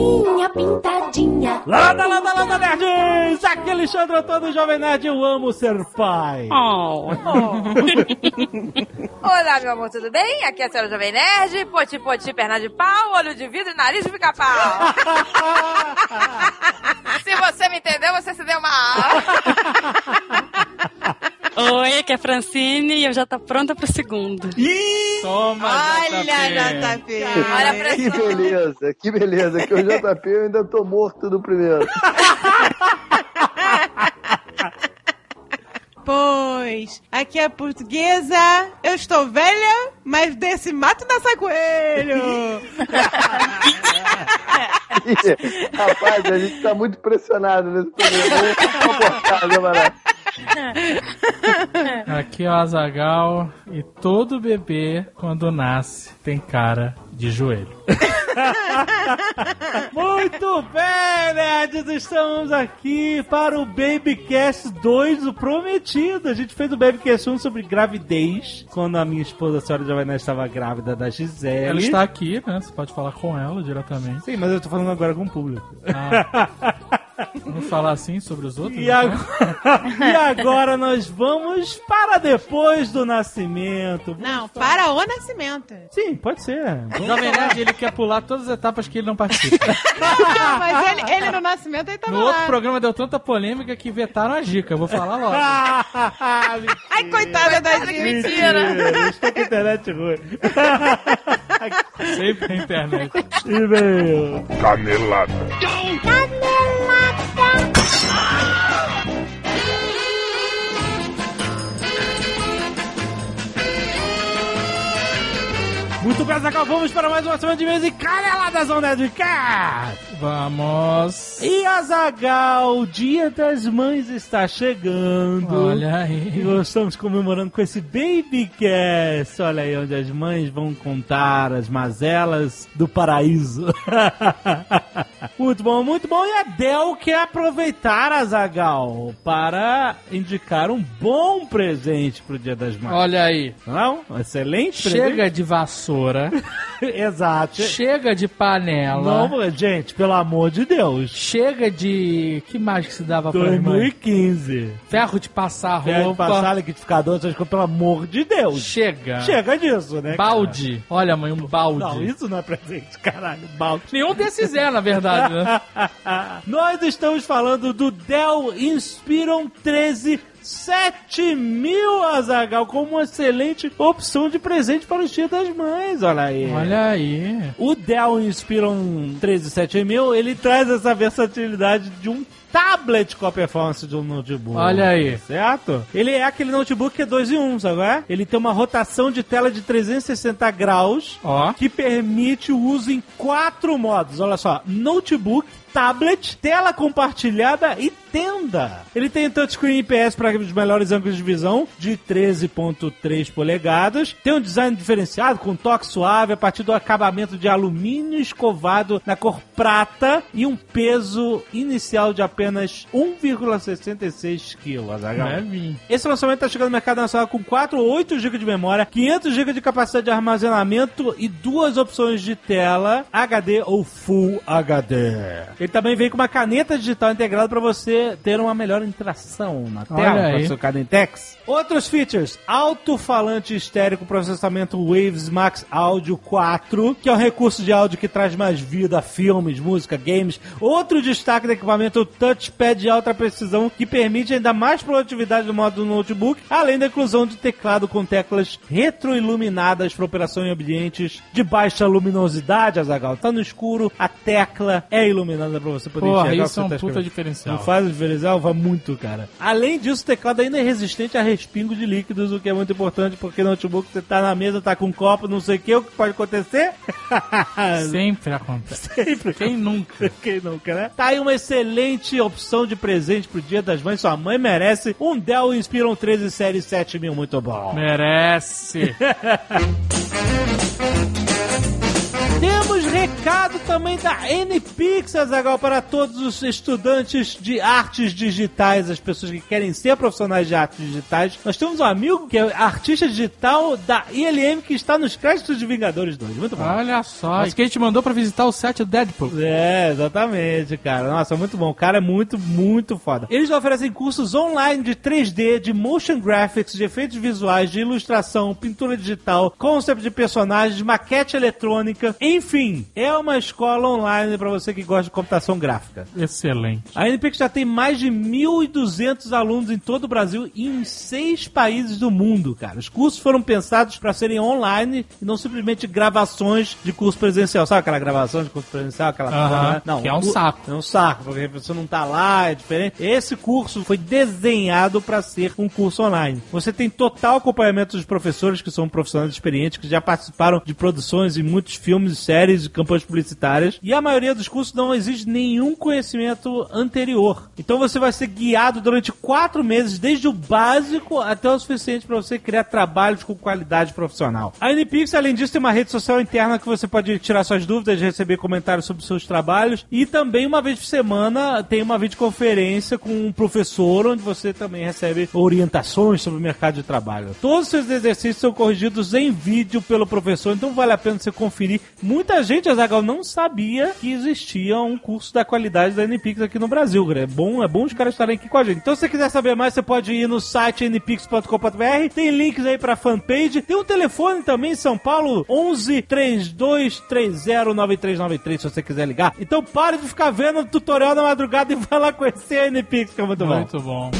A galinha pintadinha. Lada, lada, lada, nerds! Aqui é Alexandre Antônio Jovem Nerd, eu amo ser pai. Olá, meu amor, tudo bem? Aqui é a senhora Jovem Nerd, poti, poti, perna de pau, olho de vidro e nariz de pica-pau. Se você me entendeu, você se deu uma aula. Oi, aqui é a Francine e eu já tô pronta pro segundo. Toma, Olha, JP. JP. Olha a Que beleza, que beleza, que o JP eu ainda tô morto do primeiro. Pois, aqui é a portuguesa, eu estou velha, mas desse mato sai coelho. Rapaz, a gente tá muito pressionado nesse programa. Né? Aqui é o Azagal e todo bebê, quando nasce, tem cara de joelho. Muito bem, nerds! Estamos aqui para o Babycast 2, o prometido. A gente fez o Babycast 1 sobre gravidez, quando a minha esposa, a senhora Nerd, estava grávida da Gisele. Ela está aqui, né? Você pode falar com ela diretamente. Sim, mas eu tô falando agora com o público. Ah, vamos falar assim sobre os outros? E então? agora, e agora nós vamos para depois do nascimento. Não, para o nascimento. Sim, pode ser. Jovem Nerd, ele quer pular todas as etapas que ele não participa. Não, mas ele, ele no nascimento ele tava No outro lá. programa deu tanta polêmica que vetaram a dica. Eu vou falar logo. Ai, coitada da gente. Mentira! Estou com a internet ruim. Sempre na internet. E-mail. Canelada. 三 Muito bem, Zagal, vamos para mais uma semana de mês e caneladas on Nerdcast! Vamos. E Azagal, o Dia das Mães está chegando. Olha E aí. nós estamos comemorando com esse Babycast. Olha aí, onde as mães vão contar as mazelas do paraíso. muito bom, muito bom. E a Del quer aproveitar, Azagal, para indicar um bom presente pro Dia das Mães. Olha aí. Não? Um excelente Chega de vassoura. Presente. Exato. Chega de panela. Não, gente, pelo amor de Deus. Chega de. Que mais que se dava pra irmã? 2015. Ferro de passar roupa. passar liquidificador, essas coisas, pelo amor de Deus. Chega. Chega disso, né? cara? Balde. Olha, mãe, um balde. Não, isso não é presente, caralho. Balde. Nenhum desses é, na verdade, né? Nós estamos falando do Dell Inspiron 13 7 mil, Azagal, como uma excelente opção de presente para o Dia das Mães, olha aí. Olha aí. O Dell Inspiron 13700, ele traz essa versatilidade de um tablet com a performance de um notebook. Olha aí. Certo? Ele é aquele notebook que é 2 em 1, um, sabe? é? Ele tem uma rotação de tela de 360 graus Ó. que permite o uso em quatro modos. Olha só, notebook, tablet, tela compartilhada e tenda. Ele tem touchscreen IPS para os melhores ângulos de visão de 13.3 polegadas. Tem um design diferenciado com toque suave a partir do acabamento de alumínio escovado na cor prata e um peso inicial de apenas 1,66 kg. Esse lançamento está chegando no mercado nacional com 4 ou 8 GB de memória, 500 GB de capacidade de armazenamento e duas opções de tela, HD ou Full HD. Ele também vem com uma caneta digital integrada para você ter uma melhor interação na tela com seu Cadentex. Outros features: alto-falante estéreo processamento Waves Max Audio 4, que é um recurso de áudio que traz mais vida a filmes, música, games. Outro destaque do equipamento, o touchpad de alta precisão, que permite ainda mais produtividade no modo do notebook, além da inclusão de teclado com teclas retroiluminadas para operação em ambientes de baixa luminosidade, Azagal. Tá no escuro, a tecla é iluminada para você poder Porra, enxergar o isso é um tá puta diferencial. Não faz diferencial? Vai muito, cara. Além disso, o teclado ainda é resistente a respingo de líquidos, o que é muito importante, porque no notebook você tá na mesa, tá com um copo, não sei o que, o que pode acontecer? Sempre acontece. Sempre. Quem nunca? Quem nunca, né? Tá aí uma excelente opção de presente pro Dia das Mães. Sua mãe merece um Dell Inspiron 13 Série 7000. Muito bom. Merece. Temos recado também da NPix, Azagal, para todos os estudantes de artes digitais, as pessoas que querem ser profissionais de artes digitais. Nós temos um amigo que é artista digital da ILM que está nos créditos de Vingadores 2. Muito bom. Olha só, isso que a gente mandou pra visitar o set do Deadpool. É, exatamente, cara. Nossa, muito bom. O cara é muito, muito foda. Eles oferecem cursos online de 3D, de motion graphics, de efeitos visuais, de ilustração, pintura digital, concept de personagens, maquete eletrônica. Enfim, é uma escola online pra você que gosta de computação gráfica. Excelente. A NPix já tem mais de 1.200 alunos em todo o Brasil e em seis países do mundo, cara. Os cursos foram pensados para serem online e não simplesmente gravações de curso presencial. Sabe aquela gravação de curso presencial? Aquela Aham, né? Não, que é um o saco. É um saco, porque você não tá lá, é diferente. Esse curso foi desenhado para ser um curso online. Você tem total acompanhamento dos professores, que são profissionais experientes, que já participaram de produções em muitos filmes, séries e campanhas publicitárias. E a maioria dos cursos não exige nenhum conhecimento anterior. Então você vai ser guiado durante quatro meses, desde o básico até o suficiente para você criar trabalhos com qualidade profissional. A NPix, além disso, tem uma rede social interna que você pode tirar suas dúvidas, receber comentários sobre seus trabalhos e também uma vez por semana tem uma videoconferência com um professor onde você também recebe orientações sobre o mercado de trabalho. Todos os seus exercícios são corrigidos em vídeo pelo professor, então vale a pena você conferir. Muita gente, Azagal, não sabia que existia um curso da qualidade da NPix aqui no Brasil. cara. É bom, é bom os caras estarem aqui com a gente. Então, se você quiser saber mais, você pode ir no site npix.com.br. Tem links aí pra fanpage. Tem um telefone também em São Paulo, 11 32 30 9393, se você quiser ligar. Então, pare de ficar vendo o tutorial na madrugada e vai lá conhecer a NPix, que é muito bom. Muito bom.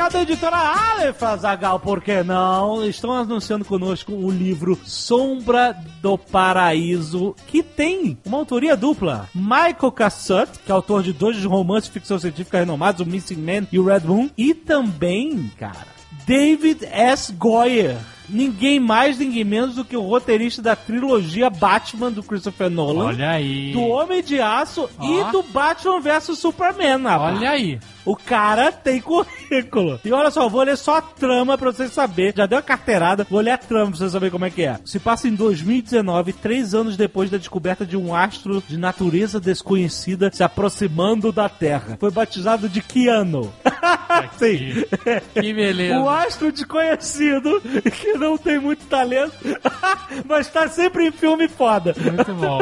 Recado da editora Aleph, Azagal, por que não? Estão anunciando conosco o livro Sombra do Paraíso, que tem uma autoria dupla. Michael Cassutt, que é autor de dois romances de ficção científica renomados, o Missing Man e o Red Moon. E também, cara, David S. Goyer. Ninguém mais, ninguém menos do que o roteirista da trilogia Batman do Christopher Nolan. Olha aí. Do Homem de Aço Ó. e do Batman vs Superman, rapaz. Olha aí. O cara tem currículo. E olha só, vou ler só a trama pra vocês saberem. Já deu a carteirada, vou ler a trama pra vocês saberem como é que é. Se passa em 2019, três anos depois da descoberta de um astro de natureza desconhecida se aproximando da Terra. Foi batizado de Keanu. Sim. Que beleza. O astro desconhecido, que não tem muito talento, mas tá sempre em filme foda. Muito bom.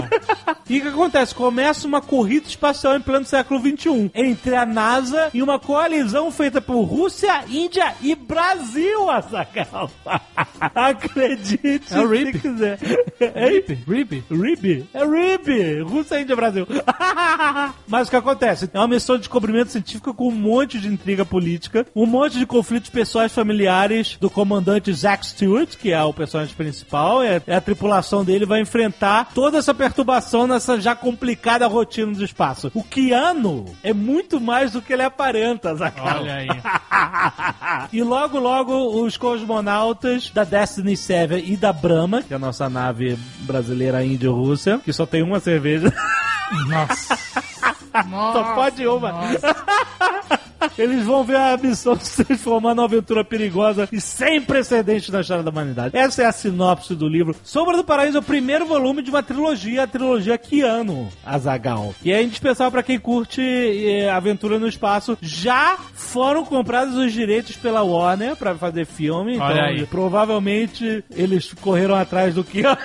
E o que acontece? Começa uma corrida espacial em pleno século XXI entre a NASA e uma coalizão feita por Rússia, Índia e Brasil, Azaghal. Acredite É o se RIP. quiser. Hein? Rib? RIB? É RIB! Rússia, Índia, Brasil. Mas o que acontece? É uma missão de descobrimento científico com um monte de intriga política, um monte de conflitos pessoais familiares do comandante Zack Stewart, que é o personagem principal, é, é a tripulação dele vai enfrentar toda essa perturbação nessa já complicada rotina do espaço. O Keanu é muito mais do que ele aparenta, Zagal. Olha aí. e logo, logo, os cosmonautas da Destiny 7 e da Brahma, que é a nossa nave brasileira índio-rússia, que só tem uma cerveja. Nossa. Só pode uma. Eles vão ver a missão se transformar numa aventura perigosa e sem precedentes na história da humanidade. Essa é a sinopse do livro. Sombra do Paraíso é o primeiro volume de uma trilogia, a trilogia Keanu Azagal. E é indispensável para quem curte eh, aventura no espaço. Já foram comprados os direitos pela Warner para fazer filme. Então, Olha aí. provavelmente eles correram atrás do Keanu.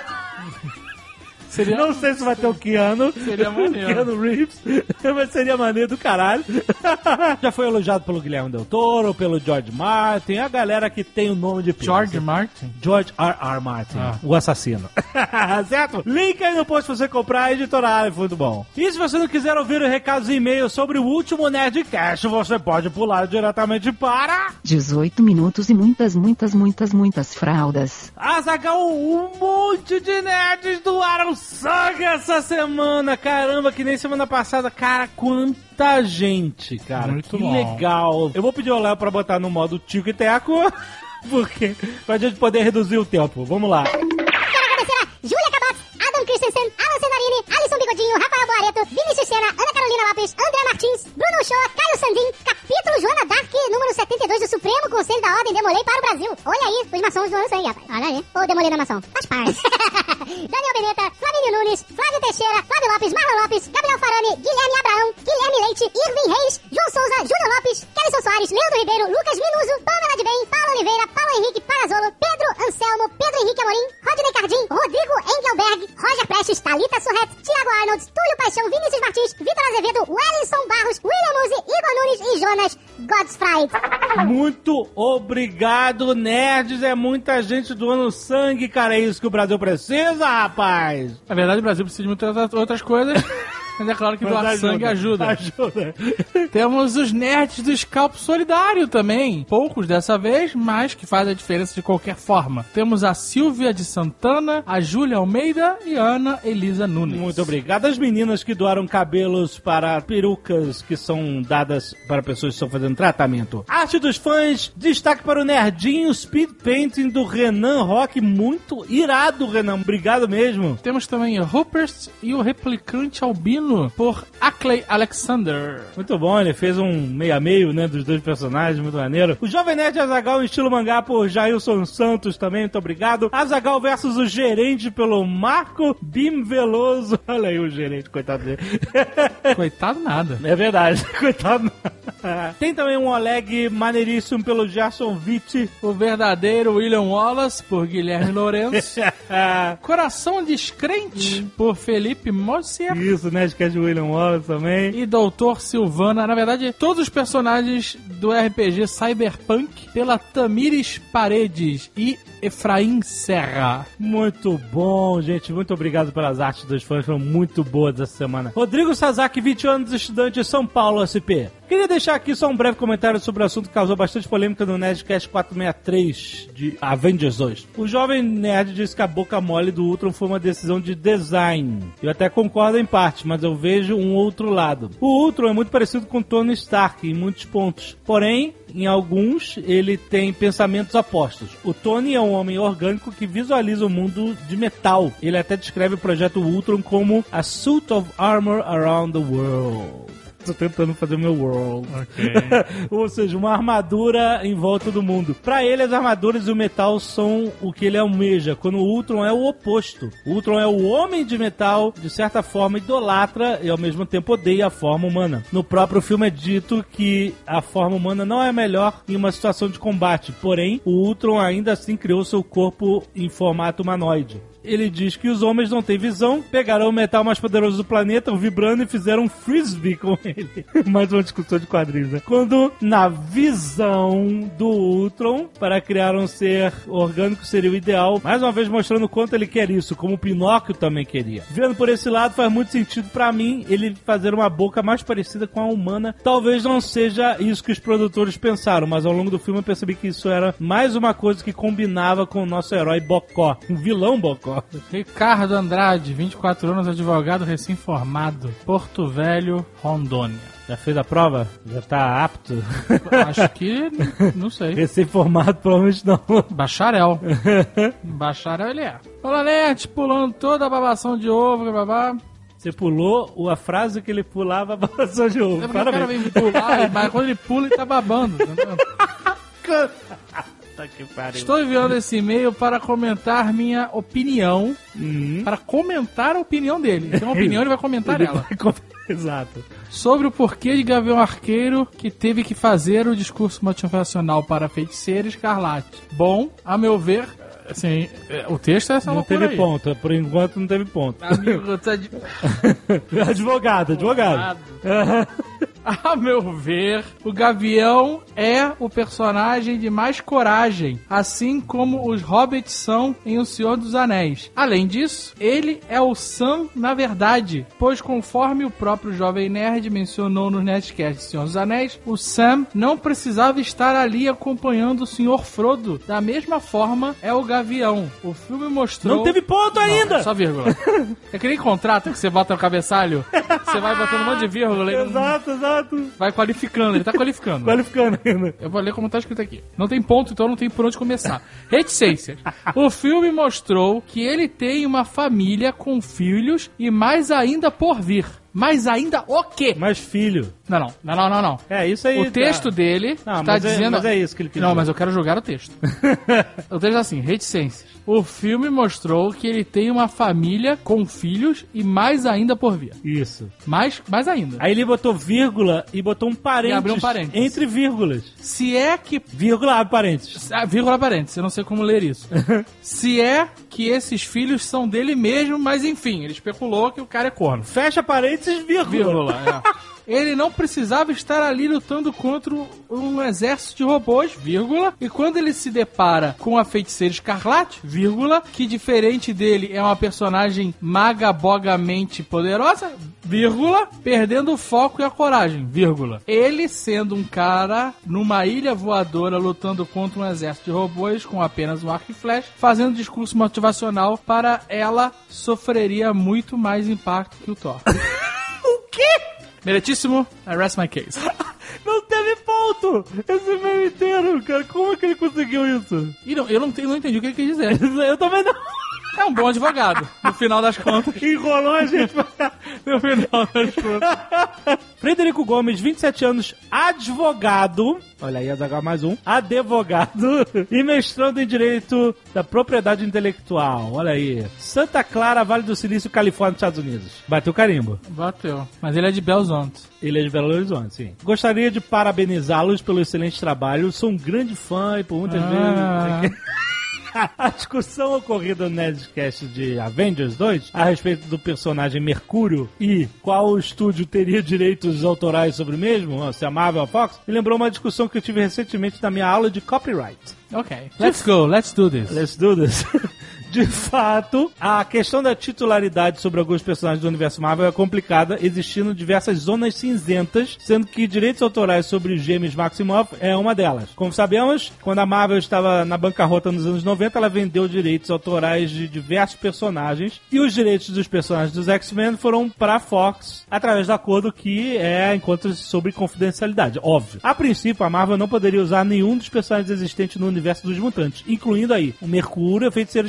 Seria, Não sei se vai ter o Keanu. Seria maneiro. Keanu Reeves. Mas seria maneiro do caralho. Já foi elogiado pelo Guilherme Del Toro, pelo George Martin, a galera que tem o nome de. George Martin? George R. R. Martin, Ah. o assassino. certo? Link aí no post pra você comprar a editora muito bom. E se você não quiser ouvir os recados e e-mails sobre o último Nerdcast, você pode pular diretamente para... 18 minutos e muitas, muitas, muitas, muitas fraldas. Azagal, um monte de nerds doaram sangue essa semana. Caramba, que nem semana passada. Cara, quanta gente, cara. Muito que bom. legal. Eu vou pedir ao Léo pra botar no modo Tico e Teco. Porque pra gente poder reduzir o tempo. Vamos lá. Júlia Cabot, Adam Christensen, Alan Cenarini, Alisson Bigodinho, Rafael Boareto, Vinícius Sena, Ana Carolina Lopes, André Martins, Bruno Shoa, Caio Sandin, 72 do Supremo Conselho da Ordem Demolei para o Brasil. Olha aí, os maçons doando sangue, rapaz. Olha aí. Ou Demolei na maçom. Faz parte. Daniel Beneta, Flavinho Nunes, Flávio Teixeira, Flávio Lopes, Marlon Lopes, Gabriel Farani, Guilherme Abraão, Guilherme Leite, Irving Reis, João Souza, Júnior Lopes, Kellyson Soares, Leandro Ribeiro, Lucas Minuso, Pamela de Bem, Paulo Oliveira, Paulo Henrique Parazolo, Pedro Anselmo, Pedro Henrique Amorim, Rodney Cardim, Rodrigo Engelberg, Roger Prestes, Thalita Surret, Thiago Arnold, Túlio Paixão, Vinícius Martins, Vitor Azevedo, Wellington Barros, William Muzi, Igor Nunes e Jonas Godfried. Muito obrigado, nerds. É muita gente doando sangue, cara. É isso que o Brasil precisa, rapaz. Na verdade, o Brasil precisa de muitas outras coisas. Mas é claro que doar sangue ajuda. Ajuda. Temos os nerds do Scalpo Solidário também. Poucos dessa vez, mas que faz a diferença de qualquer forma. Temos a Silvia de Santana, a Júlia Almeida e a Ana Elisa Nunes. Muito obrigado às meninas que doaram cabelos para perucas que são dadas para pessoas que estão fazendo tratamento. Arte dos fãs, destaque para o nerdinho Speed Painting do Renan Rock. Muito irado, Renan. Obrigado mesmo. Temos também o Rupert e o replicante albino por Ackley Alexander. Muito bom, ele fez um meio a meio, né, dos dois personagens, muito maneiro. O Jovem Nerd Azagal em estilo mangá por Jailson Santos também, muito obrigado. Azagal versus o gerente pelo Marco Bim Veloso. Olha aí o gerente, coitado dele. Coitado nada. É verdade, coitado. Tem também um Oleg maneiríssimo pelo Gerson Vitti. O verdadeiro William Wallace por Guilherme Lourenço. Coração Descrente por Felipe Mossier. Isso, Nerdcast de William Wallace também. E Doutor Silvana. Na verdade, todos os personagens do RPG Cyberpunk pela Tamires Paredes e Efraim Serra. Muito bom, gente. Muito obrigado pelas artes dos fãs. Foram muito boas essa semana. Rodrigo Sasaki, 20 anos, estudante de São Paulo, SP. Queria deixar aqui só um breve comentário sobre o assunto que causou bastante polêmica no Nerdcast 463 de Avengers 2. O jovem nerd disse que a boca mole do Ultron foi uma decisão de design. Eu até concordo em parte, mas eu vejo um outro lado. O Ultron é muito parecido com Tony Stark em muitos pontos. Porém, em alguns, ele tem pensamentos opostos. O Tony é um homem orgânico que visualiza o mundo de metal. Ele até descreve o projeto Ultron como a suit of armor around the world. Tô tentando fazer o meu world. Ou seja, uma armadura em volta do mundo. Pra ele, as armaduras e o metal são o que ele almeja, quando o Ultron é o oposto. O Ultron é o homem de metal, de certa forma idolatra e ao mesmo tempo odeia a forma humana. No próprio filme é dito que a forma humana não é melhor em uma situação de combate, porém, o Ultron ainda assim criou seu corpo em formato humanoide. Ele diz que os homens não têm visão, pegaram o metal mais poderoso do planeta, o vibrando, e fizeram um frisbee com ele. mais uma discussão de quadrinhos, né? Quando, na visão do Ultron, para criar um ser orgânico seria o ideal, mais uma vez mostrando o quanto ele quer isso, como o Pinóquio também queria. Vendo por esse lado, faz muito sentido para mim ele fazer uma boca mais parecida com a humana. Talvez não seja isso que os produtores pensaram, mas ao longo do filme eu percebi que isso era mais uma coisa que combinava com o nosso herói Bocó, um vilão Bocó. Ricardo Andrade, 24 anos, advogado recém-formado, Porto Velho, Rondônia. Já fez a prova? Já tá apto? Acho que. não sei. Recém-formado, provavelmente não. Bacharel. Bacharel ele é. Olá, Nerd, pulando toda a babação de ovo, babá. Você pulou a frase que ele pulava a babação de ovo. É porque o cara vem pular, mas quando ele pula, ele tá babando. Entendeu? Puta que pariu. Estou enviando esse e-mail para comentar minha opinião. Uhum. Para comentar a opinião dele. Tem uma opinião, ele vai comentar Ele ela. vai com- Exato. Sobre o porquê de Gavião Arqueiro que teve que fazer o discurso motivacional para feiticeira escarlate. Bom, a meu ver, assim, é, o texto é essa Não teve aí. ponto. Por enquanto não teve ponto. Amigo, tá de... advogado, advogado. A meu ver, o Gavião é o personagem de mais coragem, assim como os hobbits são em O Senhor dos Anéis. Além disso, ele é o Sam na verdade, pois conforme o próprio Jovem Nerd mencionou no Nerdcast de Senhor dos Anéis, o Sam não precisava estar ali acompanhando o Senhor Frodo. Da mesma forma, é o Gavião. O filme mostrou... Não teve ponto Não, ainda! é só vírgula. É que nem contrato que você bota no cabeçalho, você vai botando um monte de vírgula não- Exato, exato. vai qualificando, ele tá qualificando. Qualificando ainda. Eu vou ler como tá escrito aqui. Não tem ponto, então não tem por onde começar. Reticências. O filme mostrou que ele tem uma família com filhos e mais ainda por vir. Mais ainda o quê? Mais filho. Não, não, não, não, não, não. É, isso aí. O texto tá. dele Não, está mas é- dizendo. mas é isso que ele quis Não, mas eu quero jogar o texto. o texto é assim: reticências. O filme mostrou que ele tem uma família com filhos e mais ainda por vir. Isso. Mais, mais ainda. Aí ele botou vírgula e botou um parênteses. E abriu um parênteses. Entre vírgulas. Se é que. Vírgula, abre parênteses. Ah, vírgula parênteses, eu não sei como ler isso. Se é que esses filhos são dele mesmo, mas enfim, ele especulou que o cara é corno. Fecha parênteses, vírgula. Vírgula, é. Ele não precisava estar ali lutando contra um exército de robôs, vírgula. E quando ele se depara com a feiticeira escarlate, vírgula, que diferente dele é uma personagem magabogamente poderosa, vírgula, perdendo o foco e a coragem, vírgula. Ele sendo um cara numa ilha voadora lutando contra um exército de robôs com apenas um arco e flecha, fazendo discurso motivacional para ela sofreria muito mais impacto que o Thor. O quê? Meritíssimo, I rest my case. Não teve ponto! Esse meme inteiro, cara. Como é que ele conseguiu isso? E não, eu não, tenho- não entendi o que ele quis dizer. Eu também não. É um bom advogado, no final das contas. Enrolou a gente. No final das contas. Frederico Gomes, 27 anos, advogado. Olha aí, Azaghal mais um. Advogado e mestrando em Direito da Propriedade Intelectual. Olha aí. Santa Clara, Vale do Silício, Califórnia, Estados Unidos. Bateu carimbo. Bateu. Mas ele é de Belzonte. Ele é de Belo Horizonte, sim. Gostaria de parabenizá-los pelo excelente trabalho. Sou um grande fã e por muitas Ah. vezes. A discussão ocorrida no Nerdcast de Avengers 2 a respeito do personagem Mercúrio e qual estúdio teria direitos autorais sobre o mesmo, se a Marvel ou a Fox, me lembrou uma discussão que eu tive recentemente na minha aula de copyright. Ok. Let's go, let's do this. Let's do this. De fato, a questão da titularidade sobre alguns personagens do universo Marvel é complicada, existindo diversas zonas cinzentas, sendo que direitos autorais sobre James Maximoff é uma delas. Como sabemos, quando a Marvel estava na bancarrota nos anos 90, ela vendeu direitos autorais de diversos personagens e os direitos dos personagens dos X-Men foram para Fox através do acordo que é encontros sobre confidencialidade, óbvio. A princípio, a Marvel não poderia usar nenhum dos personagens existentes no universo dos mutantes, incluindo aí o Mercúrio e a Feiticeira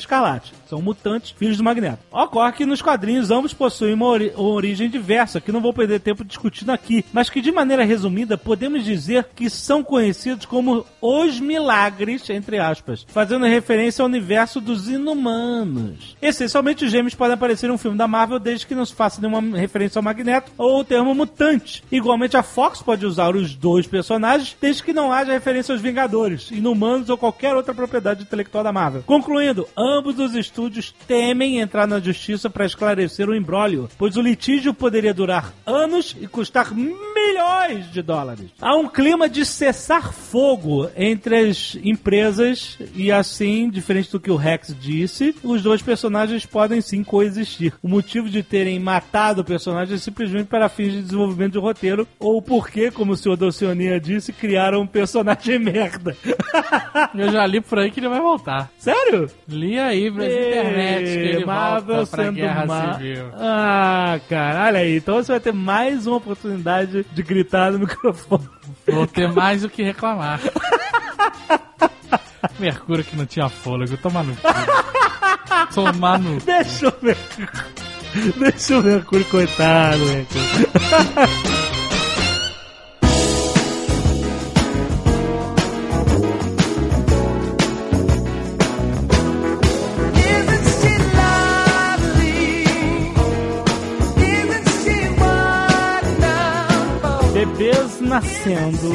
São mutantes, filhos do Magneto. Ocorre que nos quadrinhos ambos possuem uma, ori- uma origem diversa, que não vou perder tempo discutindo aqui, mas que de maneira resumida podemos dizer que são conhecidos como os milagres, entre aspas, fazendo referência ao universo dos inumanos. Essencialmente, os gêmeos podem aparecer em um filme da Marvel desde que não se faça nenhuma referência ao Magneto ou o termo mutante. Igualmente, a Fox pode usar os dois personagens desde que não haja referência aos Vingadores, inumanos ou qualquer outra propriedade intelectual da Marvel. Concluindo, ambos os estúdios temem entrar na justiça para esclarecer o imbróglio, pois o litígio poderia durar anos e custar milhões de dólares. Há um clima de cessar fogo entre as empresas e assim, diferente do que o Rex disse, os dois personagens podem sim coexistir. O motivo de terem matado o personagem é simplesmente para fins de desenvolvimento de roteiro ou porque, como o senhor Dalcionia disse, criaram um personagem merda. Eu já li por aí que ele vai voltar. Sério? Li aí pras internet que ele Marvel volta pra Guerra Civil. Ah, cara, olha aí. Então você vai ter mais uma oportunidade de gritar no microfone. Vou ter mais o que reclamar. Mercúrio que não tinha fôlego, toma no cu. Tomar no cu. Deixa o Mercúrio. Deixa o Mercúrio, coitado, Mercúrio. nascendo,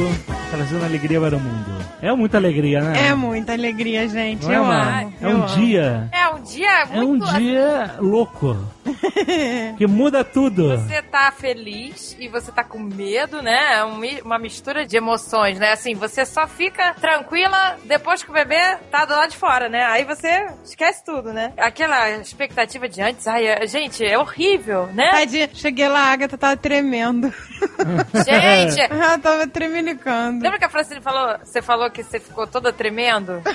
trazendo alegria para o mundo. É muita alegria, né? É muita alegria, gente. Não é, eu mano? amo. É um amo. dia. É um dia É um muito... dia louco. que muda tudo. Você tá feliz e você tá com medo, né? É um uma mistura de emoções, né? Assim, você só fica tranquila depois que o bebê tá do lado de fora, né? Aí você esquece tudo, né? Aquela expectativa de antes, ai, é- gente, é horrível, né? Tadinha, cheguei lá, a Agatha tava tremendo. Gente, Ela tava tremelicando. lembra que a Francine falou, você falou que você ficou toda tremendo?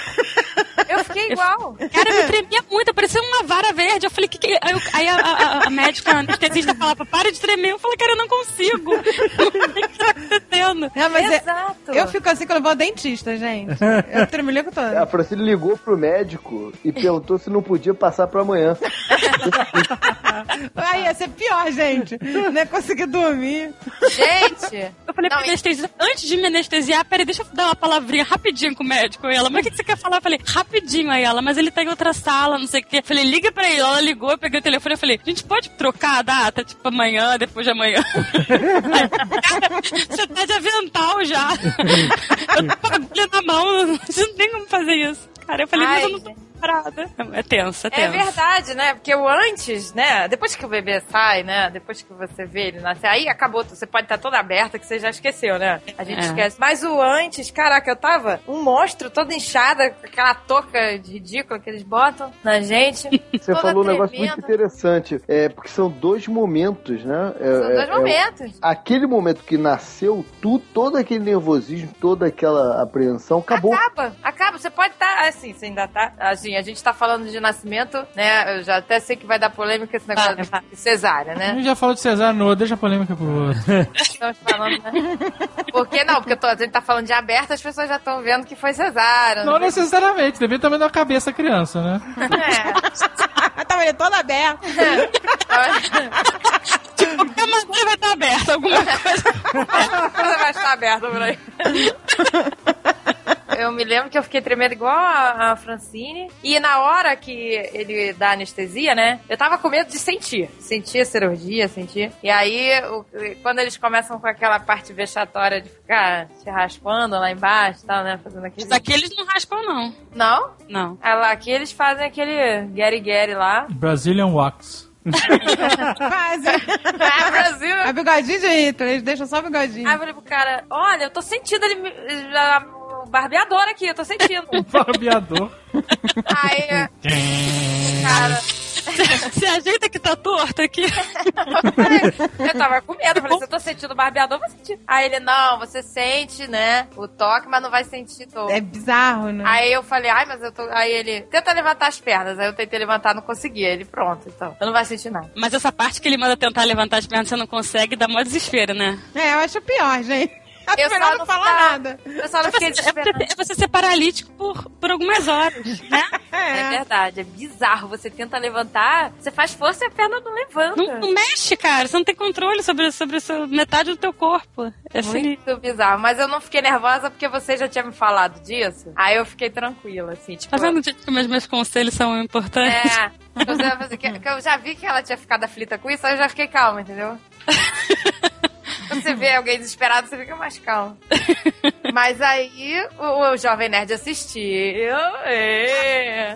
Eu fiquei igual. Cara, eu me tremia muito, parecia uma vara verde. Eu falei, que que... Aí, eu- aí a, a- a médica a anestesista falava, para de tremer. Eu falei, cara, eu não consigo. o que tá acontecendo? Não, mas é- Exato. eu fico assim quando eu vou ao dentista, gente. Eu tremelico toda. A Francine ligou pro médico e perguntou se não podia passar pra amanhã. Aí ia ser pior, gente. Não ia conseguir dormir. Gente, Eu falei Não, pra anestesia, antes de me anestesiar, peraí, deixa eu dar uma palavrinha rapidinho com o médico. E ela, mas o que você quer falar? Eu falei, rapidinho. Aí ela, mas ele tá em outra sala, não sei o quê. Eu falei, liga pra ele. Ela ligou, eu peguei o telefone e falei, a gente pode trocar a data? Tipo, amanhã, depois de amanhã. Cara, você tá de avental já. Eu tô com a agulha na mão, você não tem como fazer isso. Cara, eu falei, mas eu Ai, não tô preparada. É tenso, é É tenso. verdade, né? Porque o antes, né? Depois que o bebê sai, né? Depois que você vê ele nascer, aí acabou. Você pode estar toda aberta que você já esqueceu, né? A gente É. esquece. Mas o antes, caraca, eu tava um monstro todo inchada, com aquela touca de ridícula que eles botam na gente. Você toda falou um negócio tremenda. muito interessante. É, porque são dois momentos, né? É, São dois é- é momentos. aquele momento que nasceu, tu, todo aquele nervosismo, toda aquela apreensão, acabou. Acaba, acaba. Você pode estar, assim, você ainda tá. Assim, a gente tá falando de nascimento, né? Eu já até sei que vai dar polêmica esse negócio de cesárea, A né? gente já falou de Cesar no outro, deixa a polêmica pro outro. Estamos falando, né? Porque não, porque eu tô- a gente tá falando de aberto, as pessoas já estão vendo que foi cesárea. Não necessariamente, depende também da cabeça da criança, né? É. Tava ele todo aberto. Qualquer maneira vai estar aberta, alguma coisa. Você vai estar aberto por aí. Eu me lembro que eu fiquei tremendo igual a, a Francine. E na hora que ele dá anestesia, né? Eu tava com medo de sentir. Sentir a cirurgia, sentir. E aí, o- quando eles começam com aquela parte vexatória de ficar se raspando lá embaixo e tal, né? Fazendo aquele. Isso aqui eles não raspam, não. Não? Não. Ah, lá, aqui eles fazem aquele Gary Gary lá. Brazilian Wax. Quase. Ah, Brasil! A bigodinho de Hitler, eles deixam só o bigodinho. Aí eu falei pro cara, olha, eu tô sentindo ele, o barbeador aqui, eu tô sentindo. Barbeador. Aí, cara, Se ajeita que tá torto aqui. eu tava com medo, eu falei, se eu tô sentindo o barbeador, eu vou sentir. Aí ele, não, você sente, né, o toque, mas não vai sentir dor. É bizarro, né? Aí eu falei, ai, mas eu tô. Aí ele, tenta levantar as pernas. Aí eu tentei levantar, não consegui. Aí ele, pronto, então. Eu não vai sentir nada. Mas essa parte que ele manda tentar levantar as pernas, você não consegue, dá mó desespero, né? É, eu acho pior, gente. Acho Eu melhor só não falar nada. Eu só não fiquei É você, desesperada. é você ser paralítico por, por algumas horas, né? É É. verdade, é bizarro. Você tenta levantar, você faz força e a perna não levanta. Não, não mexe, cara. Você não tem controle sobre, sobre essa metade do teu corpo. É sinistro. Muito bizarro. Mas eu não fiquei nervosa porque você já tinha me falado disso. Aí eu fiquei tranquila, assim, tipo. Tá vendo, gente, como os meus conselhos são importantes? É. Que, que eu já vi que ela tinha ficado aflita com isso, aí eu já fiquei calma, entendeu? Quando você vê alguém desesperado, você fica mais calmo. Mas aí o, o Jovem Nerd assistiu. É.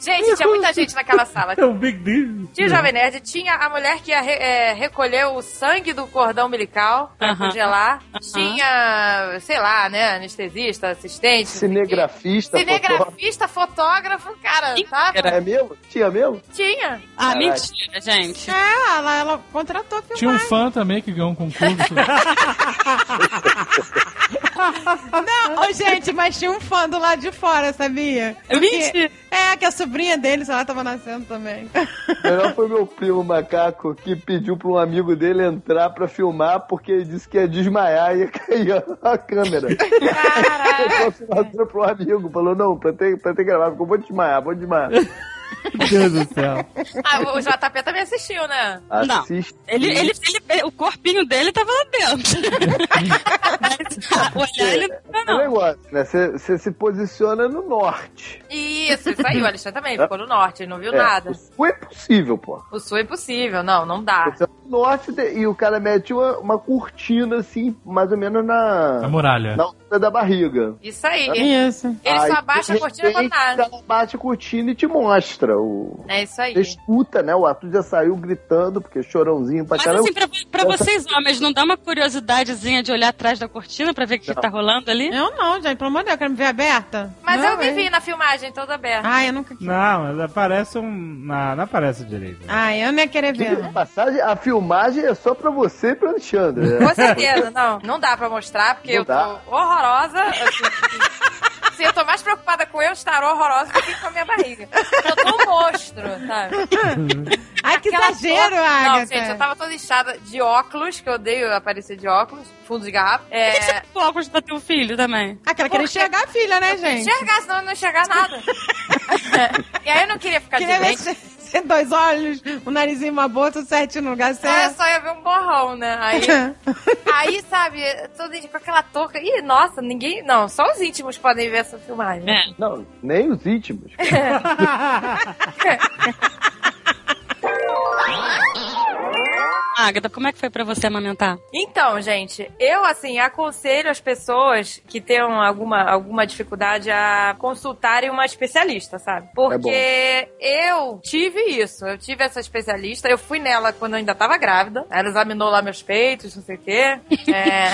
Gente, tinha muita gente naquela sala. É um big deal. Tinha o Jovem Nerd, tinha a mulher que ia re- é, recolher o sangue do cordão umbilical pra Aham. congelar. Aham. Tinha, sei lá, né, anestesista, assistente. quê. Cinegrafista, fotógrafo. Cinegrafista, fotógrafo, cara, tá? É mesmo? Tinha mesmo? Tinha. Ah, Caraca. mentira, gente. É, ela, ela contratou filmar. Tinha um fã também que ganhou um concurso. Não, gente, mas tinha um fã do lado de fora, sabia? Porque- Mentira. É, que a sobrinha dele, sei lá, tava nascendo também. Melhor foi meu primo macaco que pediu pra um amigo dele entrar pra filmar porque ele disse que ia desmaiar e ia cair a, câmera. Ele mostrou pro um amigo, falou: Não, pra ter, pra ter gravado, eu vou desmaiar, vou desmaiar. Meu Deus do céu. Ah, o JP também assistiu, né? Não. Ele, ele, ele- o corpinho dele tava lá dentro. Mas, o olhar ele não É um não. negócio, né? Você você se posiciona no norte. Isso, isso aí. O Alexandre também ficou no norte, ele não viu É, nada. O sul é possível, pô. O sul é impossível, não, não dá. Você é norte e o cara mete uma, uma cortina assim, mais ou menos A na, muralha. na altura da barriga. Isso aí. Isso. Ele Aí, só abaixa a cortina quando nada. Ela bate a cortina e te mostra. O... É isso aí. Você escuta, né? O Arthur já saiu gritando, porque chorãozinho pra Mas caramba. assim, pra, pra vocês homens, não dá uma curiosidadezinha de olhar atrás da cortina pra ver o que, que tá rolando ali? Eu não, gente, pelo amor de Deus, quero me ver aberta. Mas Não, eu me é. vi na filmagem toda aberta. Ai, eu nunca quis. Não, mas aparece um. Não, não aparece direito. Ai, eu não ia querer ver. Diga de passagem, a filmagem é só pra você e pro Alexandre. né? Com certeza, não. Não dá pra mostrar, porque Não eu tô dá. horrorosa. Assim, Sim, eu tô mais preocupada com eu estar horrorosa do que com a minha barriga. Eu tô um monstro, sabe? Ai, que Aquela exagero, foto- Agatha. Não, gente, eu tava toda inchada de óculos, que eu odeio aparecer de óculos, fundo de garrafa. Por que que você É. tem óculos pra teu filho também? Aquela queria Por quê? enxergar a filha, né, gente? Enxergar, senão eu não enxergar nada. e aí eu não queria ficar Queria de lente. Ser dois olhos, um narizinho e uma boca, tudo certinho no lugar É, certo. só ia ver um borrão, né? Aí, aí sabe, todo com aquela touca. Ih, nossa, ninguém. Não, só os íntimos podem ver essa filmagem. É. Não, nem os íntimos. Agatha, como é que foi pra você amamentar? Então, gente, eu assim aconselho as pessoas que tenham alguma, alguma dificuldade a consultarem uma especialista, sabe? Porque eu tive isso, eu tive essa especialista, eu fui nela quando eu ainda tava grávida, ela examinou lá meus peitos, não sei o quê. É,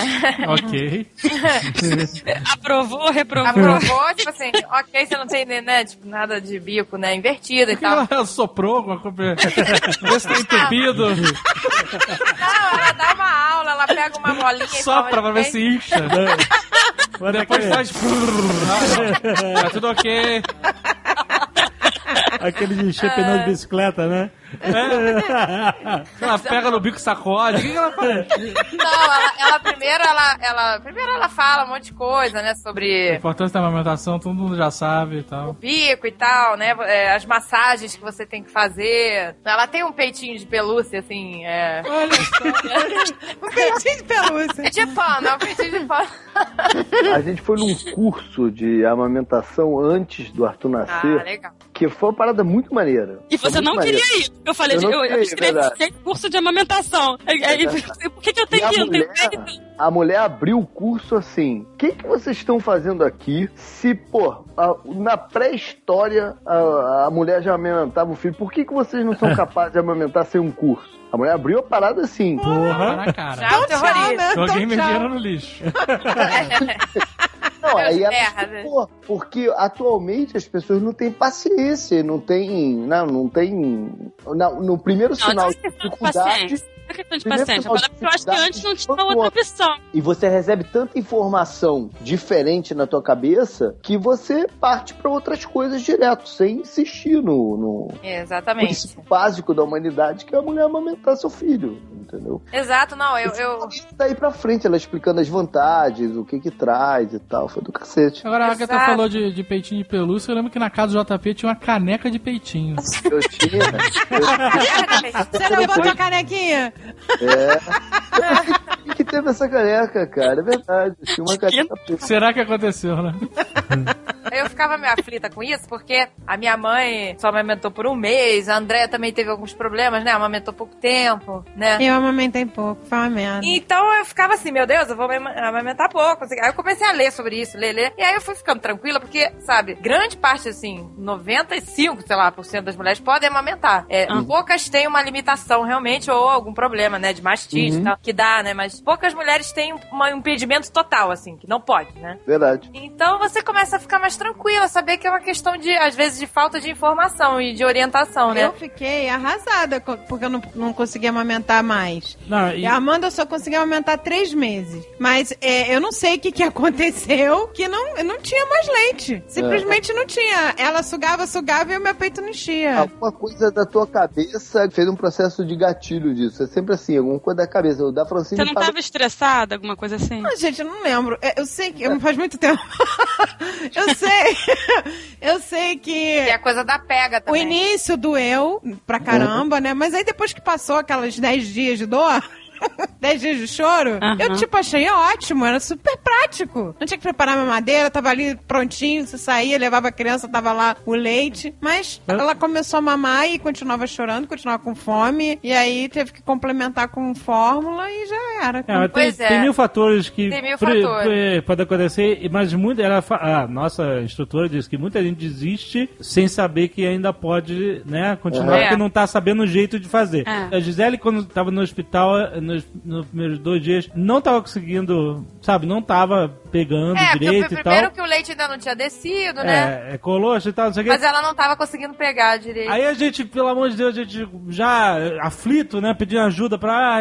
Ok. Aprovou, reprovou? aprovou, tipo assim, ok, você não tem, né, tipo, nada de bico, né, invertido e que ela tal. soprou alguma coisa? Vê se tá entupido. Não, ela dá uma aula, ela pega uma bolinha e Sopra pra ver se incha. Mas Depois aquele, faz. Tá tudo ok. aquele de encher pneu de bicicleta, né? Ela pega no bico e sacode. O que que ela faz? Não, ela, ela primeiro, ela, ela, primeiro ela fala um monte de coisa, né, A sobre importância da amamentação, todo mundo já sabe e o tal. bico e tal, né, é, as massagens que você tem que fazer. Ela tem um peitinho de pelúcia, assim, é... Um peitinho de pelúcia. É de pano, é um peitinho de pano. A gente foi num curso de amamentação antes do Arthur Ah, nascer, legal. que foi uma parada muito maneira. E Foi você não queria maneiro. ir. Eu falei, Eu eu, eu, escrevi verdade. curso de amamentação. Aí, aí, por que, que eu tenho a que ir? Eu tenho mulher, a mulher abriu o curso assim. O que, que vocês estão fazendo aqui? Se, pô, a- na pré-história a, a mulher já amamentava o filho, por que, que vocês não são capazes de amamentar sem um curso? A mulher abriu a parada assim. Porra. na cara. É Tchau, terrorista. né? Joguei meu tchau. dinheiro no lixo. Não, aí ela Terra, porque atualmente as pessoas não têm paciência, não tem, não, não tem, não, no primeiro Não, sinal é de questão de dificuldade, é questão de Primeiro paciência. Agora, eu acho que antes não tinha outra opção. e você recebe tanta informação diferente na tua cabeça que você parte para outras coisas direto, sem insistir no, no Exatamente. princípio básico da humanidade, que é a mulher amamentar seu filho, entendeu? Exato, não, eu, eu, Daí pra frente, ela explicando as vantagens, o que que traz e tal, foi do cacete. Agora a Agatha Exato. falou de, de peitinho de pelúcia. Eu lembro que na casa do JP tinha uma caneca de peitinho. Eu tinha, eu, Você não botou a canequinha? É. Que teve essa caneca, cara? É verdade. Tinha uma caneca preta. Será que aconteceu, né? eu ficava meio aflita com isso, porque a minha mãe só amamentou por um mês, a Andréia também teve alguns problemas, né? Amamentou pouco tempo, né? Eu amamentei pouco, foi uma merda. Então eu ficava assim, meu Deus, eu vou ama- amamentar pouco. assim. Aí eu comecei a ler sobre isso, ler, ler. E aí eu fui ficando tranquila, porque, sabe, grande parte, assim, 95, sei lá, por cento das mulheres podem amamentar. É, Poucas têm uma limitação realmente, ou algum problema, né, de mastite e tal, que dá, né? Mas poucas mulheres têm um impedimento total, assim, que não pode, né? Verdade. Então você começa a ficar mais tranquila, saber que é uma questão de, às vezes, de falta de informação e de orientação, né? Eu fiquei arrasada porque eu não, não conseguia amamentar mais. Não, E e, a Amanda só conseguia aumentar três meses. Mas é, eu não sei o que, que aconteceu, que não, não tinha mais leite. Simplesmente não tinha. Ela sugava, sugava e o meu peito não enchia. Alguma coisa da tua cabeça fez um processo de gatilho disso. É sempre assim, alguma coisa da cabeça. O da Francine Você não fala- tava estressada, alguma coisa assim? Ah, gente, eu não lembro. É, Eu sei que. Faz muito tempo. eu sei. eu sei que. E a coisa da pega O também. início doeu pra caramba, né? Mas aí depois que passou aquelas 10 dias de dor. 10 dias de choro, Aham. eu tipo achei ótimo, era super prático. Não tinha que preparar minha madeira, tava ali prontinho, você saía, levava a criança, tava lá o leite. Mas ela começou a mamar e continuava chorando, continuava com fome. E aí teve que complementar com fórmula e já era. É, tem, Pois é. tem mil fatores que Tem mil pre- fatores. pre- pode acontecer, mas muito, ela, fa- a nossa instrutora disse que muita gente desiste sem saber que ainda pode né, continuar, É. porque não tá sabendo o jeito de fazer. É. A Gisele, quando estava no hospital, nos, nos primeiros dois dias, não tava conseguindo, sabe, não tava pegando É, direito e primeiro tal. que o leite ainda não tinha descido, né? É, é colosso e tal, não sei o. Mas ela não tava conseguindo pegar direito. Aí a gente, pelo amor de Deus, a gente já aflito, né? Pedindo ajuda pra. Ah,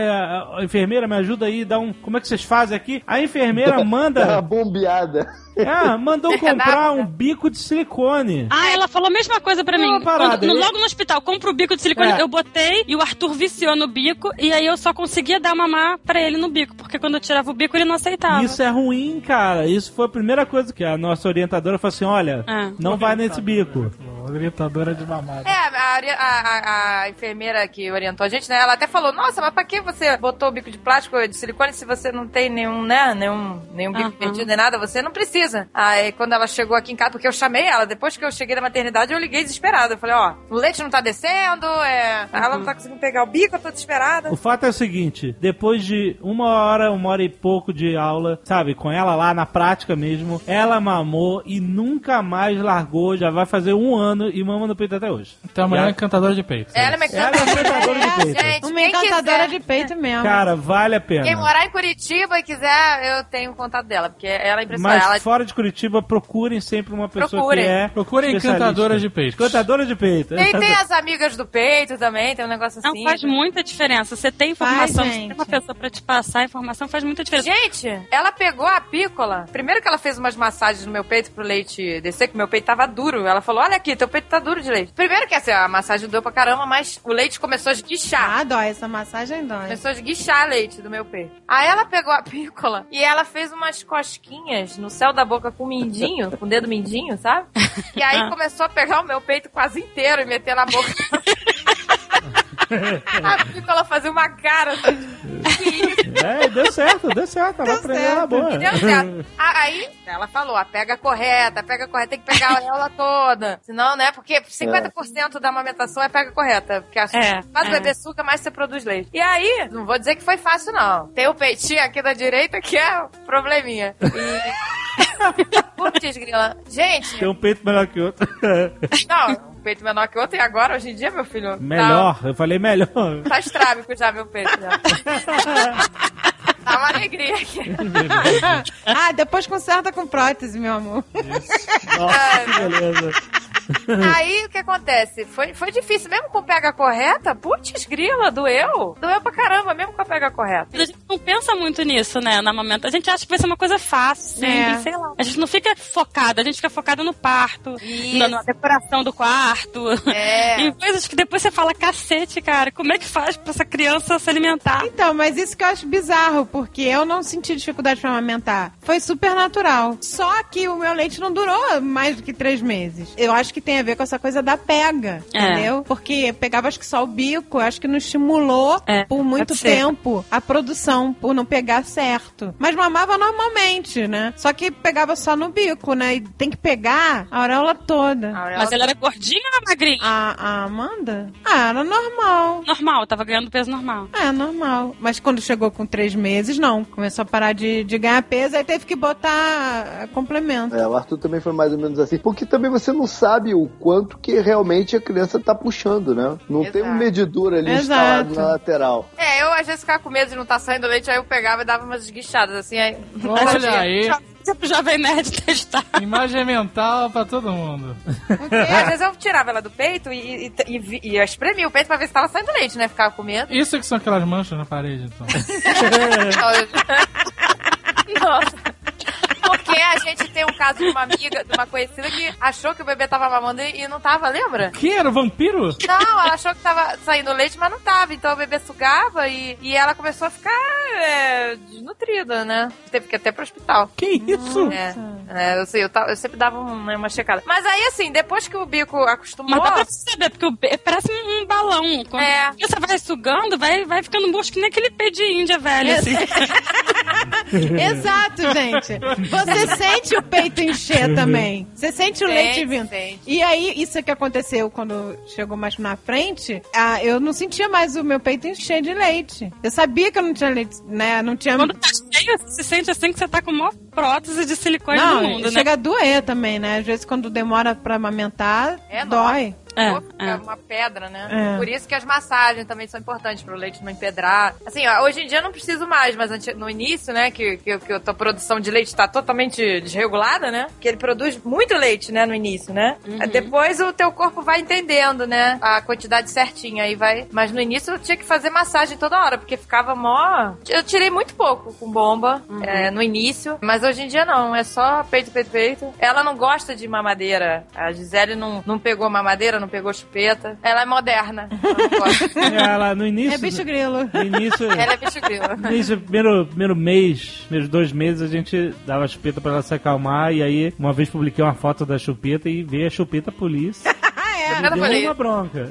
a, a enfermeira, me ajuda aí, dá um. Como é que vocês fazem aqui? A enfermeira manda. bombeada. É, mandou É, comprar um bico de silicone. Ah, ela falou a mesma coisa pra É mim. uma parada, Quando- no- logo no hospital, compra o bico de silicone, É. eu botei e o Arthur viciou no bico e aí eu só conseguia dar mamar pra ele no bico, porque quando eu tirava o bico ele não aceitava. Isso é ruim, cara. Isso foi a primeira coisa que a nossa orientadora falou assim: olha, É. não vai nesse bico. Orientadora de mamada. É, a, a- a- a enfermeira que orientou a gente, né? Ela até falou, nossa, mas pra que você botou o bico de plástico de silicone se você não tem nenhum, né? Nenhum, nenhum bico Aham. perdido nem nada? Você não precisa. Aí quando ela chegou aqui em casa, porque eu chamei ela, depois que eu cheguei da maternidade, eu liguei desesperada. Eu falei, ó, o leite não tá descendo, é... ela não tá conseguindo pegar o bico, eu tô desesperada. O fato é o seguinte: depois de uma hora, uma hora e pouco de aula, sabe, com ela lá na prática mesmo, ela mamou e nunca mais largou. Já vai fazer um ano e mama no peito até hoje. Então amanhã Já- é encantadora de peito. Ela é uma Ela é uma encantadora de peito. Gente, Uma encantadora quiser- de peito mesmo. Cara, vale a pena. Quem morar em Curitiba e quiser, eu tenho o contato dela, porque ela é impressionante. Mas Ela fora de Curitiba, procurem sempre uma pessoa Procurem. que é. Procurem encantadoras de peito. Encantadora de peito. Tem, tem as amigas do peito também, tem um negócio Não, assim. faz muita diferença. Você tem informação, Faz, você tem uma pessoa pra te passar a informação, faz muita diferença. Gente, ela pegou a pícola. Primeiro que ela fez umas massagens no meu peito pro leite descer, que meu peito tava duro. Ela falou: Olha aqui, teu peito tá duro de leite. Primeiro que assim, a massagem doeu pra caramba, mas o leite começou a esguichar. Ah, dói. Essa massagem dói. Começou a esguichar leite do meu peito. Aí ela pegou a pícola e ela fez umas cosquinhas no céu da boca com o mindinho, com o dedo mindinho, sabe? E aí começou a pegar o meu peito quase inteiro e meter na boca. a pícola fazia uma cara assim. Isso? É, deu certo, deu certo. Ela aprendeu na boa. Deu certo. A- Aí, ela falou, a pega correta, a pega correta, tem que pegar ela toda. Senão, né, porque 50% da amamentação é pega correta. Porque a É, mais o é. bebê suga, mais você produz leite. E aí, não vou dizer que foi fácil, não. Tem o peitinho aqui da direita que é o probleminha. E... Putz, grila. Gente, Tem um peito melhor que o outro. não, um peito menor que o outro e agora, hoje em dia, meu filho... melhor, eu falei melhor. Tá, estrábico já, meu peito. Já. Tá uma alegria aqui. ah, depois conserta com prótese, meu amor. Nossa, que beleza. Aí o que acontece? Foi, foi difícil, mesmo com pega correta, putz, grila, doeu. Doeu pra caramba, mesmo com a pega correta. A gente não pensa muito nisso, né, na momento. A gente acha que vai ser uma coisa fácil, É. sei lá. A gente não fica focada, a gente fica focada no parto, na, na decoração do quarto. É. Em coisas que depois você fala, cacete, cara, como é que faz pra essa criança se alimentar? Então, mas isso que eu acho bizarro, porque eu não senti dificuldade pra amamentar. Foi super natural. Só que o meu leite não durou mais do que três meses. Eu acho que tem a ver com essa coisa da pega, É. entendeu? Porque pegava acho que só o bico, acho que não estimulou É, por muito tempo a produção, por não pegar certo. Mas mamava normalmente, né? Só que pegava só no bico, né? E tem que pegar a auréola toda. A Auréola- Mas ela era gordinha ou era magrinha? A, a Amanda? Ah, era normal. Normal, tava ganhando peso normal. É, normal. Mas quando chegou com três meses, não. Começou a parar de, de ganhar peso, aí teve que botar complemento. É, o Arthur também foi mais ou menos assim. Porque também você não sabe o quanto que realmente a criança tá puxando, né? Não tem um Exato. medidor ali Exato. instalado na lateral. É, eu às vezes ficava com medo de não estar saindo leite, aí eu pegava e dava umas esguichadas, assim, aí... Olha aí, pro Jovem Nerd testar. imagem mental pra todo mundo. É, às vezes eu tirava ela do peito e, e, e, e eu espremia o peito pra ver se tava saindo leite, né? Ficava com medo. Isso que são aquelas manchas na parede, então. Nossa. Porque a gente tem um caso de uma amiga, de uma conhecida que achou que o bebê tava mamando e não tava, lembra? Que era o vampiro? Não, ela achou que tava saindo leite, mas não tava. Então o bebê sugava e, e ela começou a ficar é, desnutrida, né? Teve que ir até pro hospital. Que isso? É, é, eu sei, eu, eu sempre dava um- né, uma checada. Mas aí, assim, depois que o bico acostumou. Mas dá pra perceber, porque o be- parece um um balão. Quando É. você vai sugando, vai, vai ficando murcho que nem aquele pé de índia velho, assim. Exato, gente. Você sente o peito encher também. Você sente o Sente, leite vindo. sente. E aí, isso que aconteceu quando chegou mais na frente, ah, eu não sentia mais o meu peito encher de leite. Eu sabia que eu não tinha leite, né? Não tinha. Quando tá cheio, você se sente assim que você tá com maior prótese de silicone Não, do mundo, né? chega a doer também, né? Às vezes quando demora pra amamentar, É, dói. É, Pô, fica é. uma pedra, né? É. Por isso que as massagens também são importantes pro leite não empedrar. Assim, ó, hoje em dia eu não preciso mais, mas no início, né, que, que, que a tua produção de leite tá totalmente desregulada, né? Que ele produz muito leite, né, no início, né? Depois o teu corpo vai entendendo, né, a quantidade certinha aí vai. Mas no início eu tinha que fazer massagem toda hora, porque ficava mó. Eu tirei muito pouco com bomba é, no início, mas hoje em dia não, é só peito, peito, peito. Ela não gosta de mamadeira. A Gisele não, não pegou mamadeira, não pegou chupeta. Ela é moderna. Ela não gosta. Ela, no início. É bicho grilo. No início. Ela é bicho grilo. No início, primeiro, primeiro mês, primeiros dois meses, a gente dava chupeta pra ela se acalmar. E aí, uma vez publiquei uma foto da chupeta e veio a chupeta polícia. É. Eu não falei. uma bronca.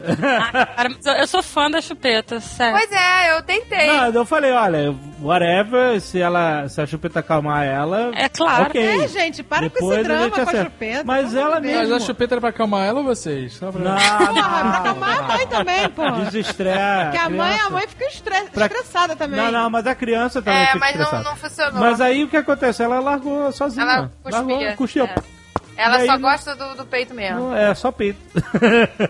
Cara, mas eu, eu sou fã da chupeta, sério. Pois é, eu tentei. Não, eu falei, olha, whatever, se ela, se a chupeta acalmar ela, É claro. ok. É, gente, para com Depois esse a drama com a acerta. chupeta. Mas ela Deus. Mas mesmo- a chupeta era pra acalmar ela ou vocês? Só pra... Não, Porra, pra não. acalmar a mãe também, pô. Desestreia. Porque a mãe, a mãe fica estre- Pra- estressada também. Não, não, mas a criança também É, fica mas não, estressada. não funcionou. Mas aí o que acontece? Ela largou sozinha. Ela Largou, cuspia. cuspia. é. Ela Daí só gosta do, do peito mesmo. Não, É, só peito.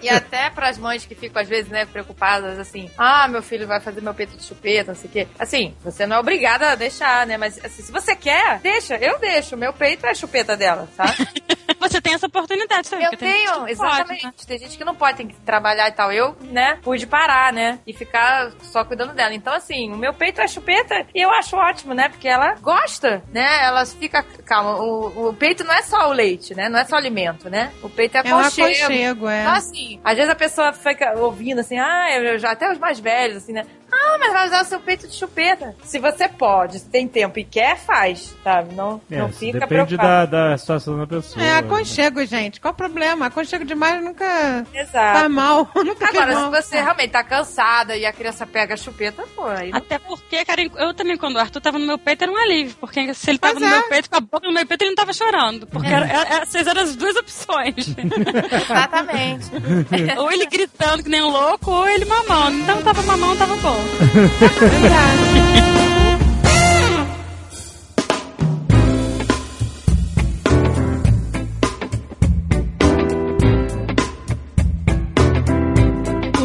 E até pras mães que ficam, às vezes, né, preocupadas, assim, ah, meu filho vai fazer meu peito de chupeta, não sei o quê. Assim, você não é obrigada a deixar, né? Mas assim, se você quer, deixa, eu deixo. Meu peito é a chupeta dela, tá? Você tem essa oportunidade, sabe? Eu tem tenho, não exatamente. pode, né? Tem gente que não pode, tem que trabalhar e tal. Eu, né, pude parar, né? E ficar só cuidando dela. Então, assim, o meu peito é chupeta e eu acho ótimo, né? Porque ela gosta, né? Ela fica. Calma, o, o peito não é só o leite, né? Não é só alimento, né? O peito é É um aconchego. aconchego, é. Então, assim, às vezes a pessoa fica ouvindo assim, ah, eu já, até os mais velhos, assim, né? Ah, mas vai usar o seu peito de chupeta. Se você pode, se tem tempo e quer, faz, sabe? Não, É, não fica depende preocupado. da, da situação da pessoa. É aconchego, gente. Qual o problema? Aconchego demais nunca Exato. faz mal. nunca Agora, mal. se você realmente tá cansada e a criança pega a chupeta, pô, aí Até porque, cara, eu também, quando o Arthur tava no meu peito, era um alívio. Porque se ele tava Pois no é. meu peito, com a boca no meu peito, ele não tava chorando. Porque era, era- essas eram as duas opções. Exatamente. ou ele gritando que nem um louco, ou ele mamando. Então tava mamando, tava bom.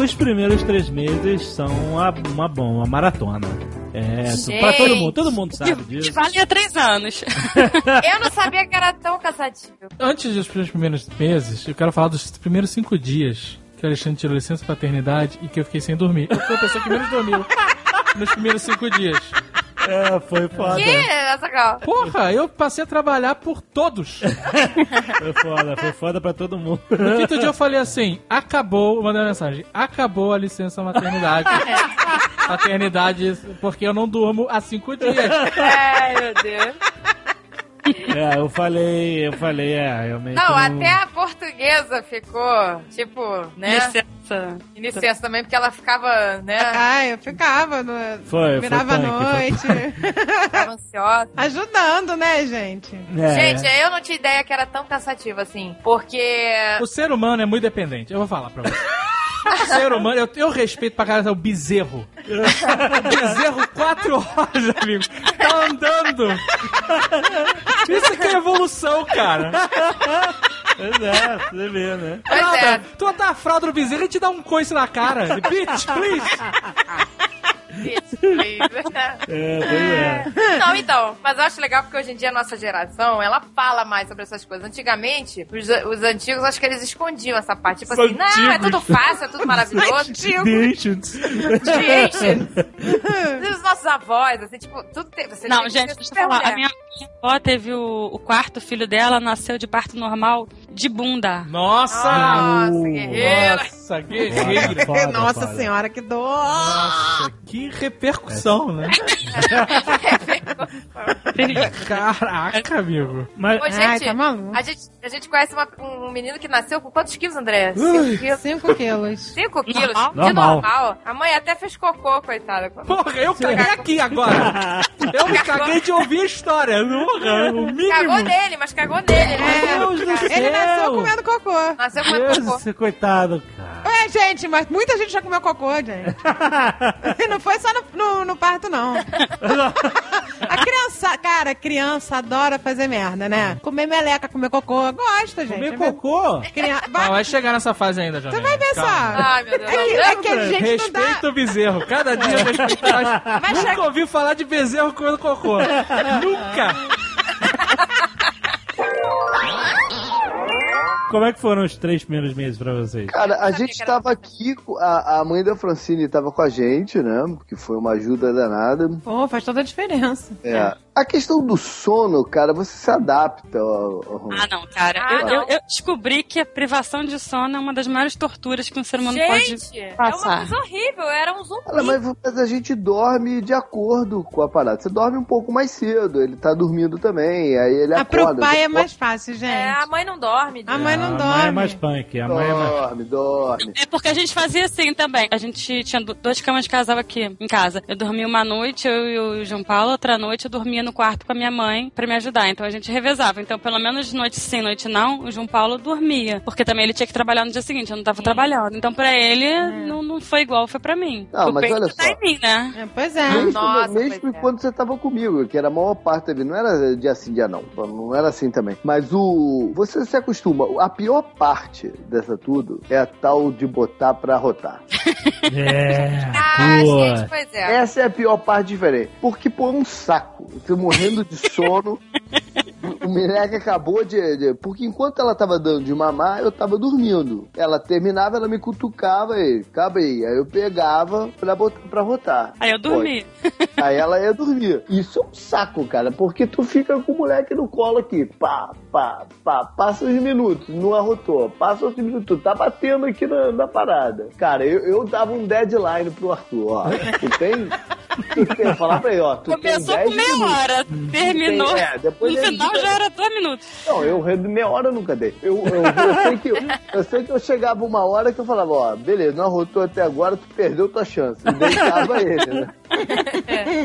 Os primeiros três meses são uma, uma bom, uma maratona. É, Gente. pra todo mundo, todo mundo sabe disso. valia três anos. Eu não sabia que era tão cansativo. Antes dos primeiros meses, eu quero falar dos primeiros cinco dias que o Alexandre tirou licença paternidade e que eu fiquei sem dormir. Eu fui a pessoa que menos dormiu nos primeiros cinco dias. É, foi foda. Que? Porra, eu passei a trabalhar por todos. Foi foda, foi foda pra todo mundo. No quinto dia eu falei assim: acabou, eu mandei uma mensagem, acabou a licença maternidade. Paternidade, porque eu não durmo há cinco dias. Ai, meu Deus. É, eu falei, eu falei, é, realmente. Não, eu até a portuguesa ficou, tipo, né? Licença. Em licença também, porque ela ficava, né? Ai, eu ficava, no... Foi, virava foi punk, noite. Ficava ansiosa. Ajudando, né, gente? É. Gente, eu não tinha ideia que era tão cansativo assim. Porque. O ser humano é muito dependente. Eu vou falar pra você. Ser humano, eu, eu respeito pra caralho o bezerro. Bezerro, quatro horas, amigo. Tá andando. Isso que é evolução, cara. Pois é, você vê, né? Pois é. Nada. Tu botar a fralda no bezerro e te dá um coice na cara. Bitch, please. É, pois é. Não, então, mas eu acho legal porque hoje em dia a nossa geração, ela fala mais sobre essas coisas. Antigamente, os, os antigos, acho que eles escondiam essa parte. Tipo Os assim, não, é antigos. tudo fácil, é tudo maravilhoso. Antigo. The Ancients. The Ancients. E os nossos avós, assim, tipo, tudo tem. Você Não, gente, deixa eu falar. mulher. A minha, minha avó teve o, o quarto filho dela, nasceu de parto normal de bunda. Nossa. Nossa, guerreira. Nossa, guerreira. Nossa senhora, que dor! Nossa, que repercussão, né? Caraca, amigo. Mas, Ô, gente, Ai, tá maluco. a gente, a gente conhece uma- um menino que nasceu com quantos quilos, André? Ui. Cinco quilos. 5 quilos. Cinco quilos? Normal? De Normal. normal. A mãe até fez cocô, coitada. Porra, eu caguei aqui agora. Eu me caguei de ouvir a história. Porra, o mínimo. Cagou nele, mas cagou nele. né? É, Deus do ele céu. nasceu comendo cocô. Nasceu com Deus, cocô. coitado, cara. Gente, mas muita gente já comeu cocô, gente. E não foi só no, no, no parto, não. A criança, cara, criança adora fazer merda, né? Comer meleca, comer cocô, gosta, gente. Comer É cocô? Criança... Não, vai chegar nessa fase ainda, Janaína. Você vai ver só. Ai, meu Deus. É que, é que a gente não dá... Respeita o bezerro. Cada dia eu respeito mais. Mas Nunca chega- ouvi falar de bezerro comendo cocô. Nunca. Como é que foram os três primeiros meses pra vocês? Cara, a gente tava aqui, a, a mãe da Francine tava com a gente, né? Que foi uma ajuda danada. Pô, faz toda a diferença. É. A questão do sono, cara, você se adapta. ó, ó, Ron. Ah, não, cara. Ah, eu, não. eu- eu descobri que a privação de sono é uma das maiores torturas que um ser humano Gente, pode é uma passar. coisa horrível. Eu era um zumbi. Ela, mas, mas a gente dorme de acordo com a parada. Você dorme um pouco mais cedo, ele tá dormindo também, aí ele Ah, pro acorda. pai é mais fácil, gente. É, a mãe não dorme. A mãe não a dorme. mãe é mais punk. A mãe é mais... Dorme, dorme. É porque a gente fazia assim também. A gente tinha du- duas camas de casal aqui em casa. Eu dormia uma noite, eu e o João Paulo, outra noite eu dormia no quarto com a minha mãe pra me ajudar. Então a gente revezava. Então, pelo menos noite sim, noite não, o João Paulo dormia. Porque também ele tinha que trabalhar no dia seguinte, eu não tava trabalhando. Então pra ele não, não foi igual, foi pra mim. Não, o mas peito olha tá só. em mim, né? É, pois é. Mesmo, Nossa, mesmo pois é. quando você tava comigo, que era a maior parte. Não era dia sim, dia não. Não era assim também. Mas o. Você se acostuma. A pior parte dessa tudo é a tal de botar pra rotar. É, Ah, gente, pois é. Essa é a pior parte diferente. Porque, pô, é um saco. Morrendo de sono. O moleque acabou de, de- Porque enquanto ela tava dando de mamar, eu tava dormindo. Ela terminava, ela me cutucava e acaba aí. Aí eu pegava pra, botar, pra rotar. Aí eu dormi. Aí ela ia dormir. Isso é um saco, cara, porque tu fica com o moleque no colo aqui. Pá, pá, pá. Passa uns minutos, não arrotou. Passa outros minutos, tu tá batendo aqui na, na parada. Cara, eu, eu dava um deadline pro Arthur, ó. Tu tem. Tu tem, falar pra ele, ó. Tu Começou tem com 10 meia minutos. hora, terminou. Tem- é, depois no ele final fica- já era dois minutos. Não, eu meia hora eu nunca dei. Eu, eu, eu sei que, eu sei que eu chegava uma hora que eu falava, ó, beleza, não arrotou até agora, tu perdeu tua chance. E deixava ele, né?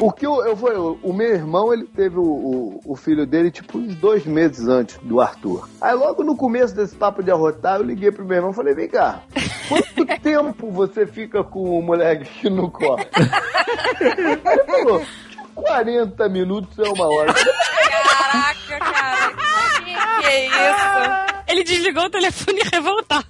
O que eu, eu foi, o, meu irmão, ele teve o, o, o filho dele, tipo, uns dois meses antes do Arthur. Aí logo no começo desse papo de arrotar, eu liguei pro meu irmão e falei, vem cá, quanto tempo você fica com o moleque no colo? Ele falou, 40 minutos é uma hora. Caraca, cara. Que, que é isso? Ele desligou o telefone revoltado.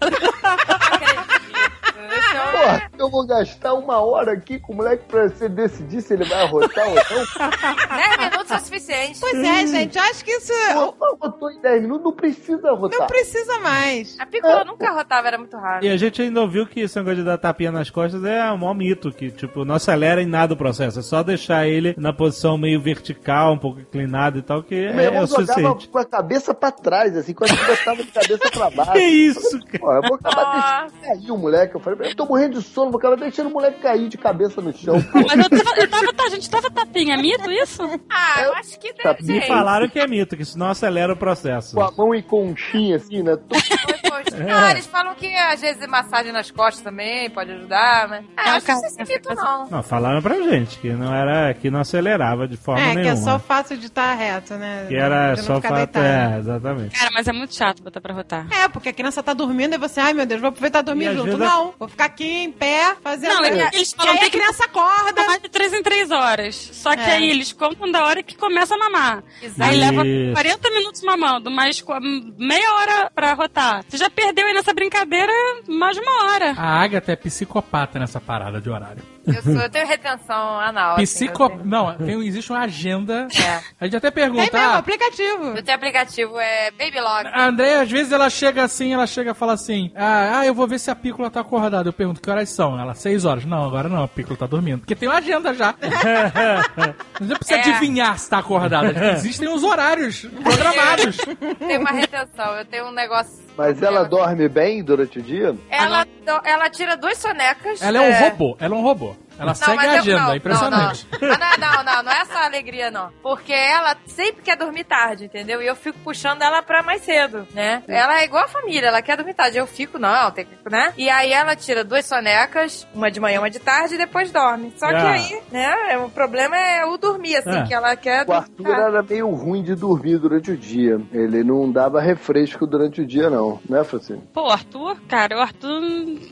Esse é Porra, eu vou gastar uma hora aqui com o moleque pra você decidir se ele vai arrotar ou não. 10 minutos é o suficiente. Pois é, gente. Eu acho que isso Pô, arrotou em 10 minutos, não precisa arrotar. não precisa mais. A picola nunca rotava, era muito raro. E a gente ainda ouviu que esse negócio de dar tapinha nas costas é um maior mito, que, tipo, não acelera em nada o processo. É só deixar ele na posição meio vertical, um pouco inclinado e tal, que Meu é, é o suficiente. com a cabeça pra trás, assim, quando eu botava de cabeça pra baixo. Que isso, cara? Pô, eu vou acabar deixando cair o moleque. Eu falei, eu tô morrendo de sono, vou acabar deixando o moleque cair de cabeça no chão. Mas eu tava, eu tava, tá, a gente tava tapinha, mito isso? Ah, eu acho que deve Me falaram que é mito, que isso não acelera o processo. Com a mão em conchinha, assim, né? Tô- Poxa. Não, eles falam que às vezes massagem nas costas também pode ajudar, mas. Ah, Não, acho que cara, isso é não. Não, falaram pra gente que não era, que não acelerava de forma É, que nenhuma. é só o fato de estar reto, né? Que era De não só o ficar fato, deitado. é, exatamente. Cara, mas é muito chato botar pra rotar. É, porque a criança tá dormindo e você, ai meu Deus, vou aproveitar E dormir junto. a- Não, vou ficar aqui em pé, fazendo. Não, eles- falam tem a que- criança acorda. Mais de 3 em 3 horas. Só que É. aí eles contam da hora que começa a mamar. Exato. Aí leva Isso. 40 minutos mamando, mais qu- meia hora pra rotar. Você já perdeu aí nessa brincadeira mais de uma hora. A Agatha é psicopata nessa parada de horário. Eu, sou, eu tenho retenção anal. assim, Psico... tenho- Não, tem, existe uma agenda. É. A gente até Tem mesmo, pergunta. ah, aplicativo. Eu tenho aplicativo, é Babylog. A Andréia, às vezes, ela chega assim, ela chega e fala assim: ah, ah, eu vou ver se a Pícola tá acordada. Eu pergunto que horas são. Ela, seis horas. Não, agora não, a Pícola tá dormindo. Porque tem uma agenda já. Não precisa É. adivinhar se tá acordada. Existem os horários programados. Tem uma retenção, eu tenho um negócio. Mas ela dorme bem durante o dia? Ela, ela tira duas sonecas. Ela é um robô, ela é um robô. Ela segue mas a eu- agenda, não, é impressionante. Não, não. Ah, não, não, não, não é essa alegria, não. Porque ela sempre quer dormir tarde, entendeu? E eu fico puxando ela pra mais cedo, né? Ela é igual a família, ela quer dormir tarde. Eu fico, não, tem que, né? E aí ela tira duas sonecas, uma de manhã, uma de tarde, e depois dorme. Só que Ah. aí, né, o problema é o dormir, assim, Ah. que ela quer O dormir Arthur tarde. era meio ruim de dormir durante o dia. Ele não dava refresco durante o dia, não. Né, Francine? Pô, o Arthur, cara, o Arthur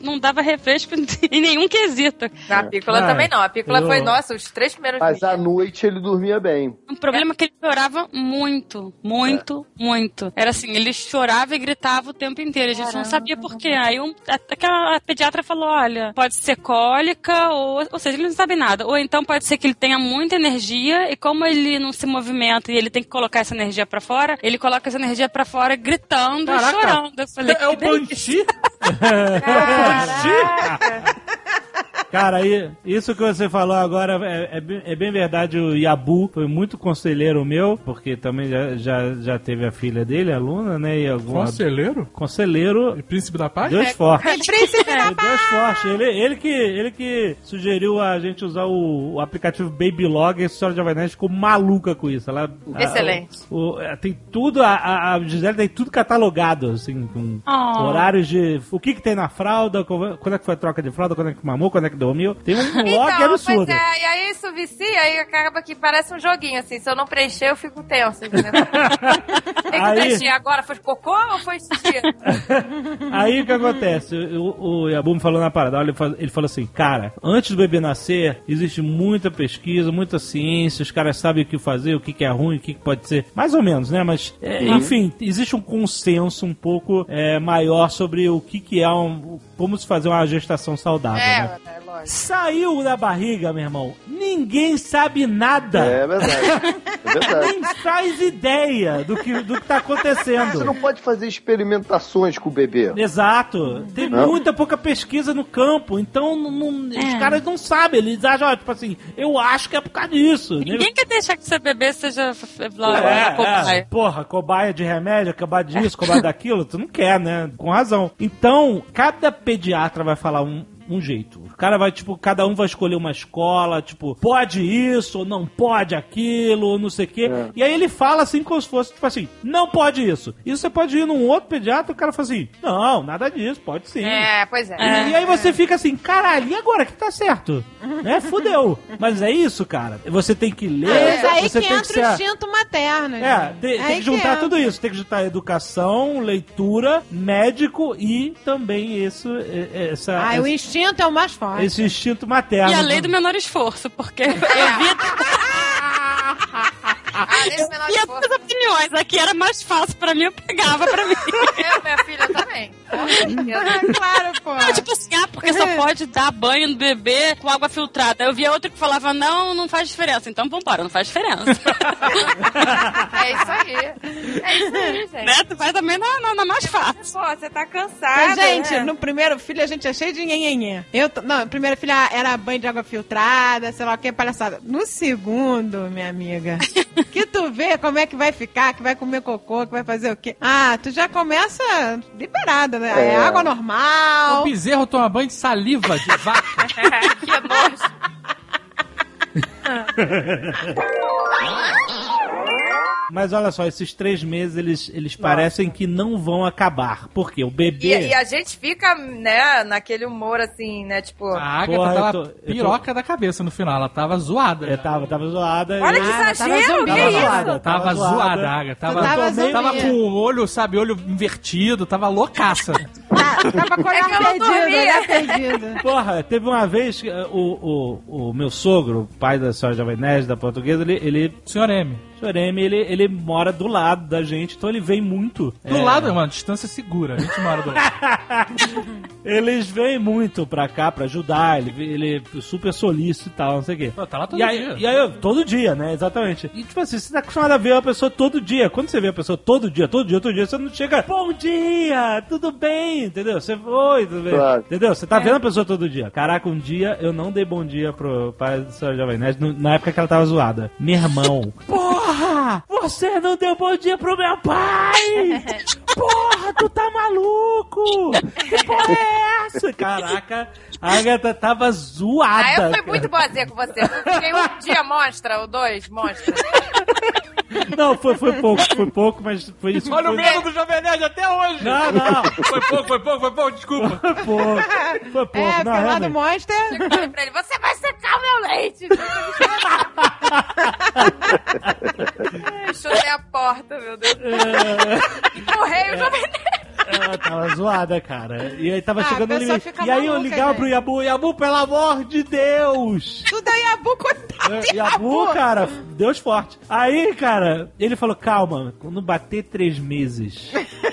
não dava refresco em nenhum quesito. A pícola Ah, também não. A pícola eu- foi, nossa, os três primeiros Mas dias. à noite ele dormia bem. O problema é que ele chorava muito, muito, muito. Era assim, ele chorava e gritava o tempo inteiro. A gente não sabia por quê. Aí um, até que a pediatra falou: olha, pode ser cólica, ou, ou seja, ele não sabe nada. Ou então pode ser que ele tenha muita energia e como ele não se movimenta e ele tem que colocar essa energia pra fora, ele coloca essa energia pra fora gritando e Caraca. chorando. Eu falei, É o "Que delícia." Banshee? Cara, aí, isso que você falou agora é, é bem- é bem verdade. O Yabu foi muito conselheiro meu, porque também já, já, já teve a filha dele, a Luna, né? E alguma... Conselheiro? Conselheiro. E Príncipe da Paz? Deus forte. É príncipe da É, Deus forte. Ele, ele, que, ele que sugeriu a gente usar o, o aplicativo Babylog e a senhora Jovem Nerd ficou maluca com isso. Ela, Excelente. a- o- é, tem tudo, a, a, Gisele tem tudo catalogado, assim, com Oh. horários de. O que que tem na fralda, quando é que foi a troca de fralda, quando é que mamou, quando é que dormiu. Tem um log Então, absurdo. pois é, e aí isso vicia, aí acaba que parece um joguinho, assim. Se eu não preencher, eu fico tenso, entendeu? Tem que Aí- preencher agora. Foi cocô ou foi xixi? Aí o que acontece? O, o Yabu me falou na parada. Olha, ele falou- ele falou assim: Cara, antes do bebê nascer, existe muita pesquisa, muita ciência. Os caras sabem o que fazer, o que, que é ruim, o que, que pode ser. Mais ou menos, né? Mas, é, enfim, existe um consenso um pouco é, maior sobre o que, que é um. Como se fazer uma gestação saudável, né? é, é lógico. Saiu da barriga, meu irmão. Ninguém sabe nada. É verdade. É verdade. Nem faz ideia do que, do que tá acontecendo. Você não pode fazer experimentações com o bebê. Exato. Tem Não. muita pouca pesquisa no campo, então não- não- os É. caras não sabem. Eles acham, ó, tipo assim, eu acho que é por causa disso. Ninguém quer deixar que seu bebê seja lá, É, cobaia. é, porra, cobaia de remédio, cobaia disso, cobaia daquilo, tu não quer, né? Com razão. Então, cada pediatra vai falar um, um jeito. O cara vai, tipo, cada um vai escolher uma escola, tipo, pode isso, ou não pode aquilo, ou não sei o quê. E aí ele fala assim como se fosse, tipo assim, não pode isso. E você pode ir num outro pediatra, o cara fala assim, não, nada disso, pode sim. É, pois é. E, e aí você fica assim, caralho, e agora que tá certo? né? Fudeu. Mas é isso, cara. Você tem que ler, Mas aí você que tem entra que ser... o instinto materno. É, tem, tem que juntar entra. tudo isso. Tem que juntar educação, leitura, médico e também isso, é- é- essa, Ah, o esse, instinto é o mais forte. esse instinto materno. E a lei do menor esforço, porque eu via, Ah, todas as opiniões. Aqui era mais fácil pra mim, eu pegava pra mim. Eu, minha filha, também. Ah, claro, pô. Não, tipo assim, ah, porque só pode dar banho no bebê com água filtrada. Eu via outro que falava, não, não faz diferença. Então vambora, não faz diferença. É isso aí. É isso aí, gente. né? Tu vai também na, na, na mais fácil. Pô, você tá Mas, cansada, gente, né? no primeiro filho a gente é cheio de nhenhenhê. Eu, não, a primeira filha era banho de água filtrada, sei lá o que, palhaçada. No segundo, minha amiga, que tu vê como é que vai ficar, que vai comer cocô, que vai fazer o quê? Ah, tu já começa liberada, né? É, É. água O normal. bezerro toma banho de saliva de vaca. que nojo. Mas olha só, esses três meses eles, eles parecem que não vão acabar. Por quê? O E, bebê. e a gente fica, né, naquele humor assim, né? Tipo, A Agatha Porra, tava tô- eu tô- piroca da cabeça no final. Ela tava zoada. É, tava, tava zoada. olha e- que Ah, exagero, tava que zumbi. é isso? zoada, Tava zoada, a Agatha. Tava, tava tava, zumbi. com o olho, sabe, olho invertido. Tava loucaça. Ah, tava com o É dormia. olhar perdido. Porra, teve uma vez que uh, o, o, o meu sogro, o pai da senhora Jovem Nerd, da portuguesa, ele, ele Senhor M. o senhor M, ele, ele mora do lado da gente, então ele vem muito. Do É, lado é uma distância segura. A gente mora do lado. Eles vêm muito pra cá pra ajudar, ele, ele é super solícito e tal, não sei o quê. Pô, tá lá todo e aí, dia. E aí, eu- todo dia, né? Exatamente. E tipo assim, você tá acostumado a ver uma pessoa todo dia. Quando você vê a pessoa todo dia, todo dia, todo dia, você não chega, bom dia, tudo bem, entendeu? Você, oi, tudo bem? Claro. Entendeu? Você tá vendo a pessoa todo dia. Caraca, um dia eu não dei bom dia pro pai do senhor Jovem Nerd, na época que ela tava zoada. Meu irmão. Porra! Você não deu bom dia pro meu pai! Porra, tu tá maluco! Que porra é essa? Caraca, a Agatha tava zoada. Ah, eu fui cara. muito boazinha com você. Eu fiquei um dia monstra, ou dois monstra. Não, foi, foi pouco, foi pouco, mas foi isso. Olha o foi... medo do Jovem Nerd até hoje. Não, não, Foi pouco, foi pouco, foi pouco. Desculpa. foi pouco. Foi pouco, É, não, lá do. Monster. Eu falei pra ele, você vai secar o meu leite. Ai, Chutei a porta, meu Deus. É. Empurrei o jovem Nerd. Ela tava zoada, cara. E aí tava Ah, chegando limite. E aí eu ligava pro Yabu, Yabu, pelo amor de Deus! Tudo aí, Yabu, coitado de Yabu, cara, Deus forte. Aí, cara, ele falou, calma, quando bater três meses,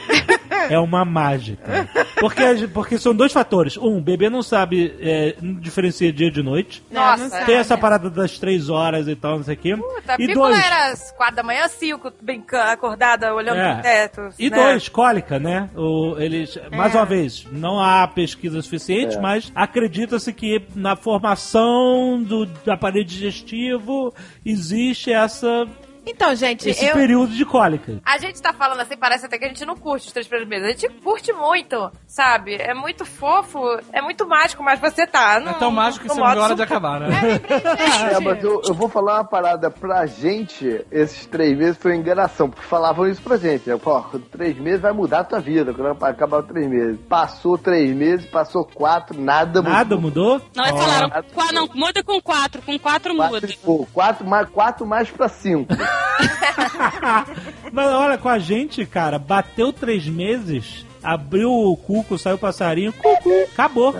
é uma mágica. Porque, porque são dois fatores. Um, o bebê não sabe é, não diferencia dia de noite. Nossa, não Tem sabe. essa parada das três horas e tal, não sei o quê. Puta, e dois, era às quatro da manhã, cinco, brincando, acordada, olhando É. pro teto. E né? dois, cólica, né? O, eles, mais É. uma vez, não há pesquisa suficiente, É. mas acredita-se que na formação do, do aparelho digestivo existe essa, Então, gente, esse eu... período de cólica. A gente tá falando assim, parece até que a gente não curte os três primeiros meses. A gente curte muito, sabe? É muito fofo, é muito mágico, mas você tá. É tão mágico que você não a hora de acabar, né? É, mas eu, eu vou falar uma parada pra gente, esses três meses foi enganação, porque falavam isso pra gente. né? Pô, três meses vai mudar a tua vida, quando acabar os três meses. Passou três meses, passou quatro, nada Nada mudou? Não, eles falaram, qua- não, muda com quatro, com quatro muda. Quatro, pô, quatro, mais, quatro mais pra cinco. Mas olha, com a gente, cara, bateu três meses, abriu o cuco, saiu o passarinho, cucu, acabou.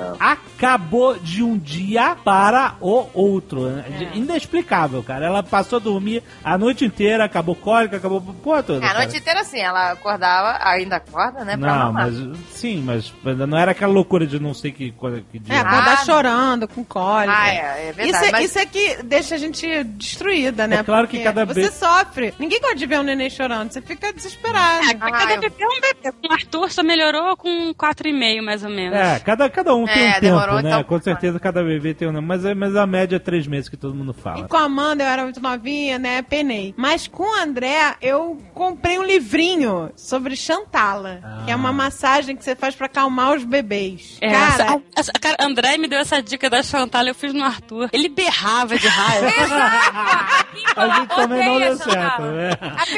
Acabou de um dia para o outro. É. Inexplicável, cara. Ela passou a dormir a noite inteira, acabou cólica, acabou porra toda. É, a cara. noite inteira assim, ela acordava, ainda acorda, né? Pra Não, mamar. mas sim, mas não era aquela loucura de não sei que coisa que dia. É, acordar Ah, chorando, com cólica. Ah, é, é verdade. Isso é, mas... isso é que deixa a gente destruída, né? É claro que Porque cada Você vez- sofre. Ninguém gosta de ver um neném chorando. Você fica desesperado. É, cada eu- bebê é um bebê. O Arthur só melhorou com quatro e meio, mais ou menos. É, cada, cada um tem É, um tempo, né? então- Com certeza cada bebê tem um tempo. Mas, é- mas a média é três meses que todo mundo E fala. com a Amanda eu era muito novinha, né? Penei. Mas com o André, eu comprei um livrinho sobre Chantala, que é uma massagem que você faz pra acalmar os bebês. É, Cara, essa- essa- cara, André me deu essa dica da Chantal, eu fiz no Arthur. Ele berrava de raiva. A gente também não deu certo, né?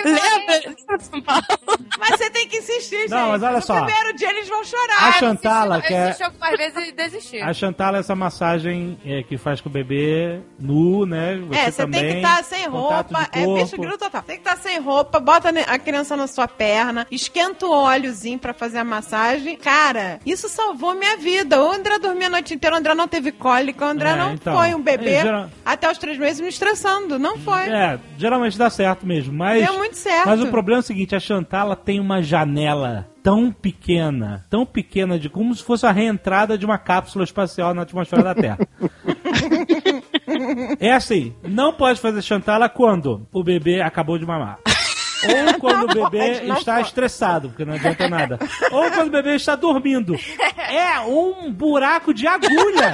Lembra? Mas você tem que insistir, gente. Não, mas olha no só. primeiro dia eles vão chorar. A Ah, Chantala, que é- assisti algumas vezes e desisti. A Chantal é essa massagem é, que faz com o bebê nu, né? Você é, você também, tem que estar sem contato roupa. É bicho grilo total. Tem que estar sem roupa, bota a criança na sua perna, esquenta o óleozinho pra fazer a massagem. Cara, isso salvou minha vida. O André dormia a noite inteira, o André não teve cólica, o André É, não então. foi um bebê É, geral- até os três meses me estressando. Não foi. É, geralmente dá certo mesmo, mas... Deu muito certo. Mas o problema é o seguinte, a Chantal tem uma janela tão pequena, tão pequena, de como se fosse a reentrada de uma cápsula espacial na atmosfera da Terra. é assim, não pode fazer Chantala quando o bebê acabou de mamar. Ou quando o bebê pode, está pode. estressado, porque não adianta nada. Ou quando o bebê está dormindo. É um buraco de agulha.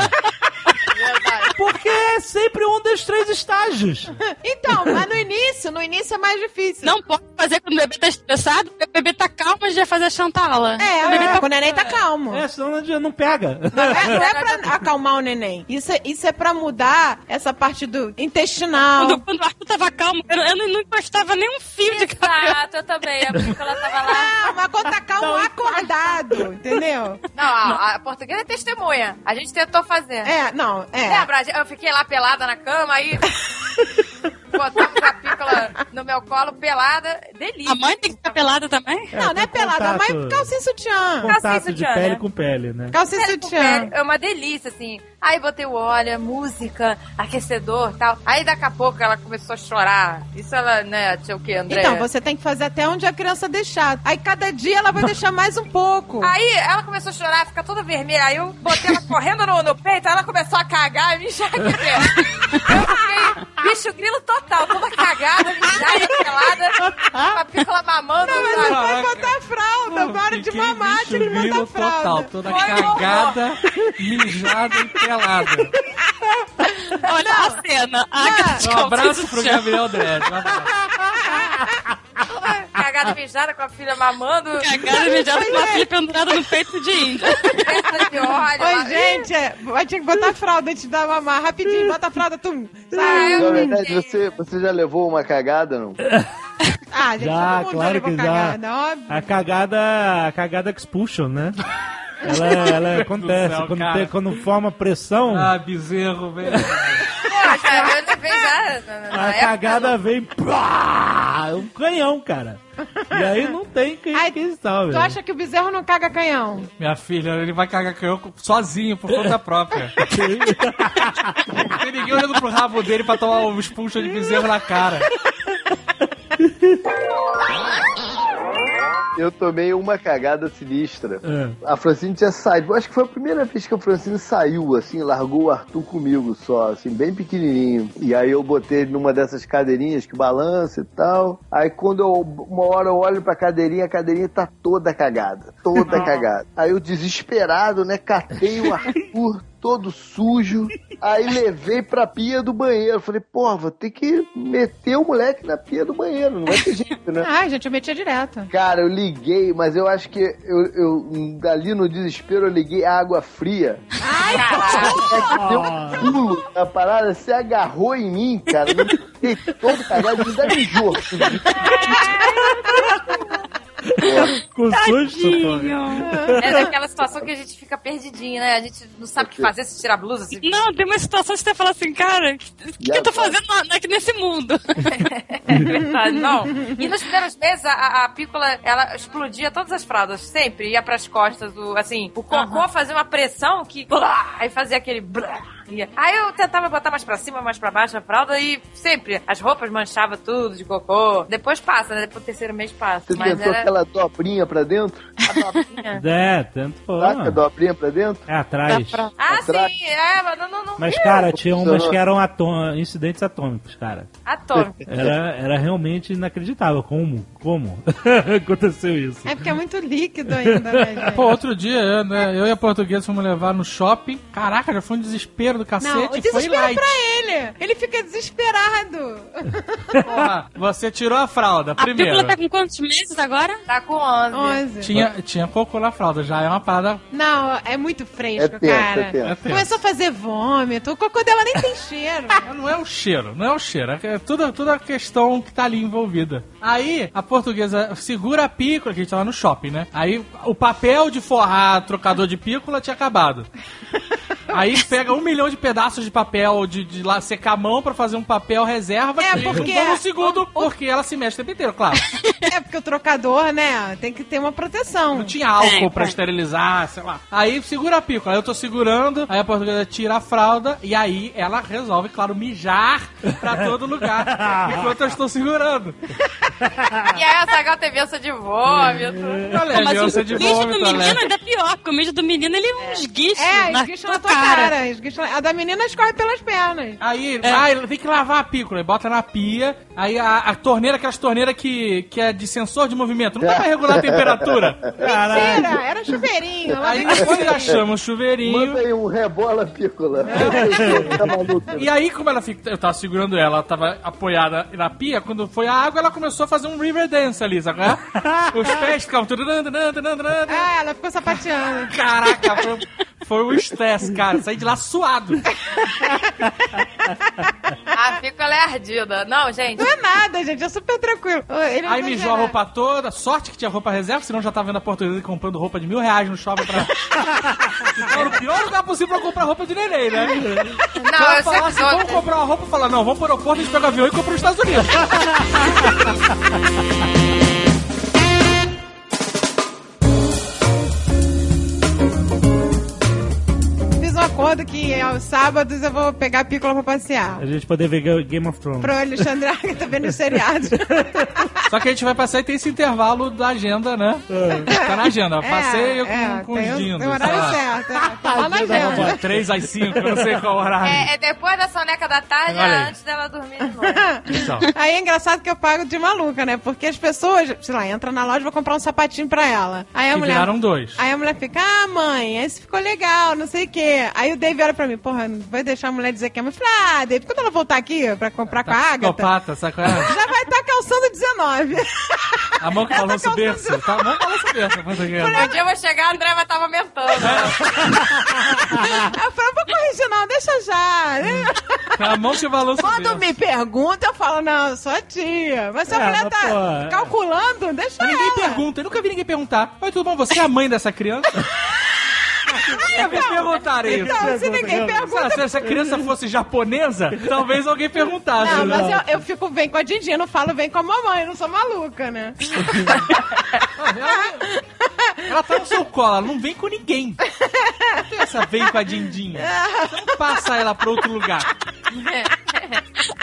É sempre um dos três estágios. Então, mas no início, no início é mais difícil. Não pode fazer quando o bebê tá estressado, porque o bebê tá calmo, a gente vai fazer a Chantala. É, o bebê é, tá... quando o neném tá calmo. É, senão não, não pega. Não é, não é pra acalmar o neném. Isso é, isso é pra mudar essa parte do intestinal. Quando, quando o Arthur tava calmo, eu, eu não, não encostava nem um fio de cabelo. Exato, eu também. A Pícola tava lá. Ah, mas quando tá calmo, acordado, entendeu? Não, a, a portuguesa é testemunha. A gente tentou fazer. É, não, é. Lembra? Eu fiquei lá pelada na cama, aí botamos a pícola no meu colo, pelada. Delícia. A mãe tem que ficar pelada também? Não, não é pelada, contato- mas calcinha e sutiã. Calcinha e de sutiã, pele né? com pele, né? Calcinha Pele sutiã. É uma delícia, assim. Aí botei o óleo, a música, aquecedor e tal. Aí daqui a pouco ela começou a chorar. Isso ela, né, tinha o que, André? Então, você tem que fazer até onde a criança deixar. Aí cada dia ela vai deixar mais um pouco. Aí ela começou a chorar, ficar toda vermelha. Aí eu botei ela correndo no, no peito, aí ela começou a cagar e me enxaguei. Eu fiquei bicho grilo total, toda cagada, mijada, pelada, com a pícola mamando. Mas sabe? você pode Caraca. botar fralda. Na hora de mamar, que a fralda. total, toda Foi cagada, mijada e pelada. Olha a cena. A Agatha Um abraço pro Gabriel Dredd. Um. Cagada mijada com a filha mamando, Cagada mijada com a filha pendurada no peito de índia. peça de óleo. Oi, lá. gente, é, vai ter que botar a fralda antes de dar mamar. Rapidinho, bota a fralda, tum. Sai. eu Na verdade, você, você já levou uma cagada, não? Ah, gente, Já, todo mundo claro levou que já. cagada, óbvio. A cagada, a cagada expulsion, né? Ela, ela acontece. céu, quando, tem- quando forma pressão, Ah, bezerro, velho. Poxa, eu na- a época, cagada vem. Pá, um canhão, cara. E aí não tem quem, Ai, quem salve. Tu acha que o bezerro não caga canhão? Minha filha, ele vai cagar canhão sozinho, por conta própria. Não tem ninguém olhando pro rabo dele pra tomar um expulso de bezerro na cara. Eu tomei uma cagada sinistra. É. A Francine tinha saído. Acho que foi a primeira vez que a Francine saiu, assim, largou o Arthur comigo só, assim, bem pequenininho. E aí eu botei ele numa dessas cadeirinhas que balança e tal. Aí quando eu, uma hora eu olho pra cadeirinha, a cadeirinha tá toda cagada. Toda cagada. Aí eu desesperado, né, catei o Arthur todo sujo. Aí levei pra pia do banheiro. Falei, porra, vou ter que meter o moleque na pia do banheiro. Não vai ter jeito, né? Ai, gente, eu metia direto. Cara, eu liguei, mas eu acho que eu, eu dali no desespero eu liguei a água fria. É que deu um pulo na parada, você agarrou em mim, cara. Eu fiquei todo cagado, me dá um Com susto, porra. É daquela situação que a gente fica perdidinho, né? A gente não sabe o que fazer se tirar a blusa. Se... Não, tem uma situação que você fala assim, cara, o que, que eu tô fazendo na- nesse mundo? É verdade, não. E nos primeiros meses, a, a pícola, ela explodia todas as fraldas, sempre. Ia pras costas, o, assim, o cocô fazia uma pressão que... blá, aí fazia aquele... blá, Aí eu tentava botar mais pra cima, mais pra baixo a fralda e sempre as roupas manchavam tudo de cocô. Depois passa, né? Depois do terceiro mês passa. Você Mas tentou era aquela dobrinha pra dentro? a dobrinha. É, tentou. Saca a dobrinha pra dentro? É atrás. Ah, Atrás. sim, é, mas não, não, não. Mas, cara, tinha umas que eram atô- incidentes atômicos, cara. Atômico. Era, era realmente inacreditável. Como? Como? Aconteceu isso. É porque é muito líquido ainda, né, gente? Pô, outro dia, eu, né, eu e a portuguesa fomos levar no shopping. Caraca, já foi um desespero do cacete. Não, o foi desespero light. pra ele. Ele fica desesperado. Porra, você tirou a fralda, A primeiro. pílula tá com quantos meses agora? Tá com 11. 11. Tinha, tinha cocô na fralda, já é uma parada. Não, é muito fresco, É tenso, cara. é tenso. É tenso. Começou a fazer vômito. O cocô dela nem tem cheiro. Não é o cheiro, não é o cheiro. É tudo, tudo a questão que tá ali envolvida. Aí, a portuguesa segura a pícola, que a gente tava no shopping, né? Aí, o papel de forrar trocador de pícola tinha acabado. Aí pega um milhão de pedaços de papel de, de lá secar a mão pra fazer um papel reserva. É, que porque- um segundo, porque ela se mexe o tempo inteiro, claro. É porque o trocador, né, tem que ter uma proteção. Não tinha álcool É, pra é. esterilizar, sei lá. Aí segura a pícola, aí eu tô segurando, aí a portuguesa tira a fralda e aí ela resolve, claro, mijar pra todo lugar. enquanto eu estou segurando. E aí a Zagal teve ânsia de vômito. Olha, Mas o mijo do menino né? ainda é pior, porque o mijo do menino ele é um esguicho. É, na esguicha na tua cara. A da menina escorre pelas pernas. Aí, ai, tem que lavar a pícola, aí bota na pia, aí a, a torneira, aquelas torneiras que, que é de sensor de movimento, não dá pra regular a temperatura. Mentira, era chuveirinho. Aí depois com já chama o chuveirinho. Manda aí um rebola pícola. Tá maluco? E aí, como ela fica. Eu tava segurando ela, ela tava apoiada na pia, quando foi a água, ela começou a fazer um river dance ali, sabe? é? Os pés ficavam. Ah, ela ficou sapateando. Caraca, foi, foi um estresse, cara. Saí de lá suado. A pícola é ardida. Não, gente. Não é nada, gente, é super tranquilo. Ele Aí tá mijou a roupa toda. Sorte que tinha roupa reserva, senão já tava vendo a portuguesa comprando roupa de mil reais no shopping pra. Então, o pior lugar possível pra comprar roupa de neném, né? Não, ela eu sempre falasse, vamos comprar uma roupa, fala, não, vamos pro aeroporto, a gente pega o avião e compra nos Estados Unidos. acordo que aos sábados eu vou pegar a pícola pra passear. A gente poder ver Ga- Game of Thrones. Pro Alexandre Arca tá vendo os seriados. Só que a gente vai passar e tem esse intervalo da agenda, né? Tá na agenda, passeio com, é, com os o- dindos. Tem o horário lá. certo. É, tá lá na agenda. 3 às 5, eu não sei qual horário. É, é depois da soneca da tarde, Olha é aí. antes dela dormir de novo. Então, Aí é engraçado que eu pago de maluca, né? Porque as pessoas, sei lá, entram na loja e vou comprar um sapatinho pra ela. Aí a que mulher. viraram dois. Aí a mulher fica, ah, mãe, esse ficou legal, não sei o quê. Aí o Dave olha pra mim, porra, não vai deixar a mulher dizer que é. Eu falei, ah, Dave, quando ela voltar aqui pra comprar com a Agatha, Psicopata, sabe qual é? já vai estar calçando 19. A mão que balança o calçando- berço. Tá? A mão que balança o berço. Um dia eu vou chegar, a André vai estar amamentando. Aí eu falei, vou corrigir, não, deixa já. né? A mão que balança o Quando berço. me pergunta, eu falo, não, a tia. Mas se a É, mulher tá pô, calculando, deixa Mas ninguém ela. pergunta, eu nunca vi ninguém perguntar. Oi, tudo bom? Você é a mãe dessa criança? Nunca vi perguntarem isso. Então, se ninguém pergunta... se essa criança fosse japonesa, talvez alguém perguntasse. Não, né? mas eu, eu fico bem com a Dindinha, eu não falo bem com a mamãe, eu não sou maluca, né? Ela tá no seu colo, ela não vem com ninguém. Não tem essa vem com a Dindinha. Você não passa ela pra outro lugar.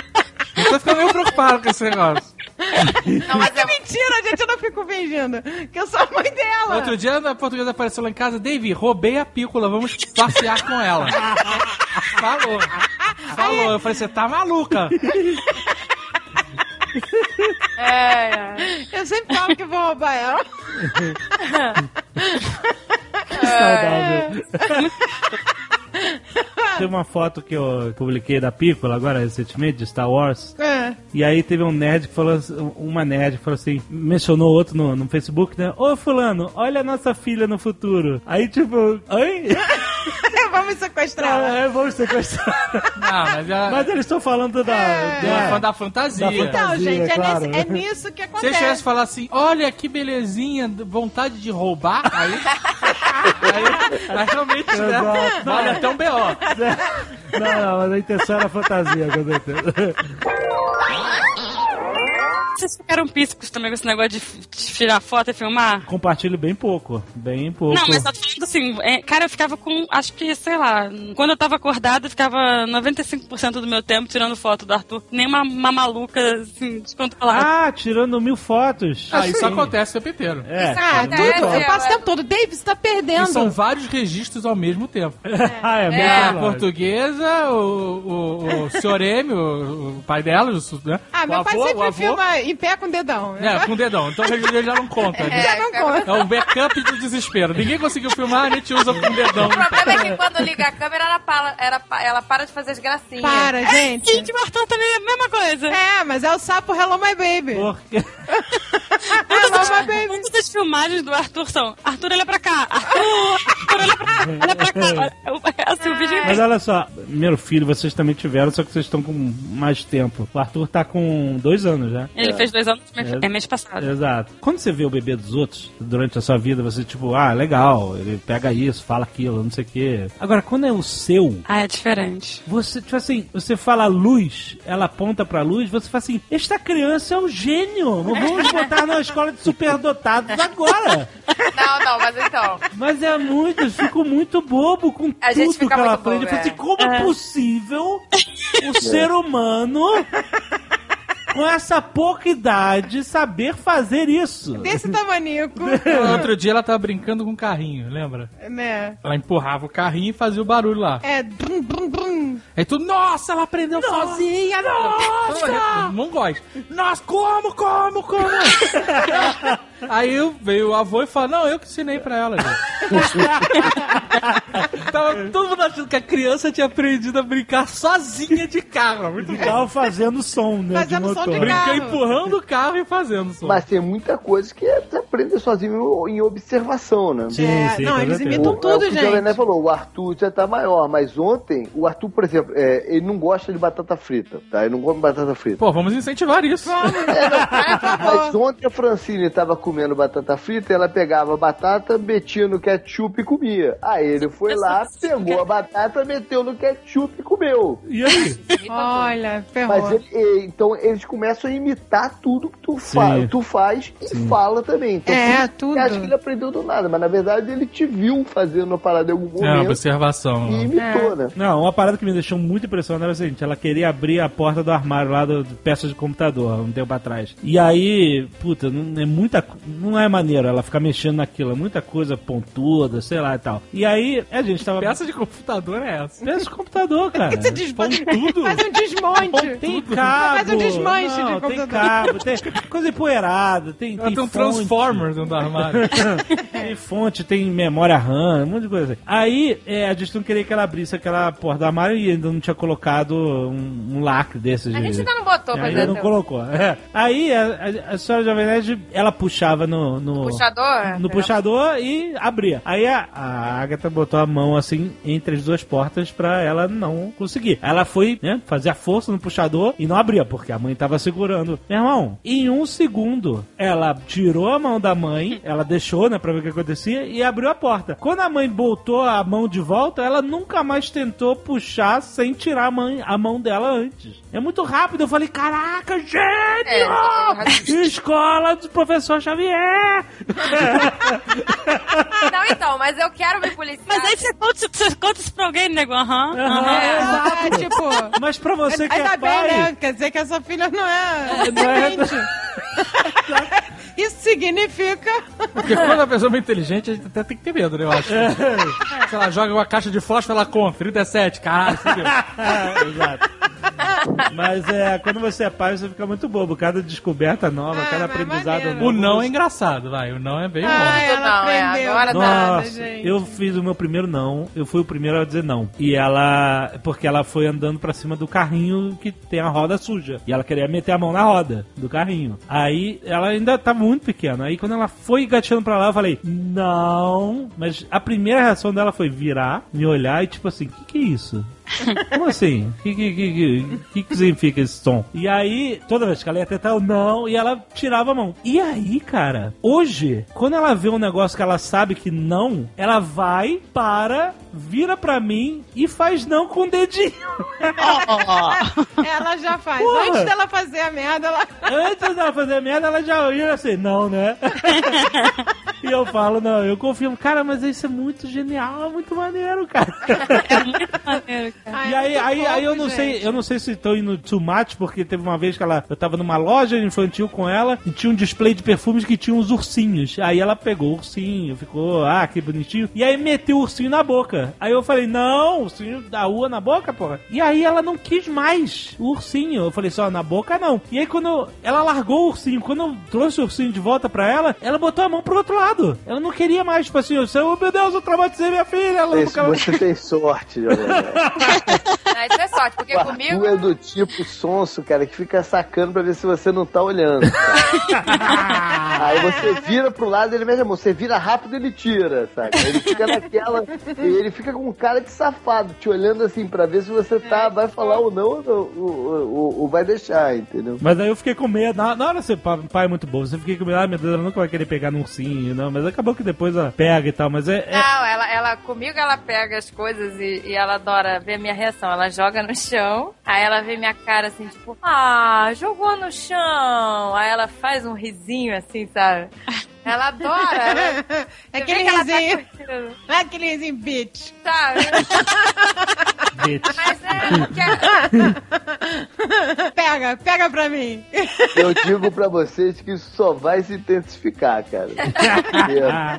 Eu tô ficando meio preocupado com esse negócio. Não, mas É é, mentira, a gente, eu não fico fingindo que eu sou a mãe dela. Outro dia a portuguesa apareceu lá em casa, Dave, roubei a pícola, vamos passear com ela. Falou. Falou. Eu falei, você tá maluca. É, é. Eu sempre falo que vou roubar ela. Saudável. Tem uma foto que eu publiquei da Pícola agora recentemente, de Star Wars. É. E aí teve um nerd que falou, assim- uma nerd que falou assim, mencionou outro no, no Facebook, né? Ô fulano, olha a nossa filha no futuro. Aí tipo, oi? Vamos sequestrar ela. É, vamos sequestrar. Não, mas, a, Mas eles estão falando da... É. da, da- da fantasia. Da fantasia. Então, gente, é, claro. nesse- é nisso que Se acontece. eles tivessem falar assim, olha que belezinha, vontade de roubar, aí. aí, aí realmente, né? Vale até um B.O. Não, não, mas a intenção era fantasia, com certeza. Vocês ficaram píssicos também com esse negócio de, de tirar foto e filmar? Compartilho bem pouco, bem pouco. Não, mas eu tô falando assim, é, cara, eu ficava com, acho que, sei lá, quando eu tava acordada, eu ficava 95% do meu tempo tirando foto do Arthur. Nem uma, uma maluca, assim, de quanto falar. Ah, tirando mil fotos. Ah, isso Sim. acontece o tempo inteiro. É. Ah, É, tudo. é, Eu passo o tempo todo. Você tá E perdendo. são vários registros ao mesmo tempo. ah, é, É. A portuguesa, o, o, o senhor M, o, o pai dela, o, né? Ah, o meu pai avô, o sempre filma em pé com o dedão. né? É, com o dedão. Então ele já não conta. né? Já não conta. É um backup do desespero. Ninguém conseguiu filmar, a gente usa com o dedão. O problema é que quando liga a câmera, ela para, ela, pa- ela para de fazer as gracinhas. Para, gente. Gente, o Arthur também é a mesma coisa. É, mas é o sapo Hello My Baby. My Baby. Muitas das filmagens do Arthur são Arthur, olha pra cá. Arthur, Arthur olha pra cá. Olha pra cá. É assim, o vídeo Mas olha só, primeiro filho vocês também tiveram, só que vocês estão com mais tempo. O Arthur tá com dois anos já. Ele fez dois anos, É. é mês passado. Exato. Quando você vê o bebê dos outros, durante a sua vida, você tipo, ah, legal, ele pega isso, fala aquilo, não sei o quê. Agora, quando é o seu, Ah, é diferente. você, tipo assim, você fala luz, ela aponta pra luz, você fala assim, esta criança é um gênio, vamos botar na escola de superdotados agora. Não, não, mas então. Mas é muito, eu fico muito bobo com A gente tudo que ela aprende. Eu bobo, falo assim, é. como é possível o ser humano, com essa pouca idade, saber fazer isso? Desse tamanico. Outro dia ela tava brincando com um carrinho, lembra? né? Ela empurrava o carrinho e fazia o barulho lá. É. Brum, brum, brum. Aí tu, nossa, ela aprendeu sozinha, nossa! Mongóis. Nossa, como, como, como? Aí veio o avô e falou, não, eu que ensinei pra ela, gente. Tava todo mundo achando que a criança tinha aprendido a brincar sozinha de carro. Muito bom. Tava fazendo som, né? Fazendo de som motor. de Brincar carro. empurrando o carro e fazendo som. Mas tem muita coisa que é- você aprende sozinho em observação, né? Sim, É, sim, não, eles imitam O- é tudo, o que o Jovem gente. falou, o Arthur já tá maior, mas ontem, o Arthur, por exemplo, é, ele não gosta de batata frita, tá? Ele não come batata frita. Pô, vamos incentivar isso. Mas ontem a Francine tava comendo batata frita, ela pegava a batata, metia no ketchup e comia. Aí ele foi lá, pegou a batata, meteu no ketchup e comeu. E aí? Olha, ferrou. Mas ele- então eles começam a imitar tudo que tu, fa Sim. tu faz e fala também. Então, É, tudo. acha que ele aprendeu do nada, mas na verdade ele te viu fazendo a parada em algum É, uma momento observação. e imitou, né? Não, uma parada que me deixou muito impressionada era o seguinte: ela queria abrir a porta do armário lá do, de peças de computador, um tempo atrás. E aí, puta, não é muita. co- Não é maneiro ela ficar mexendo naquilo, é muita coisa pontuda, sei lá e tal. E aí, a gente tava. Peça de computador é essa. Peça de computador, cara. Você desmonte. Pontudo. Faz um desmonte. Tem cabo. Faz um desmanche não, de tem computador. cabo, tem coisa empoeirada, tem, tem tem um fonte. Transformers dentro do armário. tem fonte, tem memória RAM, um monte de coisa. Aí, é, a gente não queria que ela abrisse aquela porta do armário e ainda não tinha colocado um, um lacre desses. A gente ainda não botou pra ainda não dentro. colocou. É. Aí, a, a, a senhora Jovem Nerd, ela puxava no... no Puxador? no puxador e abria. Aí a, a Agatha botou a mão assim entre as duas portas pra ela não conseguir. Ela foi, né, fazer a força no puxador e não abria, porque a mãe tava segurando. Meu irmão, em um segundo, ela tirou a mão da mãe, ela deixou, né, pra ver o que acontecia e abriu a porta. Quando a mãe botou a mão de volta, ela nunca mais tentou puxar sem tirar a, mãe, a mão dela antes. É muito rápido. Eu falei, caraca, gênio! É, Escola do professor Xavier! Não, então, mas eu quero me policiar. Mas aí você conta, você conta isso pra alguém, nego? Aham. Aham, aham. É, tipo, Mas pra você que Ainda é bem, pai... né? Quer dizer que essa filha não é. Não é-. Isso significa. Porque quando a pessoa é muito inteligente, a gente até tem que ter medo, né? Eu acho. Se ela joga uma caixa de fósforo, ela conta. 37, caralho. Exato. Mas é, quando você é pai, você fica muito bobo. Cada descoberta nova, Ah, cada aprendizado maneiro. novo. O não é engraçado, vai. O não é bem bom. Ai, ela Não, é, aprendeu. agora tá- nada, Nossa, gente. eu fiz o meu primeiro não. Eu fui o primeiro a dizer não. E ela. Porque ela foi andando pra cima do carrinho que tem a roda suja. E ela queria meter a mão na roda do carrinho. Aí ela ainda tava muito pequena. Aí quando ela foi gateando pra lá, eu falei, não. Mas a primeira reação dela foi virar, me olhar e tipo assim, o que, que é isso? Como assim? O que, que, que, que, significa esse som? E aí, toda vez que ela ia tentar não, e ela tirava a mão. E aí, cara, hoje, quando ela vê um negócio que ela sabe que não, ela vai, para, vira pra mim e faz não com o dedinho. Ela já faz. Porra. Antes dela fazer a merda, ela. Antes dela fazer merda, ela já ia assim, não, né? e eu falo, não, eu confirmo, cara, mas isso é muito genial, é muito maneiro, cara. É muito maneiro, cara. Ai, E é aí, muito aí, aí eu não sei, gente. eu não sei se estão indo too much, porque teve uma vez que ela, eu tava numa loja infantil com ela e tinha um display de perfumes que tinha uns ursinhos. Aí ela pegou o ursinho, ficou, ah, que bonitinho. E aí meteu o ursinho na boca. Aí eu falei, não, ursinho da rua na boca, porra. E aí ela não quis mais o ursinho. Eu falei, só na boca não. E aí quando eu- ela largou o ursinho, quando eu trouxe o ursinho de volta pra ela, ela botou a mão pro outro lado. Ela não queria mais, tipo assim, eu oh meu Deus, eu traumatizei minha filha. Ela Esse- nunca... Você tem sorte. Não, isso é sorte, porque O comigo. É do tipo sonso, cara, que fica sacando pra ver se você não tá olhando. Aí você vira pro lado, ele mesmo, você vira rápido ele tira, sabe? Ele fica naquela. e ele fica com um cara de safado, te olhando assim pra ver se você tá, vai falar ou não, ou, ou, ou- ou vai deixar, entendeu? Mas aí eu fiquei com medo. Na, na hora você pai, pai é muito bom. Você fiquei com medo, ah, meu Deus, ela nunca vai querer pegar num ursinho, não. Mas acabou que depois ela pega e tal. Mas é. é- Não, ela, ela, comigo ela pega as coisas e, e ela adora ver minha reação. Ela joga no chão, aí ela vê minha cara assim, tipo, ah, jogou no chão. Aí ela faz um risinho assim, sabe? Ela adora. Ela, É aquele tá risinho. curtindo, É aquele risinho, bitch. sabe? Mas é. porque- Pega, pega pra mim. Eu digo pra vocês que isso só vai se intensificar, cara.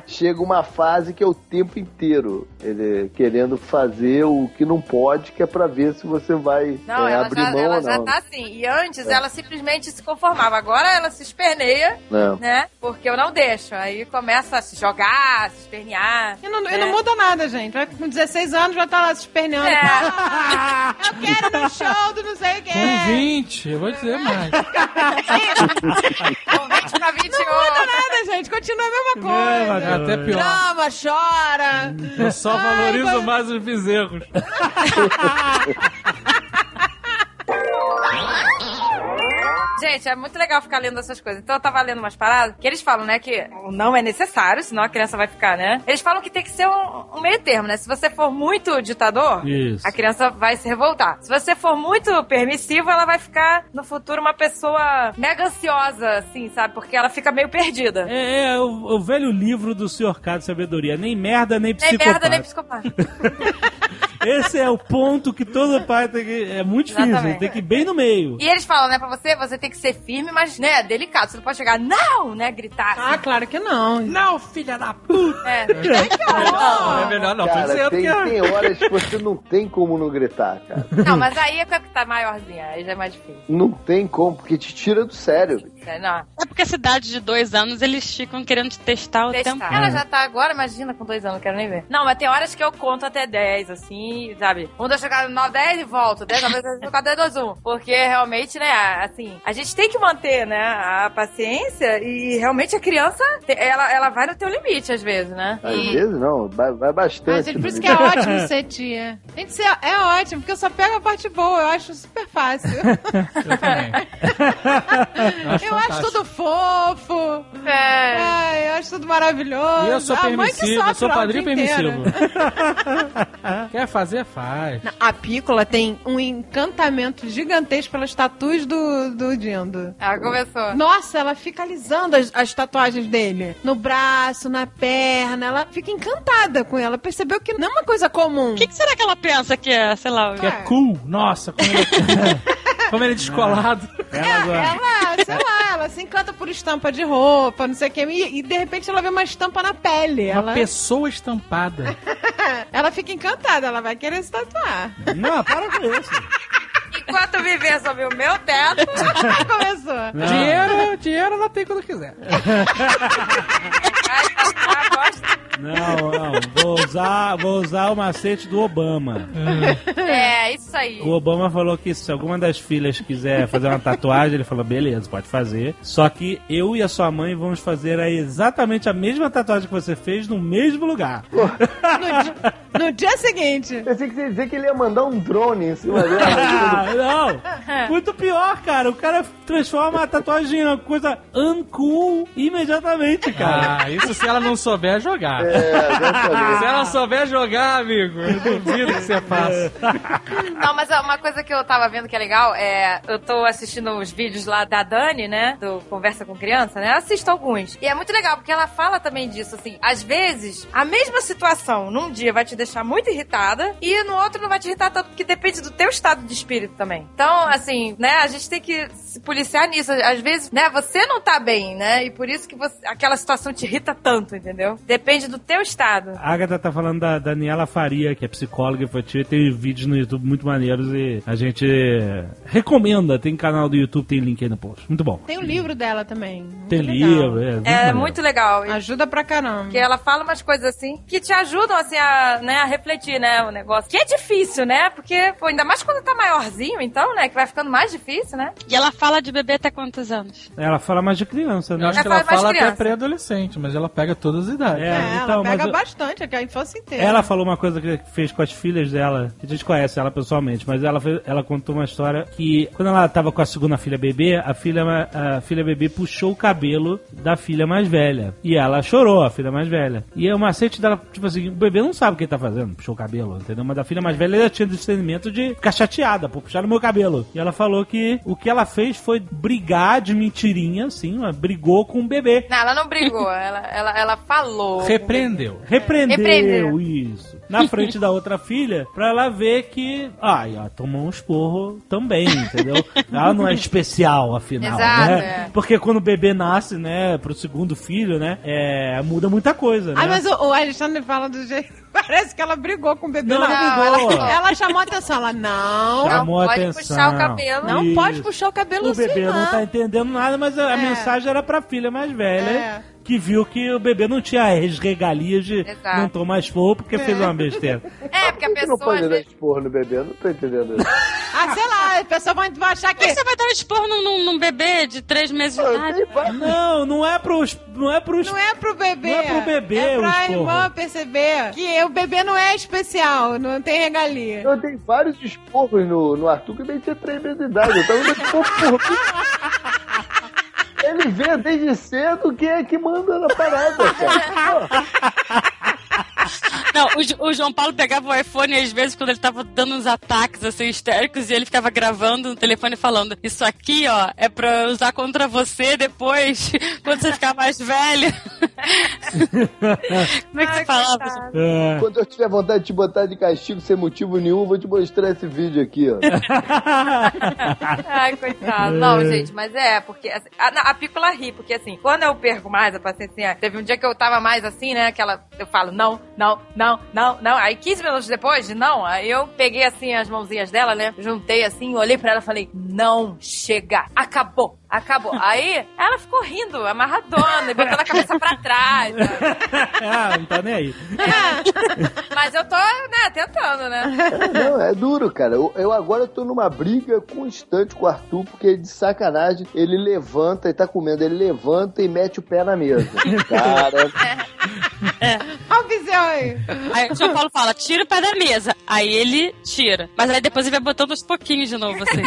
Chega uma fase que é o tempo inteiro ele querendo fazer o que não pode, que é pra ver se você vai Não, é, ela, abrir já, mão ela ou já não. tá assim. E antes ela simplesmente se conformava. Agora ela se esperneia, Não. né? Porque eu não deixo. Aí começa a se jogar, a se espernear. E não, e É. não muda nada, gente. Vai com 16 anos já tá lá se esperneando. É. Eu quero no show do não sei o que. Com 20, eu vou dizer mais. Com 20 pra 21. Não muda nada, gente. Continua a mesma coisa. É, Até pior. Drama, chora. Eu só Ai, valorizo vai- mais os bezerros. Gente, é muito legal ficar lendo essas coisas. Então eu tava lendo umas paradas que eles falam, né, que não é necessário, senão a criança vai ficar, né? Eles falam que tem que ser um, um meio termo, né? Se você for muito ditador, Isso. a criança vai se revoltar. Se você for muito permissivo, ela vai ficar no futuro uma pessoa mega ansiosa, assim, sabe? Porque ela fica meio perdida. É, é o, o velho livro do Sr. K de Sabedoria. Nem merda, nem Nem psicopata. merda, nem psicopata. Esse é o ponto que todo pai tem que. É muito difícil, Exatamente. tem que ir bem no meio. E eles falam, né, pra você, você tem que ser firme, mas, né, delicado. Você não pode chegar, não, né, gritar. Ah, claro que não. Não, filha da puta! É. Não, é melhor não, Cara, tem, que é. tem horas que você não tem como não gritar, cara. Não, mas aí é que tá maiorzinha, aí já é mais difícil. Não tem como, porque te tira do sério. É, Não, É porque a cidade de dois anos eles ficam querendo te testar o testar. tempo. Ela já tá agora, imagina, com dois anos, não quero nem ver. Não, mas tem horas que eu conto até 10, assim, sabe? Quando eu chegar no 9, 10 e volto. 10, 9, 10, 10, 10, 2, 1. Porque realmente, né, assim, a gente tem que manter, né, a paciência e realmente a criança, ela, ela vai no teu limite às vezes, né? Às E- vezes não, vai, vai Ah, bastante. gente, por isso que é ótimo ser tia. Gente, ser- é ótimo, porque eu só pego a parte boa. Eu acho super fácil. Eu também. Acho Eu acho tudo fofo. É. Ai, eu acho tudo maravilhoso. E eu sou A mãe que permissivo, eu sou padrinho permissivo. Quer fazer, faz. A Pícola tem um encantamento gigantesco pelas tatuas do, do Dindo. Ela começou. Nossa, ela fica alisando as, as tatuagens dele. No braço, na perna. Ela fica encantada com ela. Percebeu que não é uma coisa comum. O que, que será que ela pensa que é, sei lá... Que é cool. Nossa, como ele é, como ele é descolado. Ela agora. Ela, sei lá, ela se encanta por estampa de roupa, não sei o que. E, e, de repente ela vê uma estampa na pele. Uma Ela, pessoa estampada. ela fica encantada, ela vai querer se tatuar. Não, para com isso. Enquanto viver sob o meu teto, Começou. Não. Dinheiro, dinheiro ela tem quando quiser. Não, não. Vou usar, vou usar o macete do Obama. É, isso aí. O Obama falou que se alguma das filhas quiser fazer uma tatuagem, ele falou, beleza, pode fazer. Só que eu e a sua mãe vamos fazer a exatamente a mesma tatuagem que você fez no mesmo lugar. No, no dia seguinte. Pensei que você ia dizer que ele ia mandar um drone em cima dela. Ah, não! Muito pior, cara. O cara transforma a tatuagem em uma coisa uncool imediatamente, cara. Ah, isso se ela não souber jogar. É. Se ela souber jogar, amigo, eu duvido que você faça. Não, mas uma coisa que eu tava vendo que é legal é. Eu tô assistindo os vídeos lá da Dani, né? Do Conversa com Criança, né? Eu assisto alguns. E é muito legal, porque ela fala também disso, assim. Às vezes, a mesma situação num dia vai te deixar muito irritada e no outro não vai te irritar tanto, porque depende do teu estado de espírito também. Então, assim, né? A gente tem que se policiar nisso. Às vezes, né? Você não tá bem, né? E por isso que você, aquela situação te irrita tanto, entendeu? Depende do teu estado. A Agatha tá falando da Daniela Faria, que é psicóloga infantil, e tem vídeos no YouTube muito maneiros e a gente recomenda. Tem canal do YouTube, tem link aí no post. Muito bom. Tem o livro dela também. Muito Tem legal. livro, é. É maneiro. muito legal. Ajuda pra caramba. Porque ela fala umas coisas assim que te ajudam assim a, né, a refletir, né, o negócio. Que é difícil, né? Porque, pô, ainda mais quando tá maiorzinho, então, né, que vai ficando mais difícil, né? E ela fala de bebê até quantos anos? Ela fala mais de criança, Eu né? acho que Ela ela faz fala criança. até pré-adolescente, mas ela pega todas as idades. É, É, então, ela mas pega eu- bastante, é que a infância inteira. Ela falou uma coisa que fez com as filhas dela, que a gente conhece ela pessoalmente, mas ela, fez- ela contou uma história que quando ela tava com a segunda filha bebê, a filha, a filha bebê puxou o cabelo da filha mais velha. E ela chorou, a filha mais velha. E o macete dela, tipo assim, o bebê não sabe o que ele tá fazendo, puxou o cabelo, entendeu? Mas da filha mais velha ela tinha discernimento de ficar chateada por puxar o meu cabelo. E ela falou que o que ela fez foi brigar de mentirinha, assim, ela brigou com o bebê. Não, ela não brigou, ela, ela, ela falou. Repreendeu. Repreendeu, Repreendeu. isso. Na frente da outra filha, pra ela ver que. Ai, ela tomou um esporro também, entendeu? Ela não é especial, afinal, Exato, né? é. Porque quando o bebê nasce, né, pro segundo filho, né, é, muda muita coisa, né? Ai, mas o, o Alexandre fala do jeito. Parece que ela brigou com o bebê. Não, não brigou. Ela, ela chamou a atenção. Ela, não. Não Chamou pode atenção. puxar o cabelo. Não Isso. pode puxar o cabelo O bebê assim, não tá entendendo nada, mas a, a É. mensagem era pra filha mais velha. É. Que viu que o bebê não tinha as regalias de Exato. não tomar esporro porque fez uma besteira. É, porque a Por que não pessoa. pode dar esporro no bebê? Eu não tô entendendo isso. Ah, sei lá, a pessoa vai, vai achar Como é que. que você vai dar um esporro num, num- num bebê de três meses de Eu idade? tenho Não, não é pros. Não é pros. Não é pro bebê. Não é pro bebê É o pra esporro. irmã perceber que o bebê não é especial, não tem regalia. Eu dei vários esporros no, no Arthur que nem tinha 3 meses de idade. Eu tava dando esporro por mim. Ele vê desde cedo quem é que manda na parada, cara. Não, o, o João Paulo pegava o iPhone às vezes quando ele tava dando uns ataques assim histéricos e ele ficava gravando no telefone falando: Isso aqui, ó, é pra usar contra você depois, quando você ficar mais velho. Como é que Ai, você falava? É. Quando eu tiver vontade de te botar de castigo sem motivo nenhum, vou te mostrar esse vídeo aqui, ó. Ai, coitado. Não, gente, mas é, porque assim, a, a pícola ri, porque assim, quando eu perco mais a paciência, assim, teve um dia que eu tava mais assim, né, aquela, eu falo, não, não, não, não, não, aí 15 minutos depois de não, aí eu peguei assim as mãozinhas dela, né, juntei assim, olhei pra ela e falei, não chega, acabou. Acabou. Aí ela ficou rindo, amarradona, e botando a cabeça pra trás. sabe? ah, não tá nem aí. Mas eu tô, né, tentando, né? É, não, é duro, cara. Eu, eu agora tô numa briga constante com o Arthur, porque de sacanagem ele levanta e tá comendo, ele levanta e mete o pé na mesa. Cara, Olha o viseu aí. Aí o João Paulo fala, tira o pé da mesa. Aí ele tira. Mas aí depois ele vai botando aos pouquinhos de novo, assim.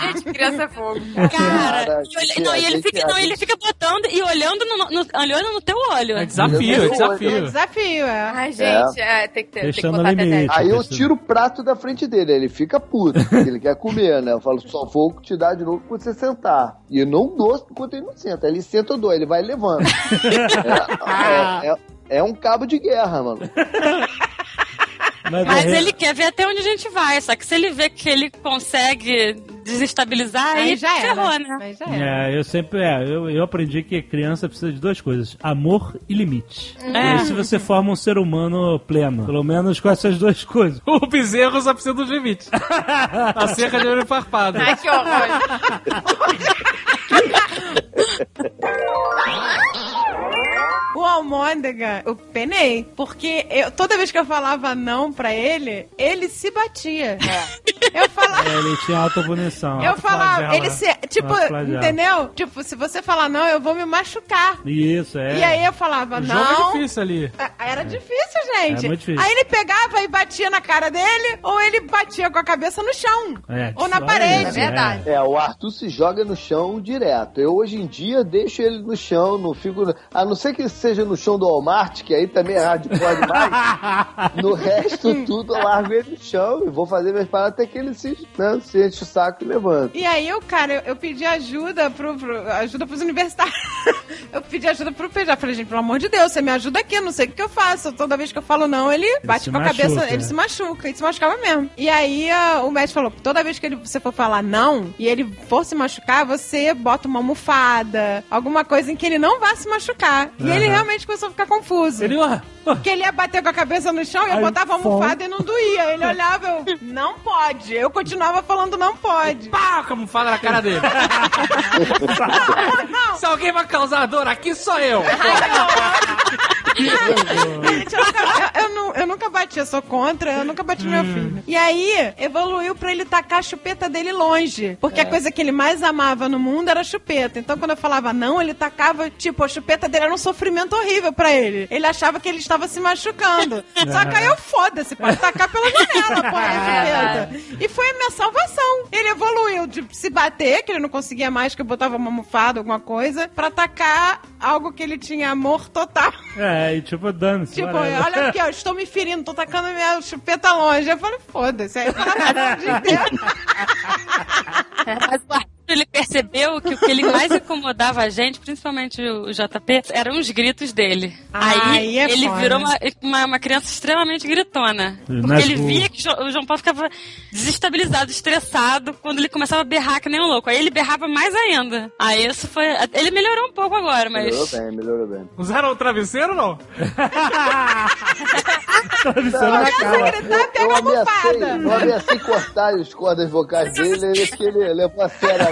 Gente, criança é fogo. Cara, e, que não, e ele fica, não, ele fica botando e olhando no, no- olhando no teu olho. É desafio, é É desafio. desafio, é. Ai, gente, é, tem, que ter, tem que botar limite. Aí eu tiro o prato da frente dele, ele fica puto, porque ele quer comer, né? Eu falo, só vou te dar de novo quando você sentar. E eu não dou enquanto ele não senta. Ele senta, eu dou, ele vai levando. é, é- é- é um cabo de guerra, mano. Mas, Mas é- ele quer ver até onde a gente vai. Só que se ele vê que ele consegue desestabilizar, aí, Aí já ferrou, era. né? Aí já era. É, eu sempre, é, eu, eu aprendi que criança precisa de duas coisas: amor e limite. É. E se você forma um ser humano pleno, pelo menos com essas duas coisas. O bezerro só precisa dos limites. A cerca de olho farpado. Ai, que horror. O Almôndega, eu penei. Porque eu- toda vez que eu falava não pra ele, ele se batia. Eu falava. É, ele tinha autopunição. Eu falava, ele se. Tipo, entendeu? Tipo, se você falar não, eu vou me machucar. Isso, é. E aí eu falava, O jogo não. é difícil ali. Ah, Era difícil, gente. É muito difícil. Aí ele pegava e batia na cara dele, ou ele batia com a cabeça no chão. É, ou na parede. É verdade. É, o Arthur se joga no chão direto. Eu hoje em dia deixo ele no chão, não fico. A não ser que seja no chão do Walmart, que aí também é hardcore demais. No resto, tudo eu largo ele no chão e vou fazer minhas paradas até que ele se, né, se enche o saco e levanta. E aí, eu, cara, eu, eu pedi ajuda pro, pro- ajuda pros universitários. eu pedi ajuda pro PJ. Falei, gente, pelo amor de Deus, você me ajuda aqui, eu não sei o que eu faço. Toda vez que eu falo não, ele bate se com a machuca, cabeça, é. ele se machuca, ele se machucava mesmo. E aí o médico falou: toda vez que ele, você for falar não e ele for se machucar, você bota uma almofada, alguma coisa em que ele não vá se machucar. E ele Aham. Realmente começou a ficar confuso. Ele, ó, Porque ele ia bater com a cabeça no chão e eu Aí, botava a almofada e não doía. Ele olhava, eu, não pode. Eu continuava falando não pode. Pá, como fala na cara dele. Se alguém vai causar dor aqui, sou eu. Gente, eu, nunca, eu, eu nu- eu nunca bati, eu sou contra, eu nunca bati no meu filho. E aí, evoluiu pra ele tacar a chupeta dele longe. Porque a coisa que ele mais amava no mundo era a chupeta. Então, quando eu falava não, ele tacava, tipo, a chupeta dele era um sofrimento horrível pra ele. Ele achava que ele estava se machucando. Só que aí eu foda-se, pode tacar pela janela, pô, a chupeta. E foi a minha salvação. Ele evoluiu de se bater, que ele não conseguia mais, que eu botava uma almofada, alguma coisa, pra tacar algo que ele tinha amor total. é, e tipo, dane-se. Tipo, whatever. olha aqui, ó, estou me ferindo, tô tacando minha chupeta longe. Eu falei, foda-se. Aí eu dia inteiro. Mas Arthur, ele percebeu que o que ele mais incomodava a gente, principalmente o JP, eram os gritos dele. Ah, aí aí é ele foda. virou uma, uma, uma criança extremamente gritona. Porque Nas ele ruas. via que o João Paulo ficava desestabilizado, estressado, quando ele começava a berrar que nem um louco. Aí ele berrava mais ainda. Aí isso foi. Ele melhorou um pouco agora, Melhorou mas. bem, melhorou bem. Usaram o travesseiro ou não? Travesseiro na Começa a cara. gritar, pega eu a ameacei, eu ameacei cortar as cordas vocais dele, ele que ele levou a sério.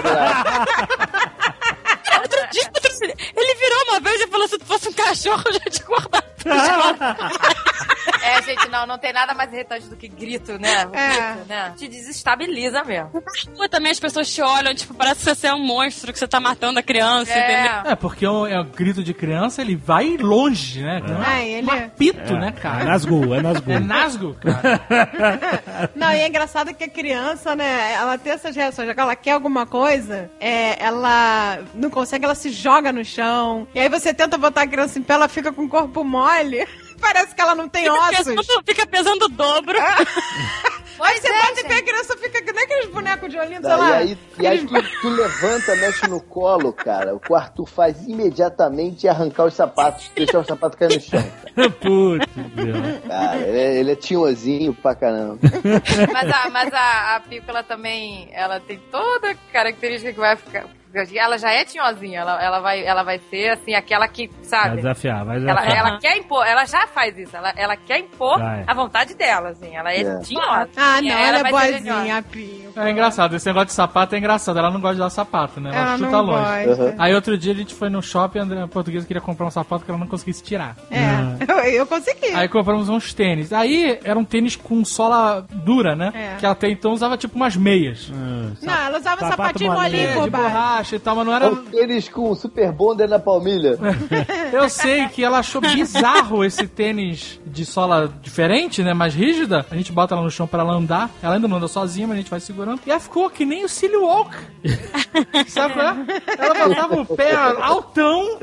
Outro dia, outro dia, ele virou uma vez e falou: se tu fosse um cachorro, eu já te cortava. É, gente, não, não tem nada mais irritante do que grito, né? O É. grito, né? Te desestabiliza mesmo. Na rua também as pessoas te olham, tipo, parece que você é um monstro, que você tá matando a criança, entendeu? É. É, porque é um, é grito de criança, ele vai longe, né? Ah, é ele- um apito, né, É cara? Nasgul, é Nasgul. É nasgo, cara. Não, e é engraçado que a criança, né, ela tem essas reações. Já que ela quer alguma coisa, é, ela não consegue, ela se joga no chão. E aí você tenta botar a criança em pé, ela fica com o corpo mole. Parece que ela não tem Fica ossos. pesando, fica pesando o dobro. Aí você é, gente. pé, a criança fica que nem aqueles bonecos de olhinho, sei lá. aí, e aí tu, tu levanta, mexe no colo, cara. O que o Arthur faz imediatamente é arrancar os sapatos, deixar os sapatos cair no chão. Putz. Cara, ele é, ele é tinhosinho pra caramba. Mas a, mas a, a Pícola também, ela tem toda a característica que vai ficar. Ela já é tinhosinha, ela, ela, vai, ela vai ser assim, aquela que, Vai sabe? desafiar, vai Ela, desafiar. ela quer impor, ela já faz isso, ela, ela quer impor Vai. a vontade dela, assim, ela é, É. tinhosa. Ah, não, aí ela, é vai boazinha, Pio. É engraçado, esse negócio de sapato é engraçado. Ela não gosta de dar sapato, né? Ela, Ela chuta não longe. gosta. Uhum. Aí outro dia a gente foi no shopping, a André- a portuguesa queria comprar um sapato que ela não conseguisse tirar. É, eu, eu consegui. Aí compramos uns tênis. Aí era um tênis com sola dura, né? É. Que ela até então usava tipo umas meias. Ah, Não, ela usava sapatinho molinho. É, por de baixo. Borracha e tal, mas não era. Eles com super bonder na palmilha. Eu sei que ela achou bizarro esse tênis de sola diferente, né? Mais rígida. A gente bota ela no chão pra ela andar. Ela ainda não anda sozinha, mas a gente vai segurando. E ela ficou que nem o Silly Walk. Sabe qual é? Ela botava o pé altão,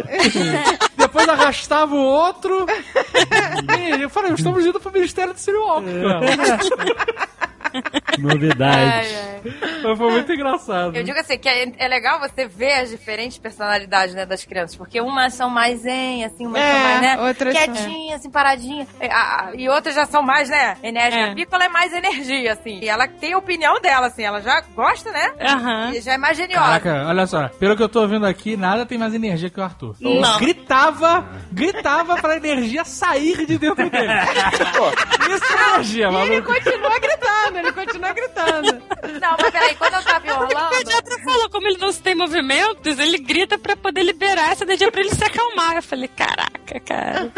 depois arrastava o outro. E eu falei, estamos indo pro Ministério do Silly Walk, cara. Novidades. Ai, ai. Mas foi muito engraçado. Eu digo assim, que é, é legal você ver as diferentes personalidades, né, das crianças. Porque umas são mais zen, assim, umas É, são mais, né, outras são- quietinhas, assim, paradinhas. E, a- e outras já são mais, né, enérgicas. É. A Piccola é mais energia, assim. E ela tem a opinião dela, assim. Ela já gosta, né? Aham. E já é mais geniosa. Caraca, olha só, pelo que eu tô ouvindo aqui, nada tem mais energia que o Arthur. Não. Gritava, gritava pra energia sair de dentro dele. Isso é energia, E ele continua gritando, ele continua gritando. Não, mas peraí, quando eu tava em O pediatra falou, como ele não tem movimentos, ele grita pra poder liberar essa energia pra ele se acalmar. Eu falei, caraca, cara.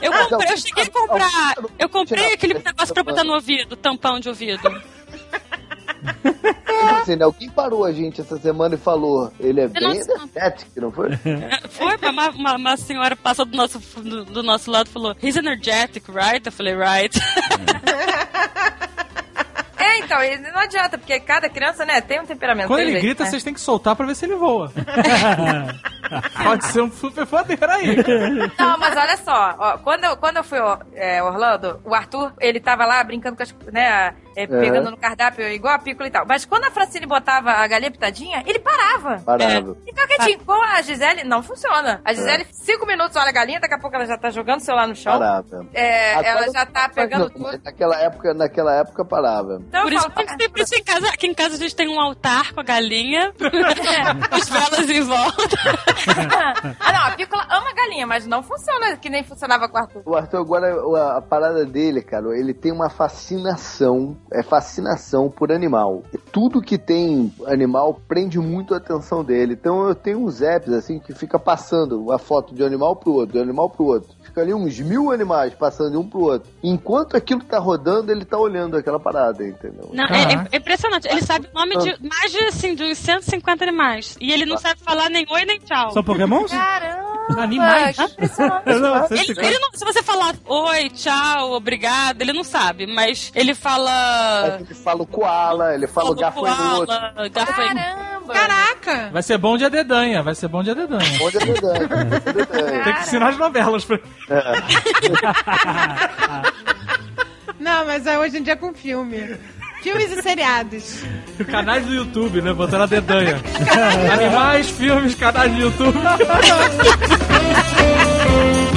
Eu comprei, eu cheguei a comprar. Eu comprei aquele negócio pra botar no ouvido, tampão de ouvido. Tipo assim, né? Alguém parou a gente essa semana e falou, ele é Eu bem energético, não foi? Foi, uma, uma, uma senhora passou do nosso, do, do nosso lado e falou, he's energetic, right? Eu falei, right. É, então, não adianta, porque cada criança, né, tem um temperamento. Quando ele jeito, grita, né? vocês têm que soltar pra ver se ele voa. Pode ser um super poder aí. Não, mas olha só, ó, quando, eu, quando eu fui ó, é, Orlando, o Arthur, ele tava lá brincando com as, né, é, pegando no cardápio igual a pícola e tal. Mas quando a Francine botava a galinha pitadinha, ele parava. Parava. Então, quietinho, com a Gisele, não funciona. A Gisele, cinco minutos olha a galinha, daqui a pouco ela já tá jogando o celular no chão. Parava. É, ela já tá pegando não, tudo. Naquela época, naquela época parava. Então Por isso falo, que tem por isso que em casa, aqui em casa a gente tem um altar com a galinha, as velas em volta. ah, não, a pícola ama galinha, mas não funciona que nem funcionava com o Arthur. O Arthur agora, a, a parada dele, cara, ele tem uma fascinação, é fascinação por animal. Tudo que tem animal prende muito a atenção dele. Então eu tenho uns apps assim que fica passando a foto de um animal pro outro, de um animal pro outro. Fica ali uns mil animais passando de um pro outro. Enquanto aquilo tá rodando, ele tá olhando aquela parada, entendeu? Não, é, é- é impressionante. Ele sabe o nome de mais de, assim, de uns 150 animais. E ele não sabe falar nem oi nem tchau. São pokémons? Caramba! Animais? impressionante. Não, Ele, 150. ele não, se você falar oi, tchau, obrigado, ele não sabe, mas ele fala. Ele fala o koala, ele fala o gafanhoto. Caramba! Caraca! Vai ser bom de dedanha, vai ser bom de dedanha. Onde é verdade? Onde é? Tem que ensinar as novelas pra Não, mas é hoje em dia com filme. Filmes e seriados. canais do YouTube, né? Botando a dedanha. Animais, filmes, canais do YouTube.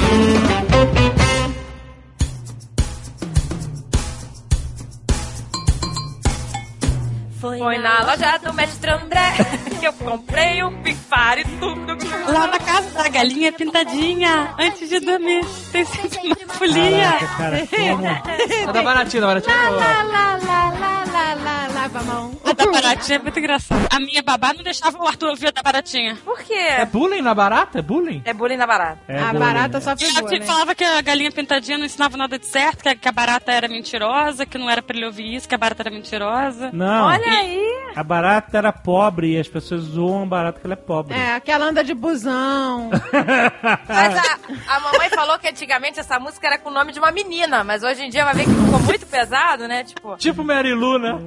Foi na loja do mestre André que eu comprei o pifar e tudo. Lá na casa da galinha pintadinha, antes de dormir, tem sempre uma folia. Caraca, cara, como... É da baratinha, da baratinha. Lá, boa. lá, lá, lá, lá, lá, lava a mão. A da baratinha é muito engraçada. A minha babá não deixava o Arthur ouvir a da baratinha. Por quê? É bullying na barata? É bullying? É bullying na barata. É a bom, barata só pegou, que né? falava que a galinha pintadinha não ensinava nada de certo, que a, que a barata era mentirosa, que não era pra ele ouvir isso, que a barata era mentirosa. Não, Olha aí! a barata era pobre e as pessoas zoam a barata porque ela é pobre. É, aquela anda de busão. Mas a, a mamãe falou que antigamente essa música era com o nome de uma menina, mas hoje em dia vai ver que ficou muito pesado, né? Tipo, Tipo Mary Lou, né?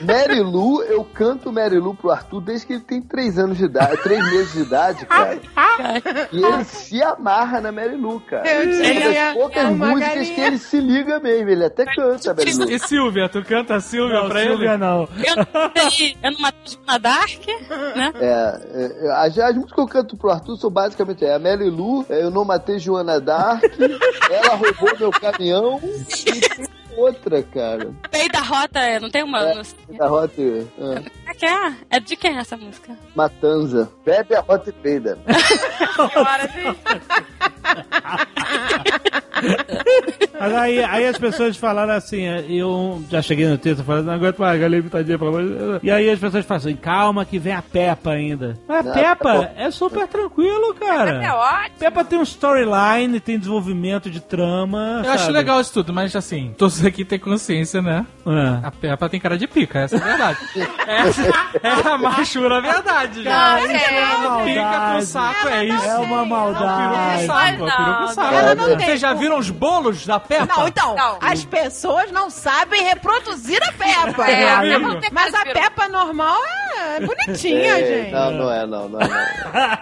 Mary Lou, eu canto Mary Lou pro Arthur desde que ele tem 3 anos de idade, 3 meses de idade, cara. E ele se amarra na Mary Lou, cara. Eu Uma tinha das poucas músicas galinha. que ele se liga mesmo, ele até canta Mary Lou. E Silvia, tu canta a Silvia Não, pra Silvia ele? Não. Eu não matei, eu não matei na Dark, né? É, é, as, as músicas que eu canto pro Arthur são basicamente é, a Mary Lou, é, Eu Não Matei Joana Dark, Ela Roubou Meu Caminhão e outra, cara. Pei da Rota, é, não tem uma. É. Da Rota é, é que é? É de quem é essa música? Matanza. Bebe a Rota e peida. gente. Mas aí, aí as pessoas falaram assim, eu já cheguei no texto falando, não aguento mais, galinha pitadinha, pelo amor de Deus. E aí as pessoas falam assim, calma que vem a Peppa ainda. Mas a Peppa é super tranquilo, cara. É ótimo. Peppa tem um storyline, tem desenvolvimento de trama. Eu acho sabe? legal isso tudo, mas assim, todos aqui têm consciência, né? É. A Peppa tem cara de pica, essa é a verdade. essa é a machura verdade, já. Cara, isso é uma Pica com maldade. saco, é isso. É uma Peru maldade. saco, é peru com saco. Ela não tem. Vocês já viram os bolos da Peppa? Não, então, Não. as pessoas não sabem reproduzir a Peppa. É, É, Peppa não tem Mas a. Peppa normal é bonitinha, É, gente. Não, não é, não, não é.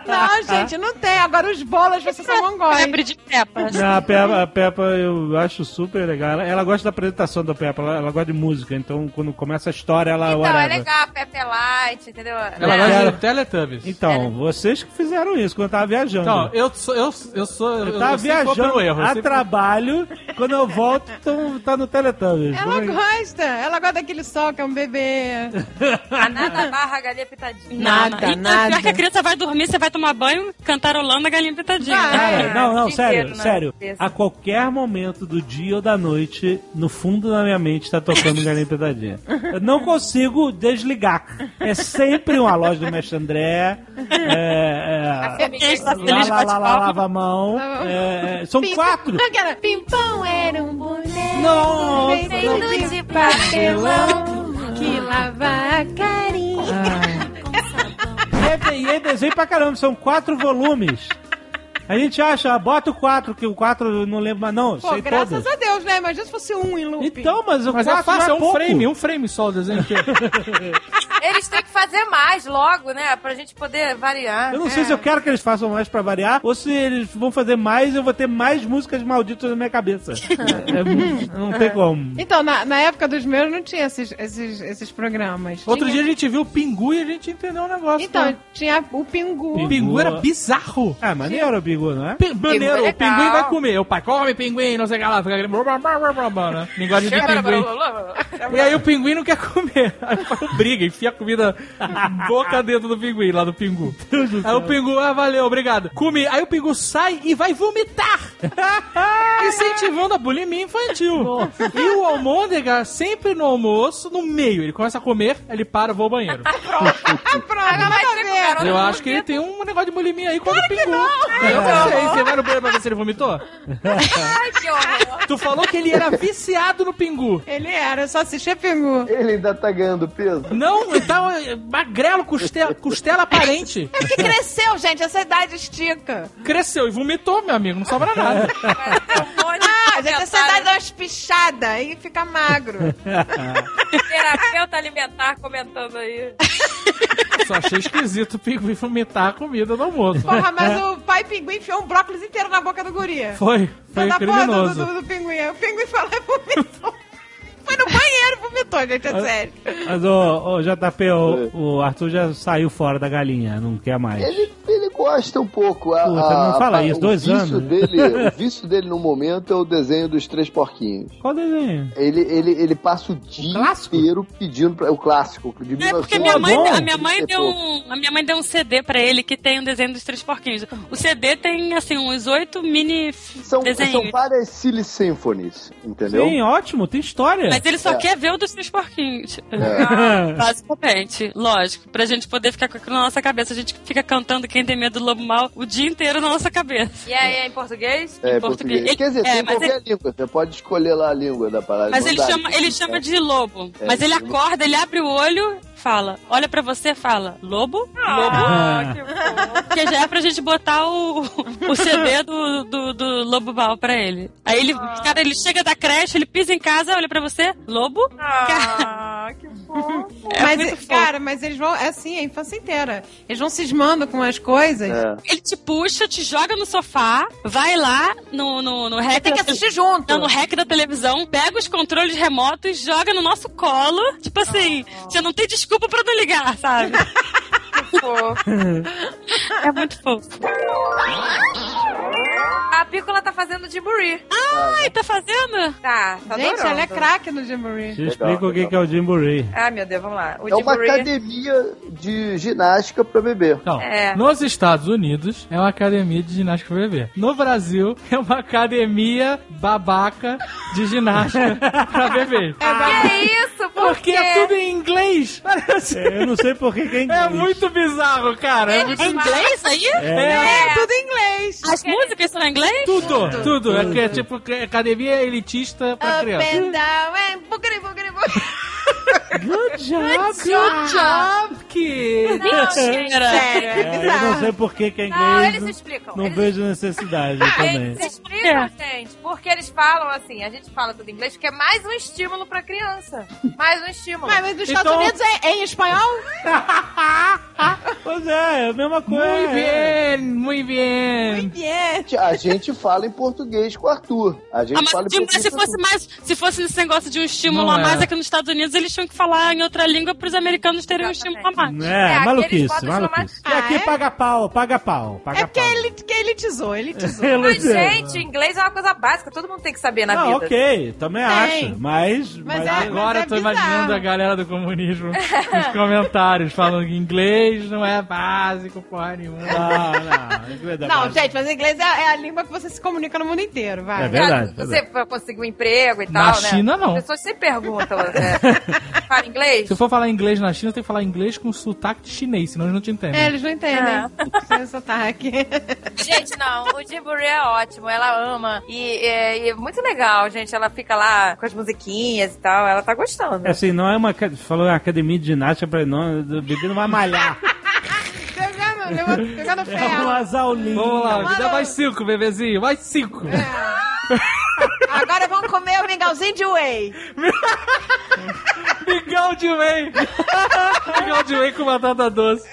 Não. Não, gente, não tem. Agora os bolas vocês são mongóis. Febre de Peppa. Não, a Peppa, a Peppa eu acho super legal. Ela, ela gosta da apresentação da Peppa, ela, ela gosta de música, então quando começa a história, ela. Então, é whatever. legal, Pepe é Light, entendeu? Ela É. gosta Quero- de Teletubbies. Então, vocês que fizeram isso quando eu tava viajando. Então, eu sou. Eu, eu sou. Eu, eu tava viajando erro. eu a sempre- trabalho, quando eu volto, então, tá no Teletubbies. Ela Como é gosta. Ela gosta daquele sol que é um bebê. A nada barra a galinha pitadinha. Nada, E nada. Pior que a criança vai dormir, você vai tomar banho, cantarolando a galinha pitadinha. É, não, não, sério, inteiro, né? sério. A qualquer momento do dia ou da noite, no fundo da minha mente, tá tocando Galinha Pitadinha. Eu não consigo desligar. É sempre uma loja do Mestre André. É, é, lá, lá, lá, lá, lava a mão. É, é, são quatro. Aquela, Pimpão era um boneco Nossa, feito de papelão que lava a carinha. E é, e é desenho pra caramba, são quatro volumes. A gente acha, bota o quatro, que o quatro eu não lembro mais, não. Pô, sei graças todos. a Deus, né? Imagina se fosse um em loop. Então, mas o Mas é quatro fácil, já é um pouco. frame, um frame só o desenho inteiro. Eles têm que fazer mais logo, né? Pra gente poder variar. Eu não sei É. se eu quero que eles façam mais pra variar, ou se eles vão fazer mais eu vou ter mais músicas malditas na minha cabeça. É, não tem como. Então, na, na época dos meus não tinha esses, esses, esses programas. Outro Tinha- dia a gente viu o Pingu e a gente entendeu o negócio. Então, né? tinha o Pingu. o Pingu era bizarro. Ah, maneiro o Bigu, não é? Pi- Maneiro, é o pinguim vai comer. O pai come pinguim, não sei o que lá. Fica aquele... blá, blá, blá, blá, blá, blá, né? Linguagem de pinguim. E aí o pinguim não quer comer. Aí o pai briga, enfia a comida boca dentro do pinguim, lá do pingu. Aí o pingu, ah, valeu, obrigado. Come. Aí o pingu sai e vai vomitar. Incentivando a bulimia infantil. E o almôndega, sempre no almoço, no meio. Ele começa a comer, ele para, vou ao banheiro. Pronto, com o garoto. Eu acho que ele tem um negócio de bulimia aí quando pingu. Eu não sei, você vai no banheiro pra ver se ele vomitou? Ai, que horror. Tu falou que ele era viciado no pingu. Ele era, eu só assistia Pingu. Ele ainda tá ganhando peso. Não, ele tá magrelo, costela, costela aparente. É porque cresceu, gente, essa idade estica. Cresceu e vomitou, meu amigo, não sobra nada. Ah, gente, essa idade dá umas pichadas e fica magro. Terapeuta alimentar comentando aí. Só achei esquisito o pinguim vomitar a comida do almoço. Porra, mas o pai pinguim enfiou um brócolis inteiro na boca do guri. Foi, foi da porra do, criminoso. do, do pinguim. O pinguim lá e vomitou. Foi no banheiro vomitou, gente, é sério. Mas o, o JP, o, o Arthur já saiu fora da galinha, não quer mais. Ele, ele gosta um pouco. A, Puta, a- não fala a- isso, o dois vício anos. Dele, o vício dele no momento é o desenho dos três porquinhos. Qual desenho? Ele, ele, ele passa o dia clássico? inteiro pedindo pra, o clássico de É porque 1900. minha mãe, bom. a minha mãe deu um, a minha mãe deu um CD pra ele que tem um desenho dos três porquinhos. O CD tem assim uns oito mini São, desenhos. são várias Silly Symphonies, entendeu? Sim, ótimo, tem história. Mas ele só É. quer ver o dos três porquinhos. É. Basicamente, lógico. Pra gente poder ficar com aquilo na nossa cabeça. A gente fica cantando Quem Tem Medo do Lobo Mal o dia inteiro na nossa cabeça. E aí, é em português? É, em português. português. Ele- Quer dizer, é, tem mas qualquer língua. Você pode escolher lá a língua da parada. Mas ele chama, ele chama de lobo. É, Mas ele acorda, ele abre o olho, fala. Olha pra você, fala. Lobo? Lobo? Ah, que bom. Que já é pra gente botar o, o CD do, do, do Lobo Mal pra ele. Aí ele, cara, ele chega da creche, ele pisa em casa, olha pra você, Lobo? Ah. É mas, muito fofo. cara, mas eles vão, é assim, a infância inteira. Eles vão cismando com as coisas. É. Ele te puxa, te joga no sofá, vai lá no, no, no rec Tem que da- assistir junto. Não, no rec da televisão, pega os controles remotos, joga no nosso colo. Tipo assim, você não tem desculpa pra não ligar, sabe? Fofo. É muito fofo. a Pícola tá fazendo Jamboree. Ai, tá fazendo? Tá, tá Gente, adorando. ela é craque no Jamboree. Te explica o que que é o Jamboree. Ai, meu Deus, vamos lá. O É uma Jamboree... academia de ginástica pra bebê. Então, É. nos Estados Unidos é uma academia de ginástica pra bebê. No Brasil é uma academia babaca de ginástica pra bebê. Que isso? Por Porque quê? é tudo em inglês. Parece- É, Eu não sei por que é inglês. É muito bizarro, cara. É. É inglês aí? É, É, tudo em inglês. As músicas em inglês? tudo, tudo. É, que é tipo que é academia elitista pra Up criança. and down and boogity boogity boogity. Good job, Good job, kid. Não, gente. Sério, é É, eu não sei por que que é Não, inglês. eles explicam. Não Eles- vejo necessidade também. Eles explicam, gente, porque eles falam assim, a gente fala tudo em inglês, porque é mais um estímulo pra criança. Mais um estímulo. Mas, mas nos Estados Então- Unidos é, é em espanhol? Pois é, é a mesma coisa. Muito bem, muito bem. Yeah. A gente fala em português com o Arthur. A gente Ah, mas, fala em mas português se com o fosse mais, se fosse esse negócio de um estímulo Não a mais é. aqui nos Estados Unidos, eles tinham que falar em outra língua pros americanos terem um estímulo a mais. É, É, maluquice, maluquice. E aqui Ah, é? paga pau, paga pau, paga É porque pau. ele, que elitizou, elitizou. Mas, gente, inglês é uma coisa básica, todo mundo tem que saber na Não, vida. ok, também Tem. acho, mas... Mas é- Agora é eu tô bizarro. imaginando a galera do comunismo nos comentários falando que inglês não é básico, porra nenhuma. Não, não, inglês é Não, gente, mas inglês é, é a língua que você se comunica no mundo inteiro, vai. É verdade. Você vai conseguir um emprego e Na tal, né? China, não. As pessoas sempre perguntam, né? Fala inglês? Se eu for falar inglês na China, tem que falar inglês com sotaque de chinês, senão eles não te entendem. É, eles não entendem. Seu sotaque. Gente, não, o Jamboree é ótimo, ela ama. E é, e é muito legal, gente. Ela fica lá com as musiquinhas e tal, ela tá gostando. É assim, não é uma... Falou academia de ginástica pra não... O bebê não vai malhar. Pegando, pegando É umas aulinhas. Vamos lá, me dá mais cinco, bebezinho, mais cinco. Agora vamos comer o mingauzinho de whey. Mingau de whey. Mingau de whey com batata doce.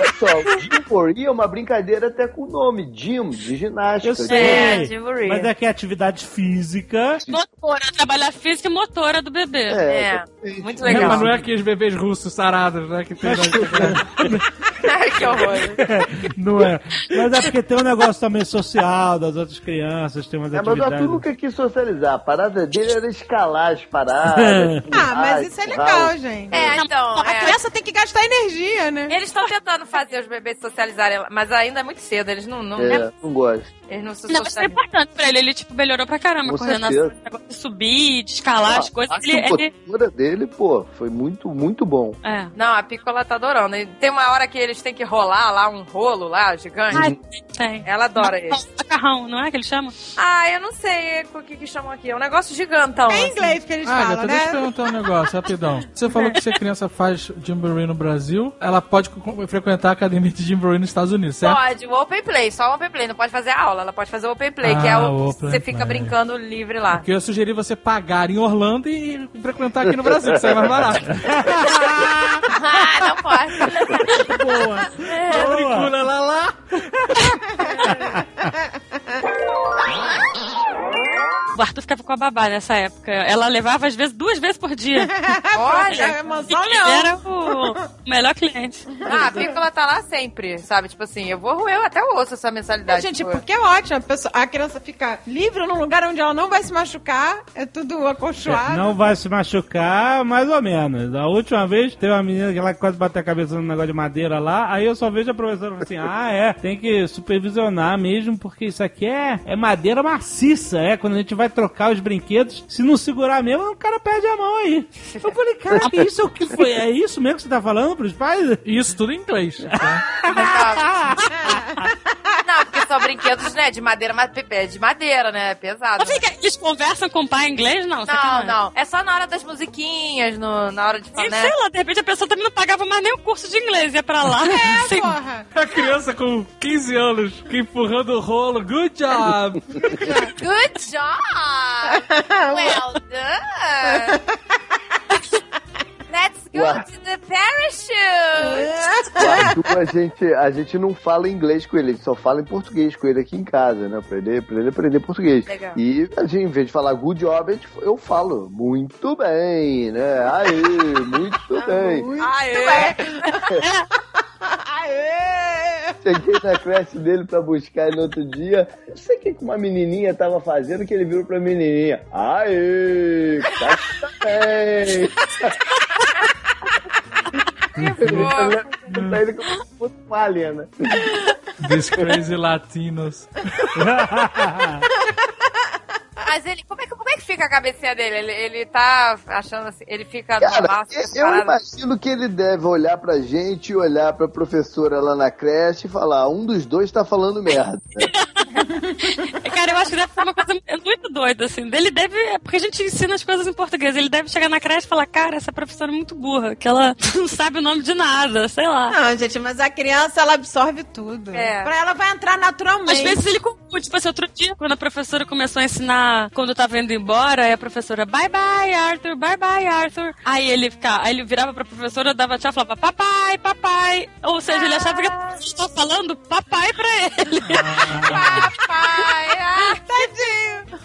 Pessoal, o Jamboree é uma brincadeira até com o nome, Jim, de ginástica. Eu sei, É, mas é que é atividade física. Motora, trabalhar física e motora do bebê. É, É, muito É, legal. mas não é aqueles bebês russos sarados, né? Que tem Ai, que horror. Não é. Mas é porque tem um negócio também social das outras crianças, tem umas É, mas o. Arthur nunca quis socializar. A parada dele era escalar as paradas. Ah, mas isso é legal, gente. É, então. A é. criança tem que gastar energia, né? Eles estão tentando fazer os bebês socializarem, mas ainda é muito cedo. Eles não, não, É, não gosto. Eles não se Não, mas é socializam. importante pra ele. Ele, tipo, melhorou pra caramba. Com coordenação, certeza. negócio de subir, de escalar as coisas. a Ele, ele... postura dele, pô, foi muito, muito bom. É. Não, a Piccola tá adorando. E tem uma hora que eles têm que rolar lá um rolo lá, gigante. Ah, tem. Ela adora ele. Macarrão, não é que ele chama? Ah, eu não sei o que que chamam aqui. É um negócio gigantão. É em assim. inglês que eles Ah, falam, Gata, deixa eu né? perguntar um negócio, rapidão. Você falou que se a criança faz Jamboree no Brasil, ela pode frequentar a academia de Jamboree nos Estados Unidos, certo? Pode, o Open Play, só o Open Play, não pode fazer a aula, ela pode fazer o Open Play, que é Ah, o você fica Play. brincando livre lá. Porque eu sugeri você pagar em Orlando e frequentar aqui no Brasil, que sai mais barato. ah, não pode. Boa. Matricula lá lá. O Arthur ficava com a babá nessa época. Ela levava, às vezes, duas vezes por dia. Olha, É mansão Ele leão. era o melhor cliente. ah, a Piccola tá lá sempre, sabe? Tipo assim, eu vou roer até o osso essa mensalidade. Gente, tipo, porque é ótimo. A, pessoa- a criança fica livre num lugar onde ela não vai se machucar. É tudo acolchoado. Não vai se machucar, mais ou menos. A última vez teve uma menina que ela quase bateu a cabeça no negócio de madeira lá. Aí eu só vejo a professora assim: ah, é, tem que supervisionar mesmo, porque isso aqui é, é madeira maciça. É, quando a gente vai trocar os brinquedos, se não segurar mesmo, o cara perde a mão aí. Eu falei, cara, isso é o que foi? É isso mesmo que você tá falando pros pais? Isso tudo em inglês. Porque são brinquedos, né, de madeira, mas é de madeira, né? Pesado. Mas fica, eles conversam com o pai em inglês? Não, Não, sacanagem. não. É só na hora das musiquinhas, no, na hora de falar, E né? sei lá, de repente a pessoa também não pagava mais nem o curso de inglês, ia pra lá. É, Sem- porra. A criança com 15 anos que empurrando o rolo, good job! Good job! well done! Go to the parachute! O Arthur, a gente, a gente não fala inglês com ele, a gente só fala em português com ele aqui em casa, né? Pra ele, pra ele aprender português. Legal. E a gente, em vez de falar good job, eu falo muito bem, né? Aê, muito bem. Aê! Aê! Cheguei na creche dele pra buscar ele no outro dia. Não sei o que que uma menininha tava fazendo, que ele virou pra menininha. Aê, tá bem. Ele como se fosse uma alien, né? These crazy latinos. Mas ele, como é, que, como é que fica a cabecinha dele? Ele, ele tá achando assim, ele fica Cara, normal, eu, eu parado. imagino que ele deve olhar pra gente, olhar pra professora lá na creche e falar: um dos dois tá falando merda. Cara, eu acho que deve ser uma coisa muito doida, assim. Ele deve. É porque a gente ensina as coisas em português. Ele deve chegar na creche e falar: Cara, essa professora é muito burra, que ela não sabe o nome de nada, sei lá. Não, gente, mas a criança, ela absorve tudo. É. Pra ela vai entrar naturalmente. Às vezes ele confunde. Tipo assim, outro dia, quando a professora começou a ensinar, quando eu tava indo embora, aí a professora, bye bye, Arthur, bye bye, Arthur. Aí ele ficava, aí ele virava pra professora, dava tchau e falava, papai, papai. Ou seja, ele achava que a professora estava falando papai pra ele. Papai, ah, Tadinho.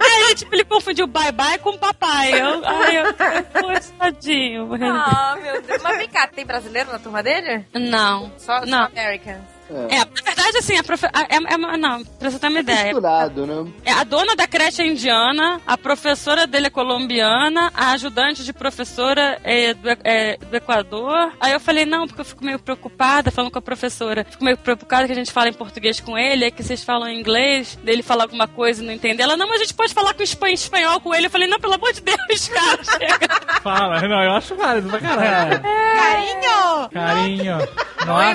aí, tipo, ele confundiu bye bye com papai. Eu, ai, eu, poxa, tadinho. ah, meu Deus. Mas vem cá, tem brasileiro na turma dele? Não. Só, só Não. Americans. É, na verdade, assim, a profe... é, é- não, pra você ter uma ideia. Misturado, né? É, a dona da creche é indiana, a professora dele é colombiana, a ajudante de professora é do, é do Equador. Aí eu falei, não, porque eu fico meio preocupada falando com a professora. Fico meio preocupada que a gente fala em português com ele, é que vocês falam em inglês, dele falar alguma coisa e não entender. Ela, não, mas a gente pode falar com espan- espanhol com ele. Eu falei, não, pelo amor de Deus, cara, chega. Fala, não, eu acho válido pra caralho. Carinho! Carinho. Não Oi,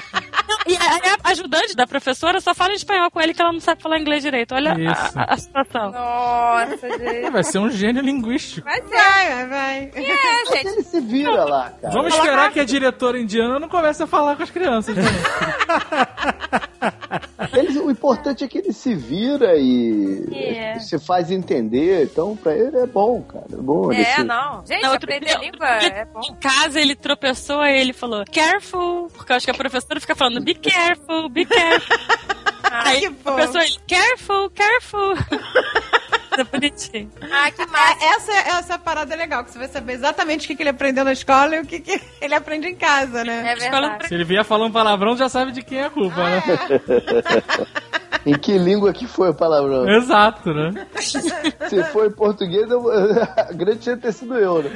E aí a ajudante da professora só fala em espanhol com ele que ela não sabe falar inglês direito. Olha a, a- a situação. Nossa, gente. Vai ser um gênio linguístico. Vai ser. Vai, vai. É, gente. Ele se vira lá, cara. Vamos esperar que a diretora indiana não comece a falar com as crianças. né? Ele- o importante é que ele se vira e É. se faz entender. Então, pra ele é bom, cara. É bom. ele É, se- não. Gente, Não, aprender língua é bom. Em casa ele tropeçou e ele falou, careful, porque eu acho que a professora fica falando, be careful, be careful. Aí que a ele, careful, careful. É bonitinho. Ah, que massa. É, essa, essa parada é legal, que você vai saber exatamente o que, que ele aprendeu na escola e o que, que ele aprende em casa, né? É verdade. Se ele vier falando palavrão, já sabe de quem é a culpa, né? Em que língua que foi o palavrão? Exato, né? Se for em português, eu, a grande chance de ter sido eu, né?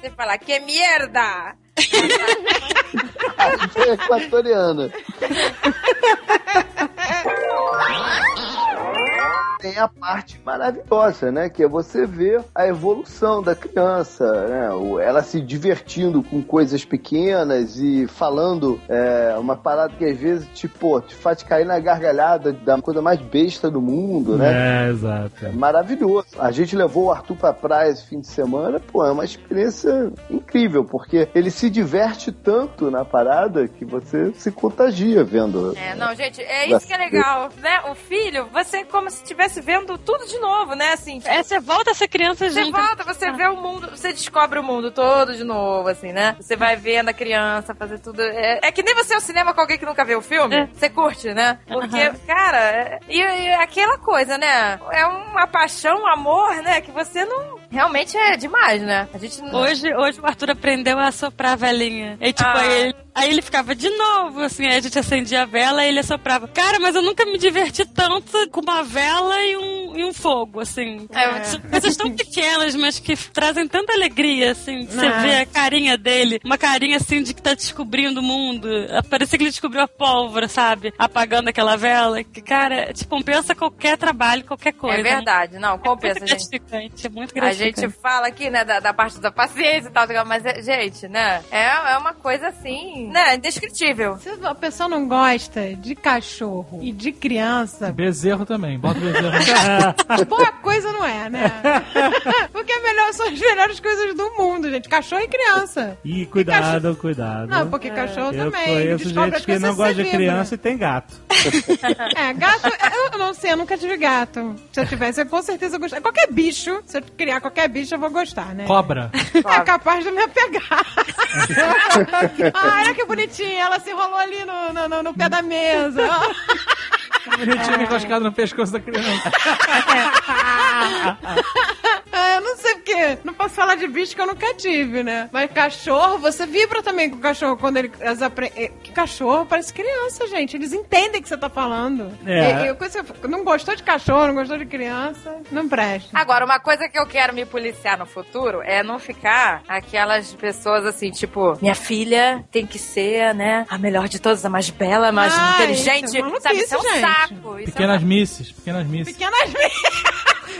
Você fala, que merda! Aí foi equatoriana. Tem a parte maravilhosa, né? Que é você ver a evolução da criança, né? Ela se divertindo com coisas pequenas e falando é, uma parada que às vezes, tipo, te faz cair na gargalhada da coisa mais besta do mundo, né? É, exato. É maravilhoso. A gente levou o Arthur pra praia esse fim de semana, pô, é uma experiência incrível, porque ele se diverte tanto na parada que você se contagia vendo. É, não, gente, é isso que é legal, né? O filho, você é como se estivesse vendo tudo de novo, né? Assim, É, você volta a ser criança Você junto. volta, você vê o mundo, você descobre o mundo todo de novo, assim, né? Você vai vendo a criança fazer tudo. É, é que nem você ao cinema com alguém que nunca viu o filme. É. Você curte, né? Porque, cara, é- e, e aquela coisa, né? É uma paixão, um amor, né? Que você não. Realmente é demais, né? A gente não. Hoje, hoje o Arthur aprendeu a soprar a velinha. E tipo, Ah. aí, ele, aí ele ficava de novo, assim, aí a gente acendia a vela e ele assoprava. Cara, mas eu nunca me diverti tanto com uma vela e um, e um fogo, assim. É. São coisas tão pequenas, mas que trazem tanta alegria, assim, de você Ah. ver a carinha dele, uma carinha assim de que tá descobrindo o mundo. Parecia que ele descobriu a pólvora, sabe? Apagando aquela vela. Que, cara, te compensa qualquer trabalho, qualquer coisa. É verdade, não, É compensa, muito gente. é muito gratificante. Gente fala aqui, né, da, da parte da paciência e tal, mas, é- gente, né, é, é uma coisa assim, né, indescritível. Se a pessoa não gosta de cachorro e de criança, Bezerro também. Bota bezerro. boa coisa não é, né? Porque é melhor, são as melhores coisas do mundo, gente. Cachorro e criança. Ih, cuidado, cuidado. Não, porque cachorro Eu também. conheço descobre gente que não gosta de vibra. criança e tem gato. É, gato, eu não sei, eu nunca tive gato. Se eu tivesse, eu com certeza eu gostaria. Qualquer bicho, se eu criar qualquer bicho, eu vou gostar, né? Cobra. É capaz de me apegar. ah, olha que bonitinha, ela se enrolou ali no, no, no- no pé da mesa. Bonitinho enroscado no pescoço da criança. Ah, eu não sei porque. Não posso falar de bicho que eu nunca tive, né? Mas cachorro, você vibra também com o cachorro quando ele. Eles apre... é, que cachorro parece criança, gente. Eles entendem o que você tá falando. É. E- e coisa- não gostou de cachorro, não gostou de criança, não presta. Agora, uma coisa que eu quero me policiar no futuro é não ficar aquelas pessoas assim, tipo, minha filha tem que ser, né, a melhor de todas, a mais bela, a mais Ah, inteligente. isso é sabe, isso é um gente. Saco. Isso Pequenas é misses, pequenas misses. Pequenas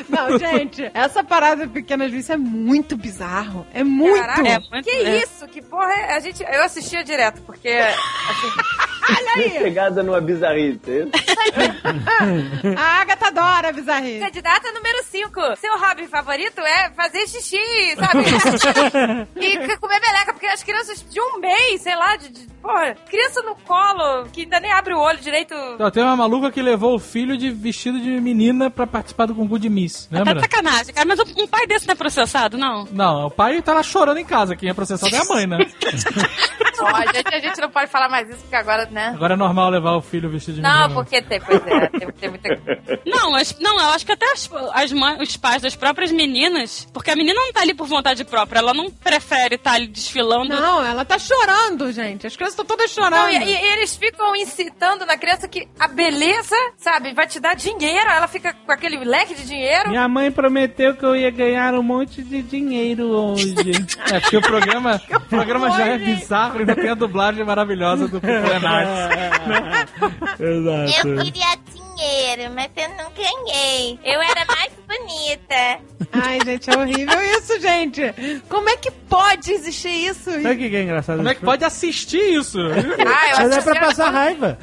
Não, gente, essa parada de pequenas vícios é muito bizarro. É muito. Caraca, É muito- que é. isso? Que porra é? A gente, eu assistia direto, porque, assim, Olha aí. Chegada numa bizarrice. é? A Agatha adora bizarrice. candidata número 5. Seu hobby favorito é fazer xixi, sabe? e comer meleca, porque as crianças de um mês, sei lá, de, de porra, criança no colo, que ainda nem abre o olho direito. Então, tem uma maluca que levou o filho de vestido de menina pra participar do concurso de Miss, Tá lembra? de sacanagem, cara. Mas um pai desse não é processado, não? Não, o pai tá lá chorando em casa. Quem é processado é a mãe, né? Ó, a, gente, a gente não pode falar mais isso, porque agora, né? Agora é normal levar o filho vestido de Não, porque tem, pois é, tem, tem muita Não, as- não, eu acho que até as, as mães, os pais das próprias meninas, porque a menina não tá ali por vontade própria, ela não prefere estar ali desfilando. Não, ela tá chorando, gente. As crianças estão todas chorando. Não, e- e eles ficam incitando na criança que a beleza, sabe, vai te dar dinheiro. Ela fica com aquele leque de dinheiro. Minha mãe prometeu que eu ia ganhar um monte de dinheiro hoje. É, porque o programa, o programa já é bizarro e ainda tem a dublagem maravilhosa do Plenário. Exato. queria dinheiro, mas eu não ganhei. Eu era mais bonita. Ai, gente, é horrível isso, gente. Como é que pode existir isso? Sabe o que é engraçado? Como é que pode assistir isso? Ah, eu Mas é pra passar raiva.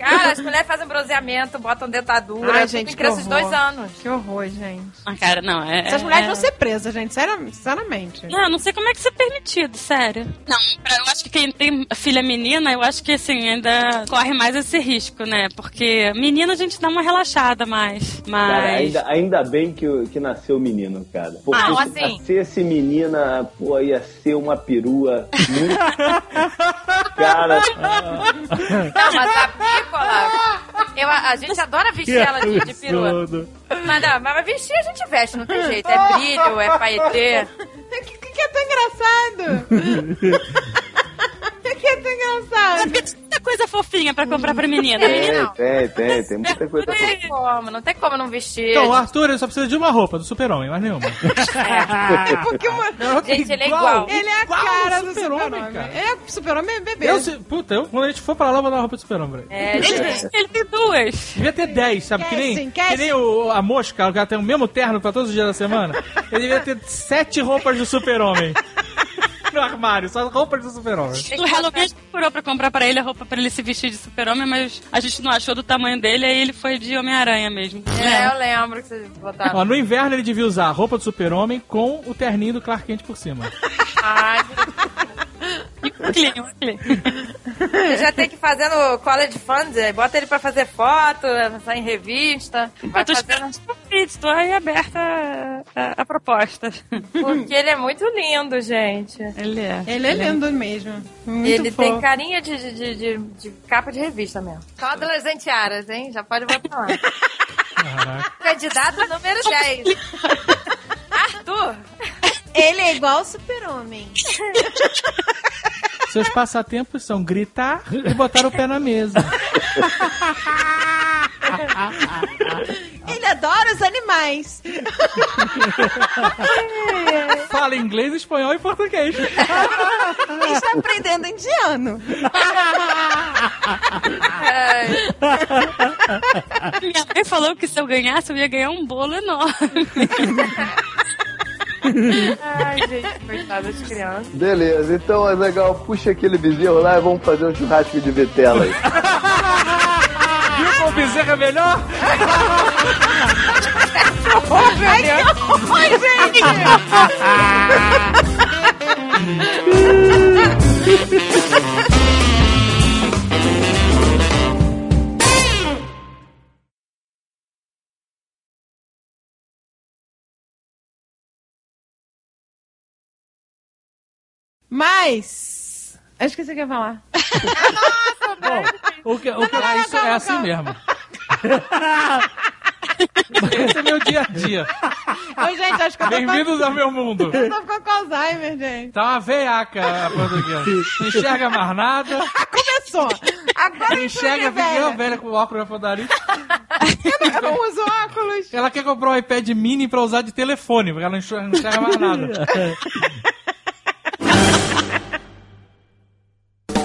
Cara, as mulheres fazem bronzeamento, botam dentadura. Ai, gente, que crianças de horror. dois anos. Que horror, gente. Ah, cara, não, é... Essas mulheres é... vão ser presas, gente. Sério, sinceramente. Não, não sei como é que isso é permitido, sério. Não, eu acho que quem tem filha menina, eu acho que assim, ainda corre mais esse risco, né? Porque menina a gente dá uma relaxada mais. Mas. Cara, ainda, ainda bem que, o- que nasceu menino, cara. Porque se assim- nascesse menina, pô, ia ser uma perua muito... cara, Não, mas a pícola. Eu, a, a gente adora vestir ela de, de perua. Mas, não, mas vestir a gente veste, não tem jeito. É brilho, é paetê. O que, que, que é tão engraçado? O que é tão engraçado? Porque tem muita coisa fofinha pra comprar pra menina. É. Menina, Não. tem, tem, tem muita coisa Não tem como, não tem como não vestir. Então, o Arthur ele só precisa de uma roupa, do super-homem, mais nenhuma. É porque uma... Gente, ele é igual. ele é a Igual cara do super-homem, cara. É, super-homem é bebê. Eu, se- puta, eu, quando a gente for pra lá, eu vou dar uma roupa de super-homem. ele. É, ele tem duas. Devia ter 10, sabe? Que nem, Casting, que nem o, a mosca, o cara tem o mesmo terno pra todos os dias da semana. Ele devia ter 7 roupas de super-homem. No armário, só roupas de super-homem. O Halloween procurou pra comprar pra ele a roupa pra ele se vestir de super-homem, mas a gente não achou do tamanho dele, aí ele foi de Homem-Aranha mesmo. É, eu lembro que vocês botaram. Ó, no inverno ele devia usar a roupa do super-homem com o terninho do Clark Kent por cima. Ai, O Clean, você já tem que ir fazendo college funds, aí bota ele pra fazer foto, sair em revista. Vai Eu tô fazendo... tô aí aberta a, a, a proposta. Porque ele é muito lindo, gente. Ele é. Ele é lindo mesmo. Muito ele fofo. tem carinha de, de, de, de- de capa de revista mesmo. Só adolescente Aras, hein? Já pode botar lá. Caraca. Candidato número 10. Arthur. Ele é igual o super-homem. Seus passatempos são gritar e botar o pé na mesa. Ele adora os animais. Fala inglês, espanhol e português. Ele está aprendendo indiano. Minha mãe falou que se eu ganhasse, eu ia ganhar um bolo enorme. Ai, gente, coitada de criança. Beleza, então, Azagal, puxa aquele bezerro lá e vamos fazer um churrasco de vitela aí. Viu como bezerro é melhor? Ai, que horror, gente! Mas. Acho que você quer falar. Bom, o que, o que Ah, isso é calma, assim mesmo. Esse é meu dia a dia. Ô, gente, acho que eu tô, Bem-vindos ao meu mundo. eu tô ficando com Alzheimer, gente. Tá uma veiaca a portuguesa. Não enxerga mais nada. Começou. Agora Não eu enxerga, velha. fica eu, velha com óculos na padaria. Eu não uso óculos. Ela quer comprar um iPad mini pra usar de telefone, porque ela não não enxerga mais nada.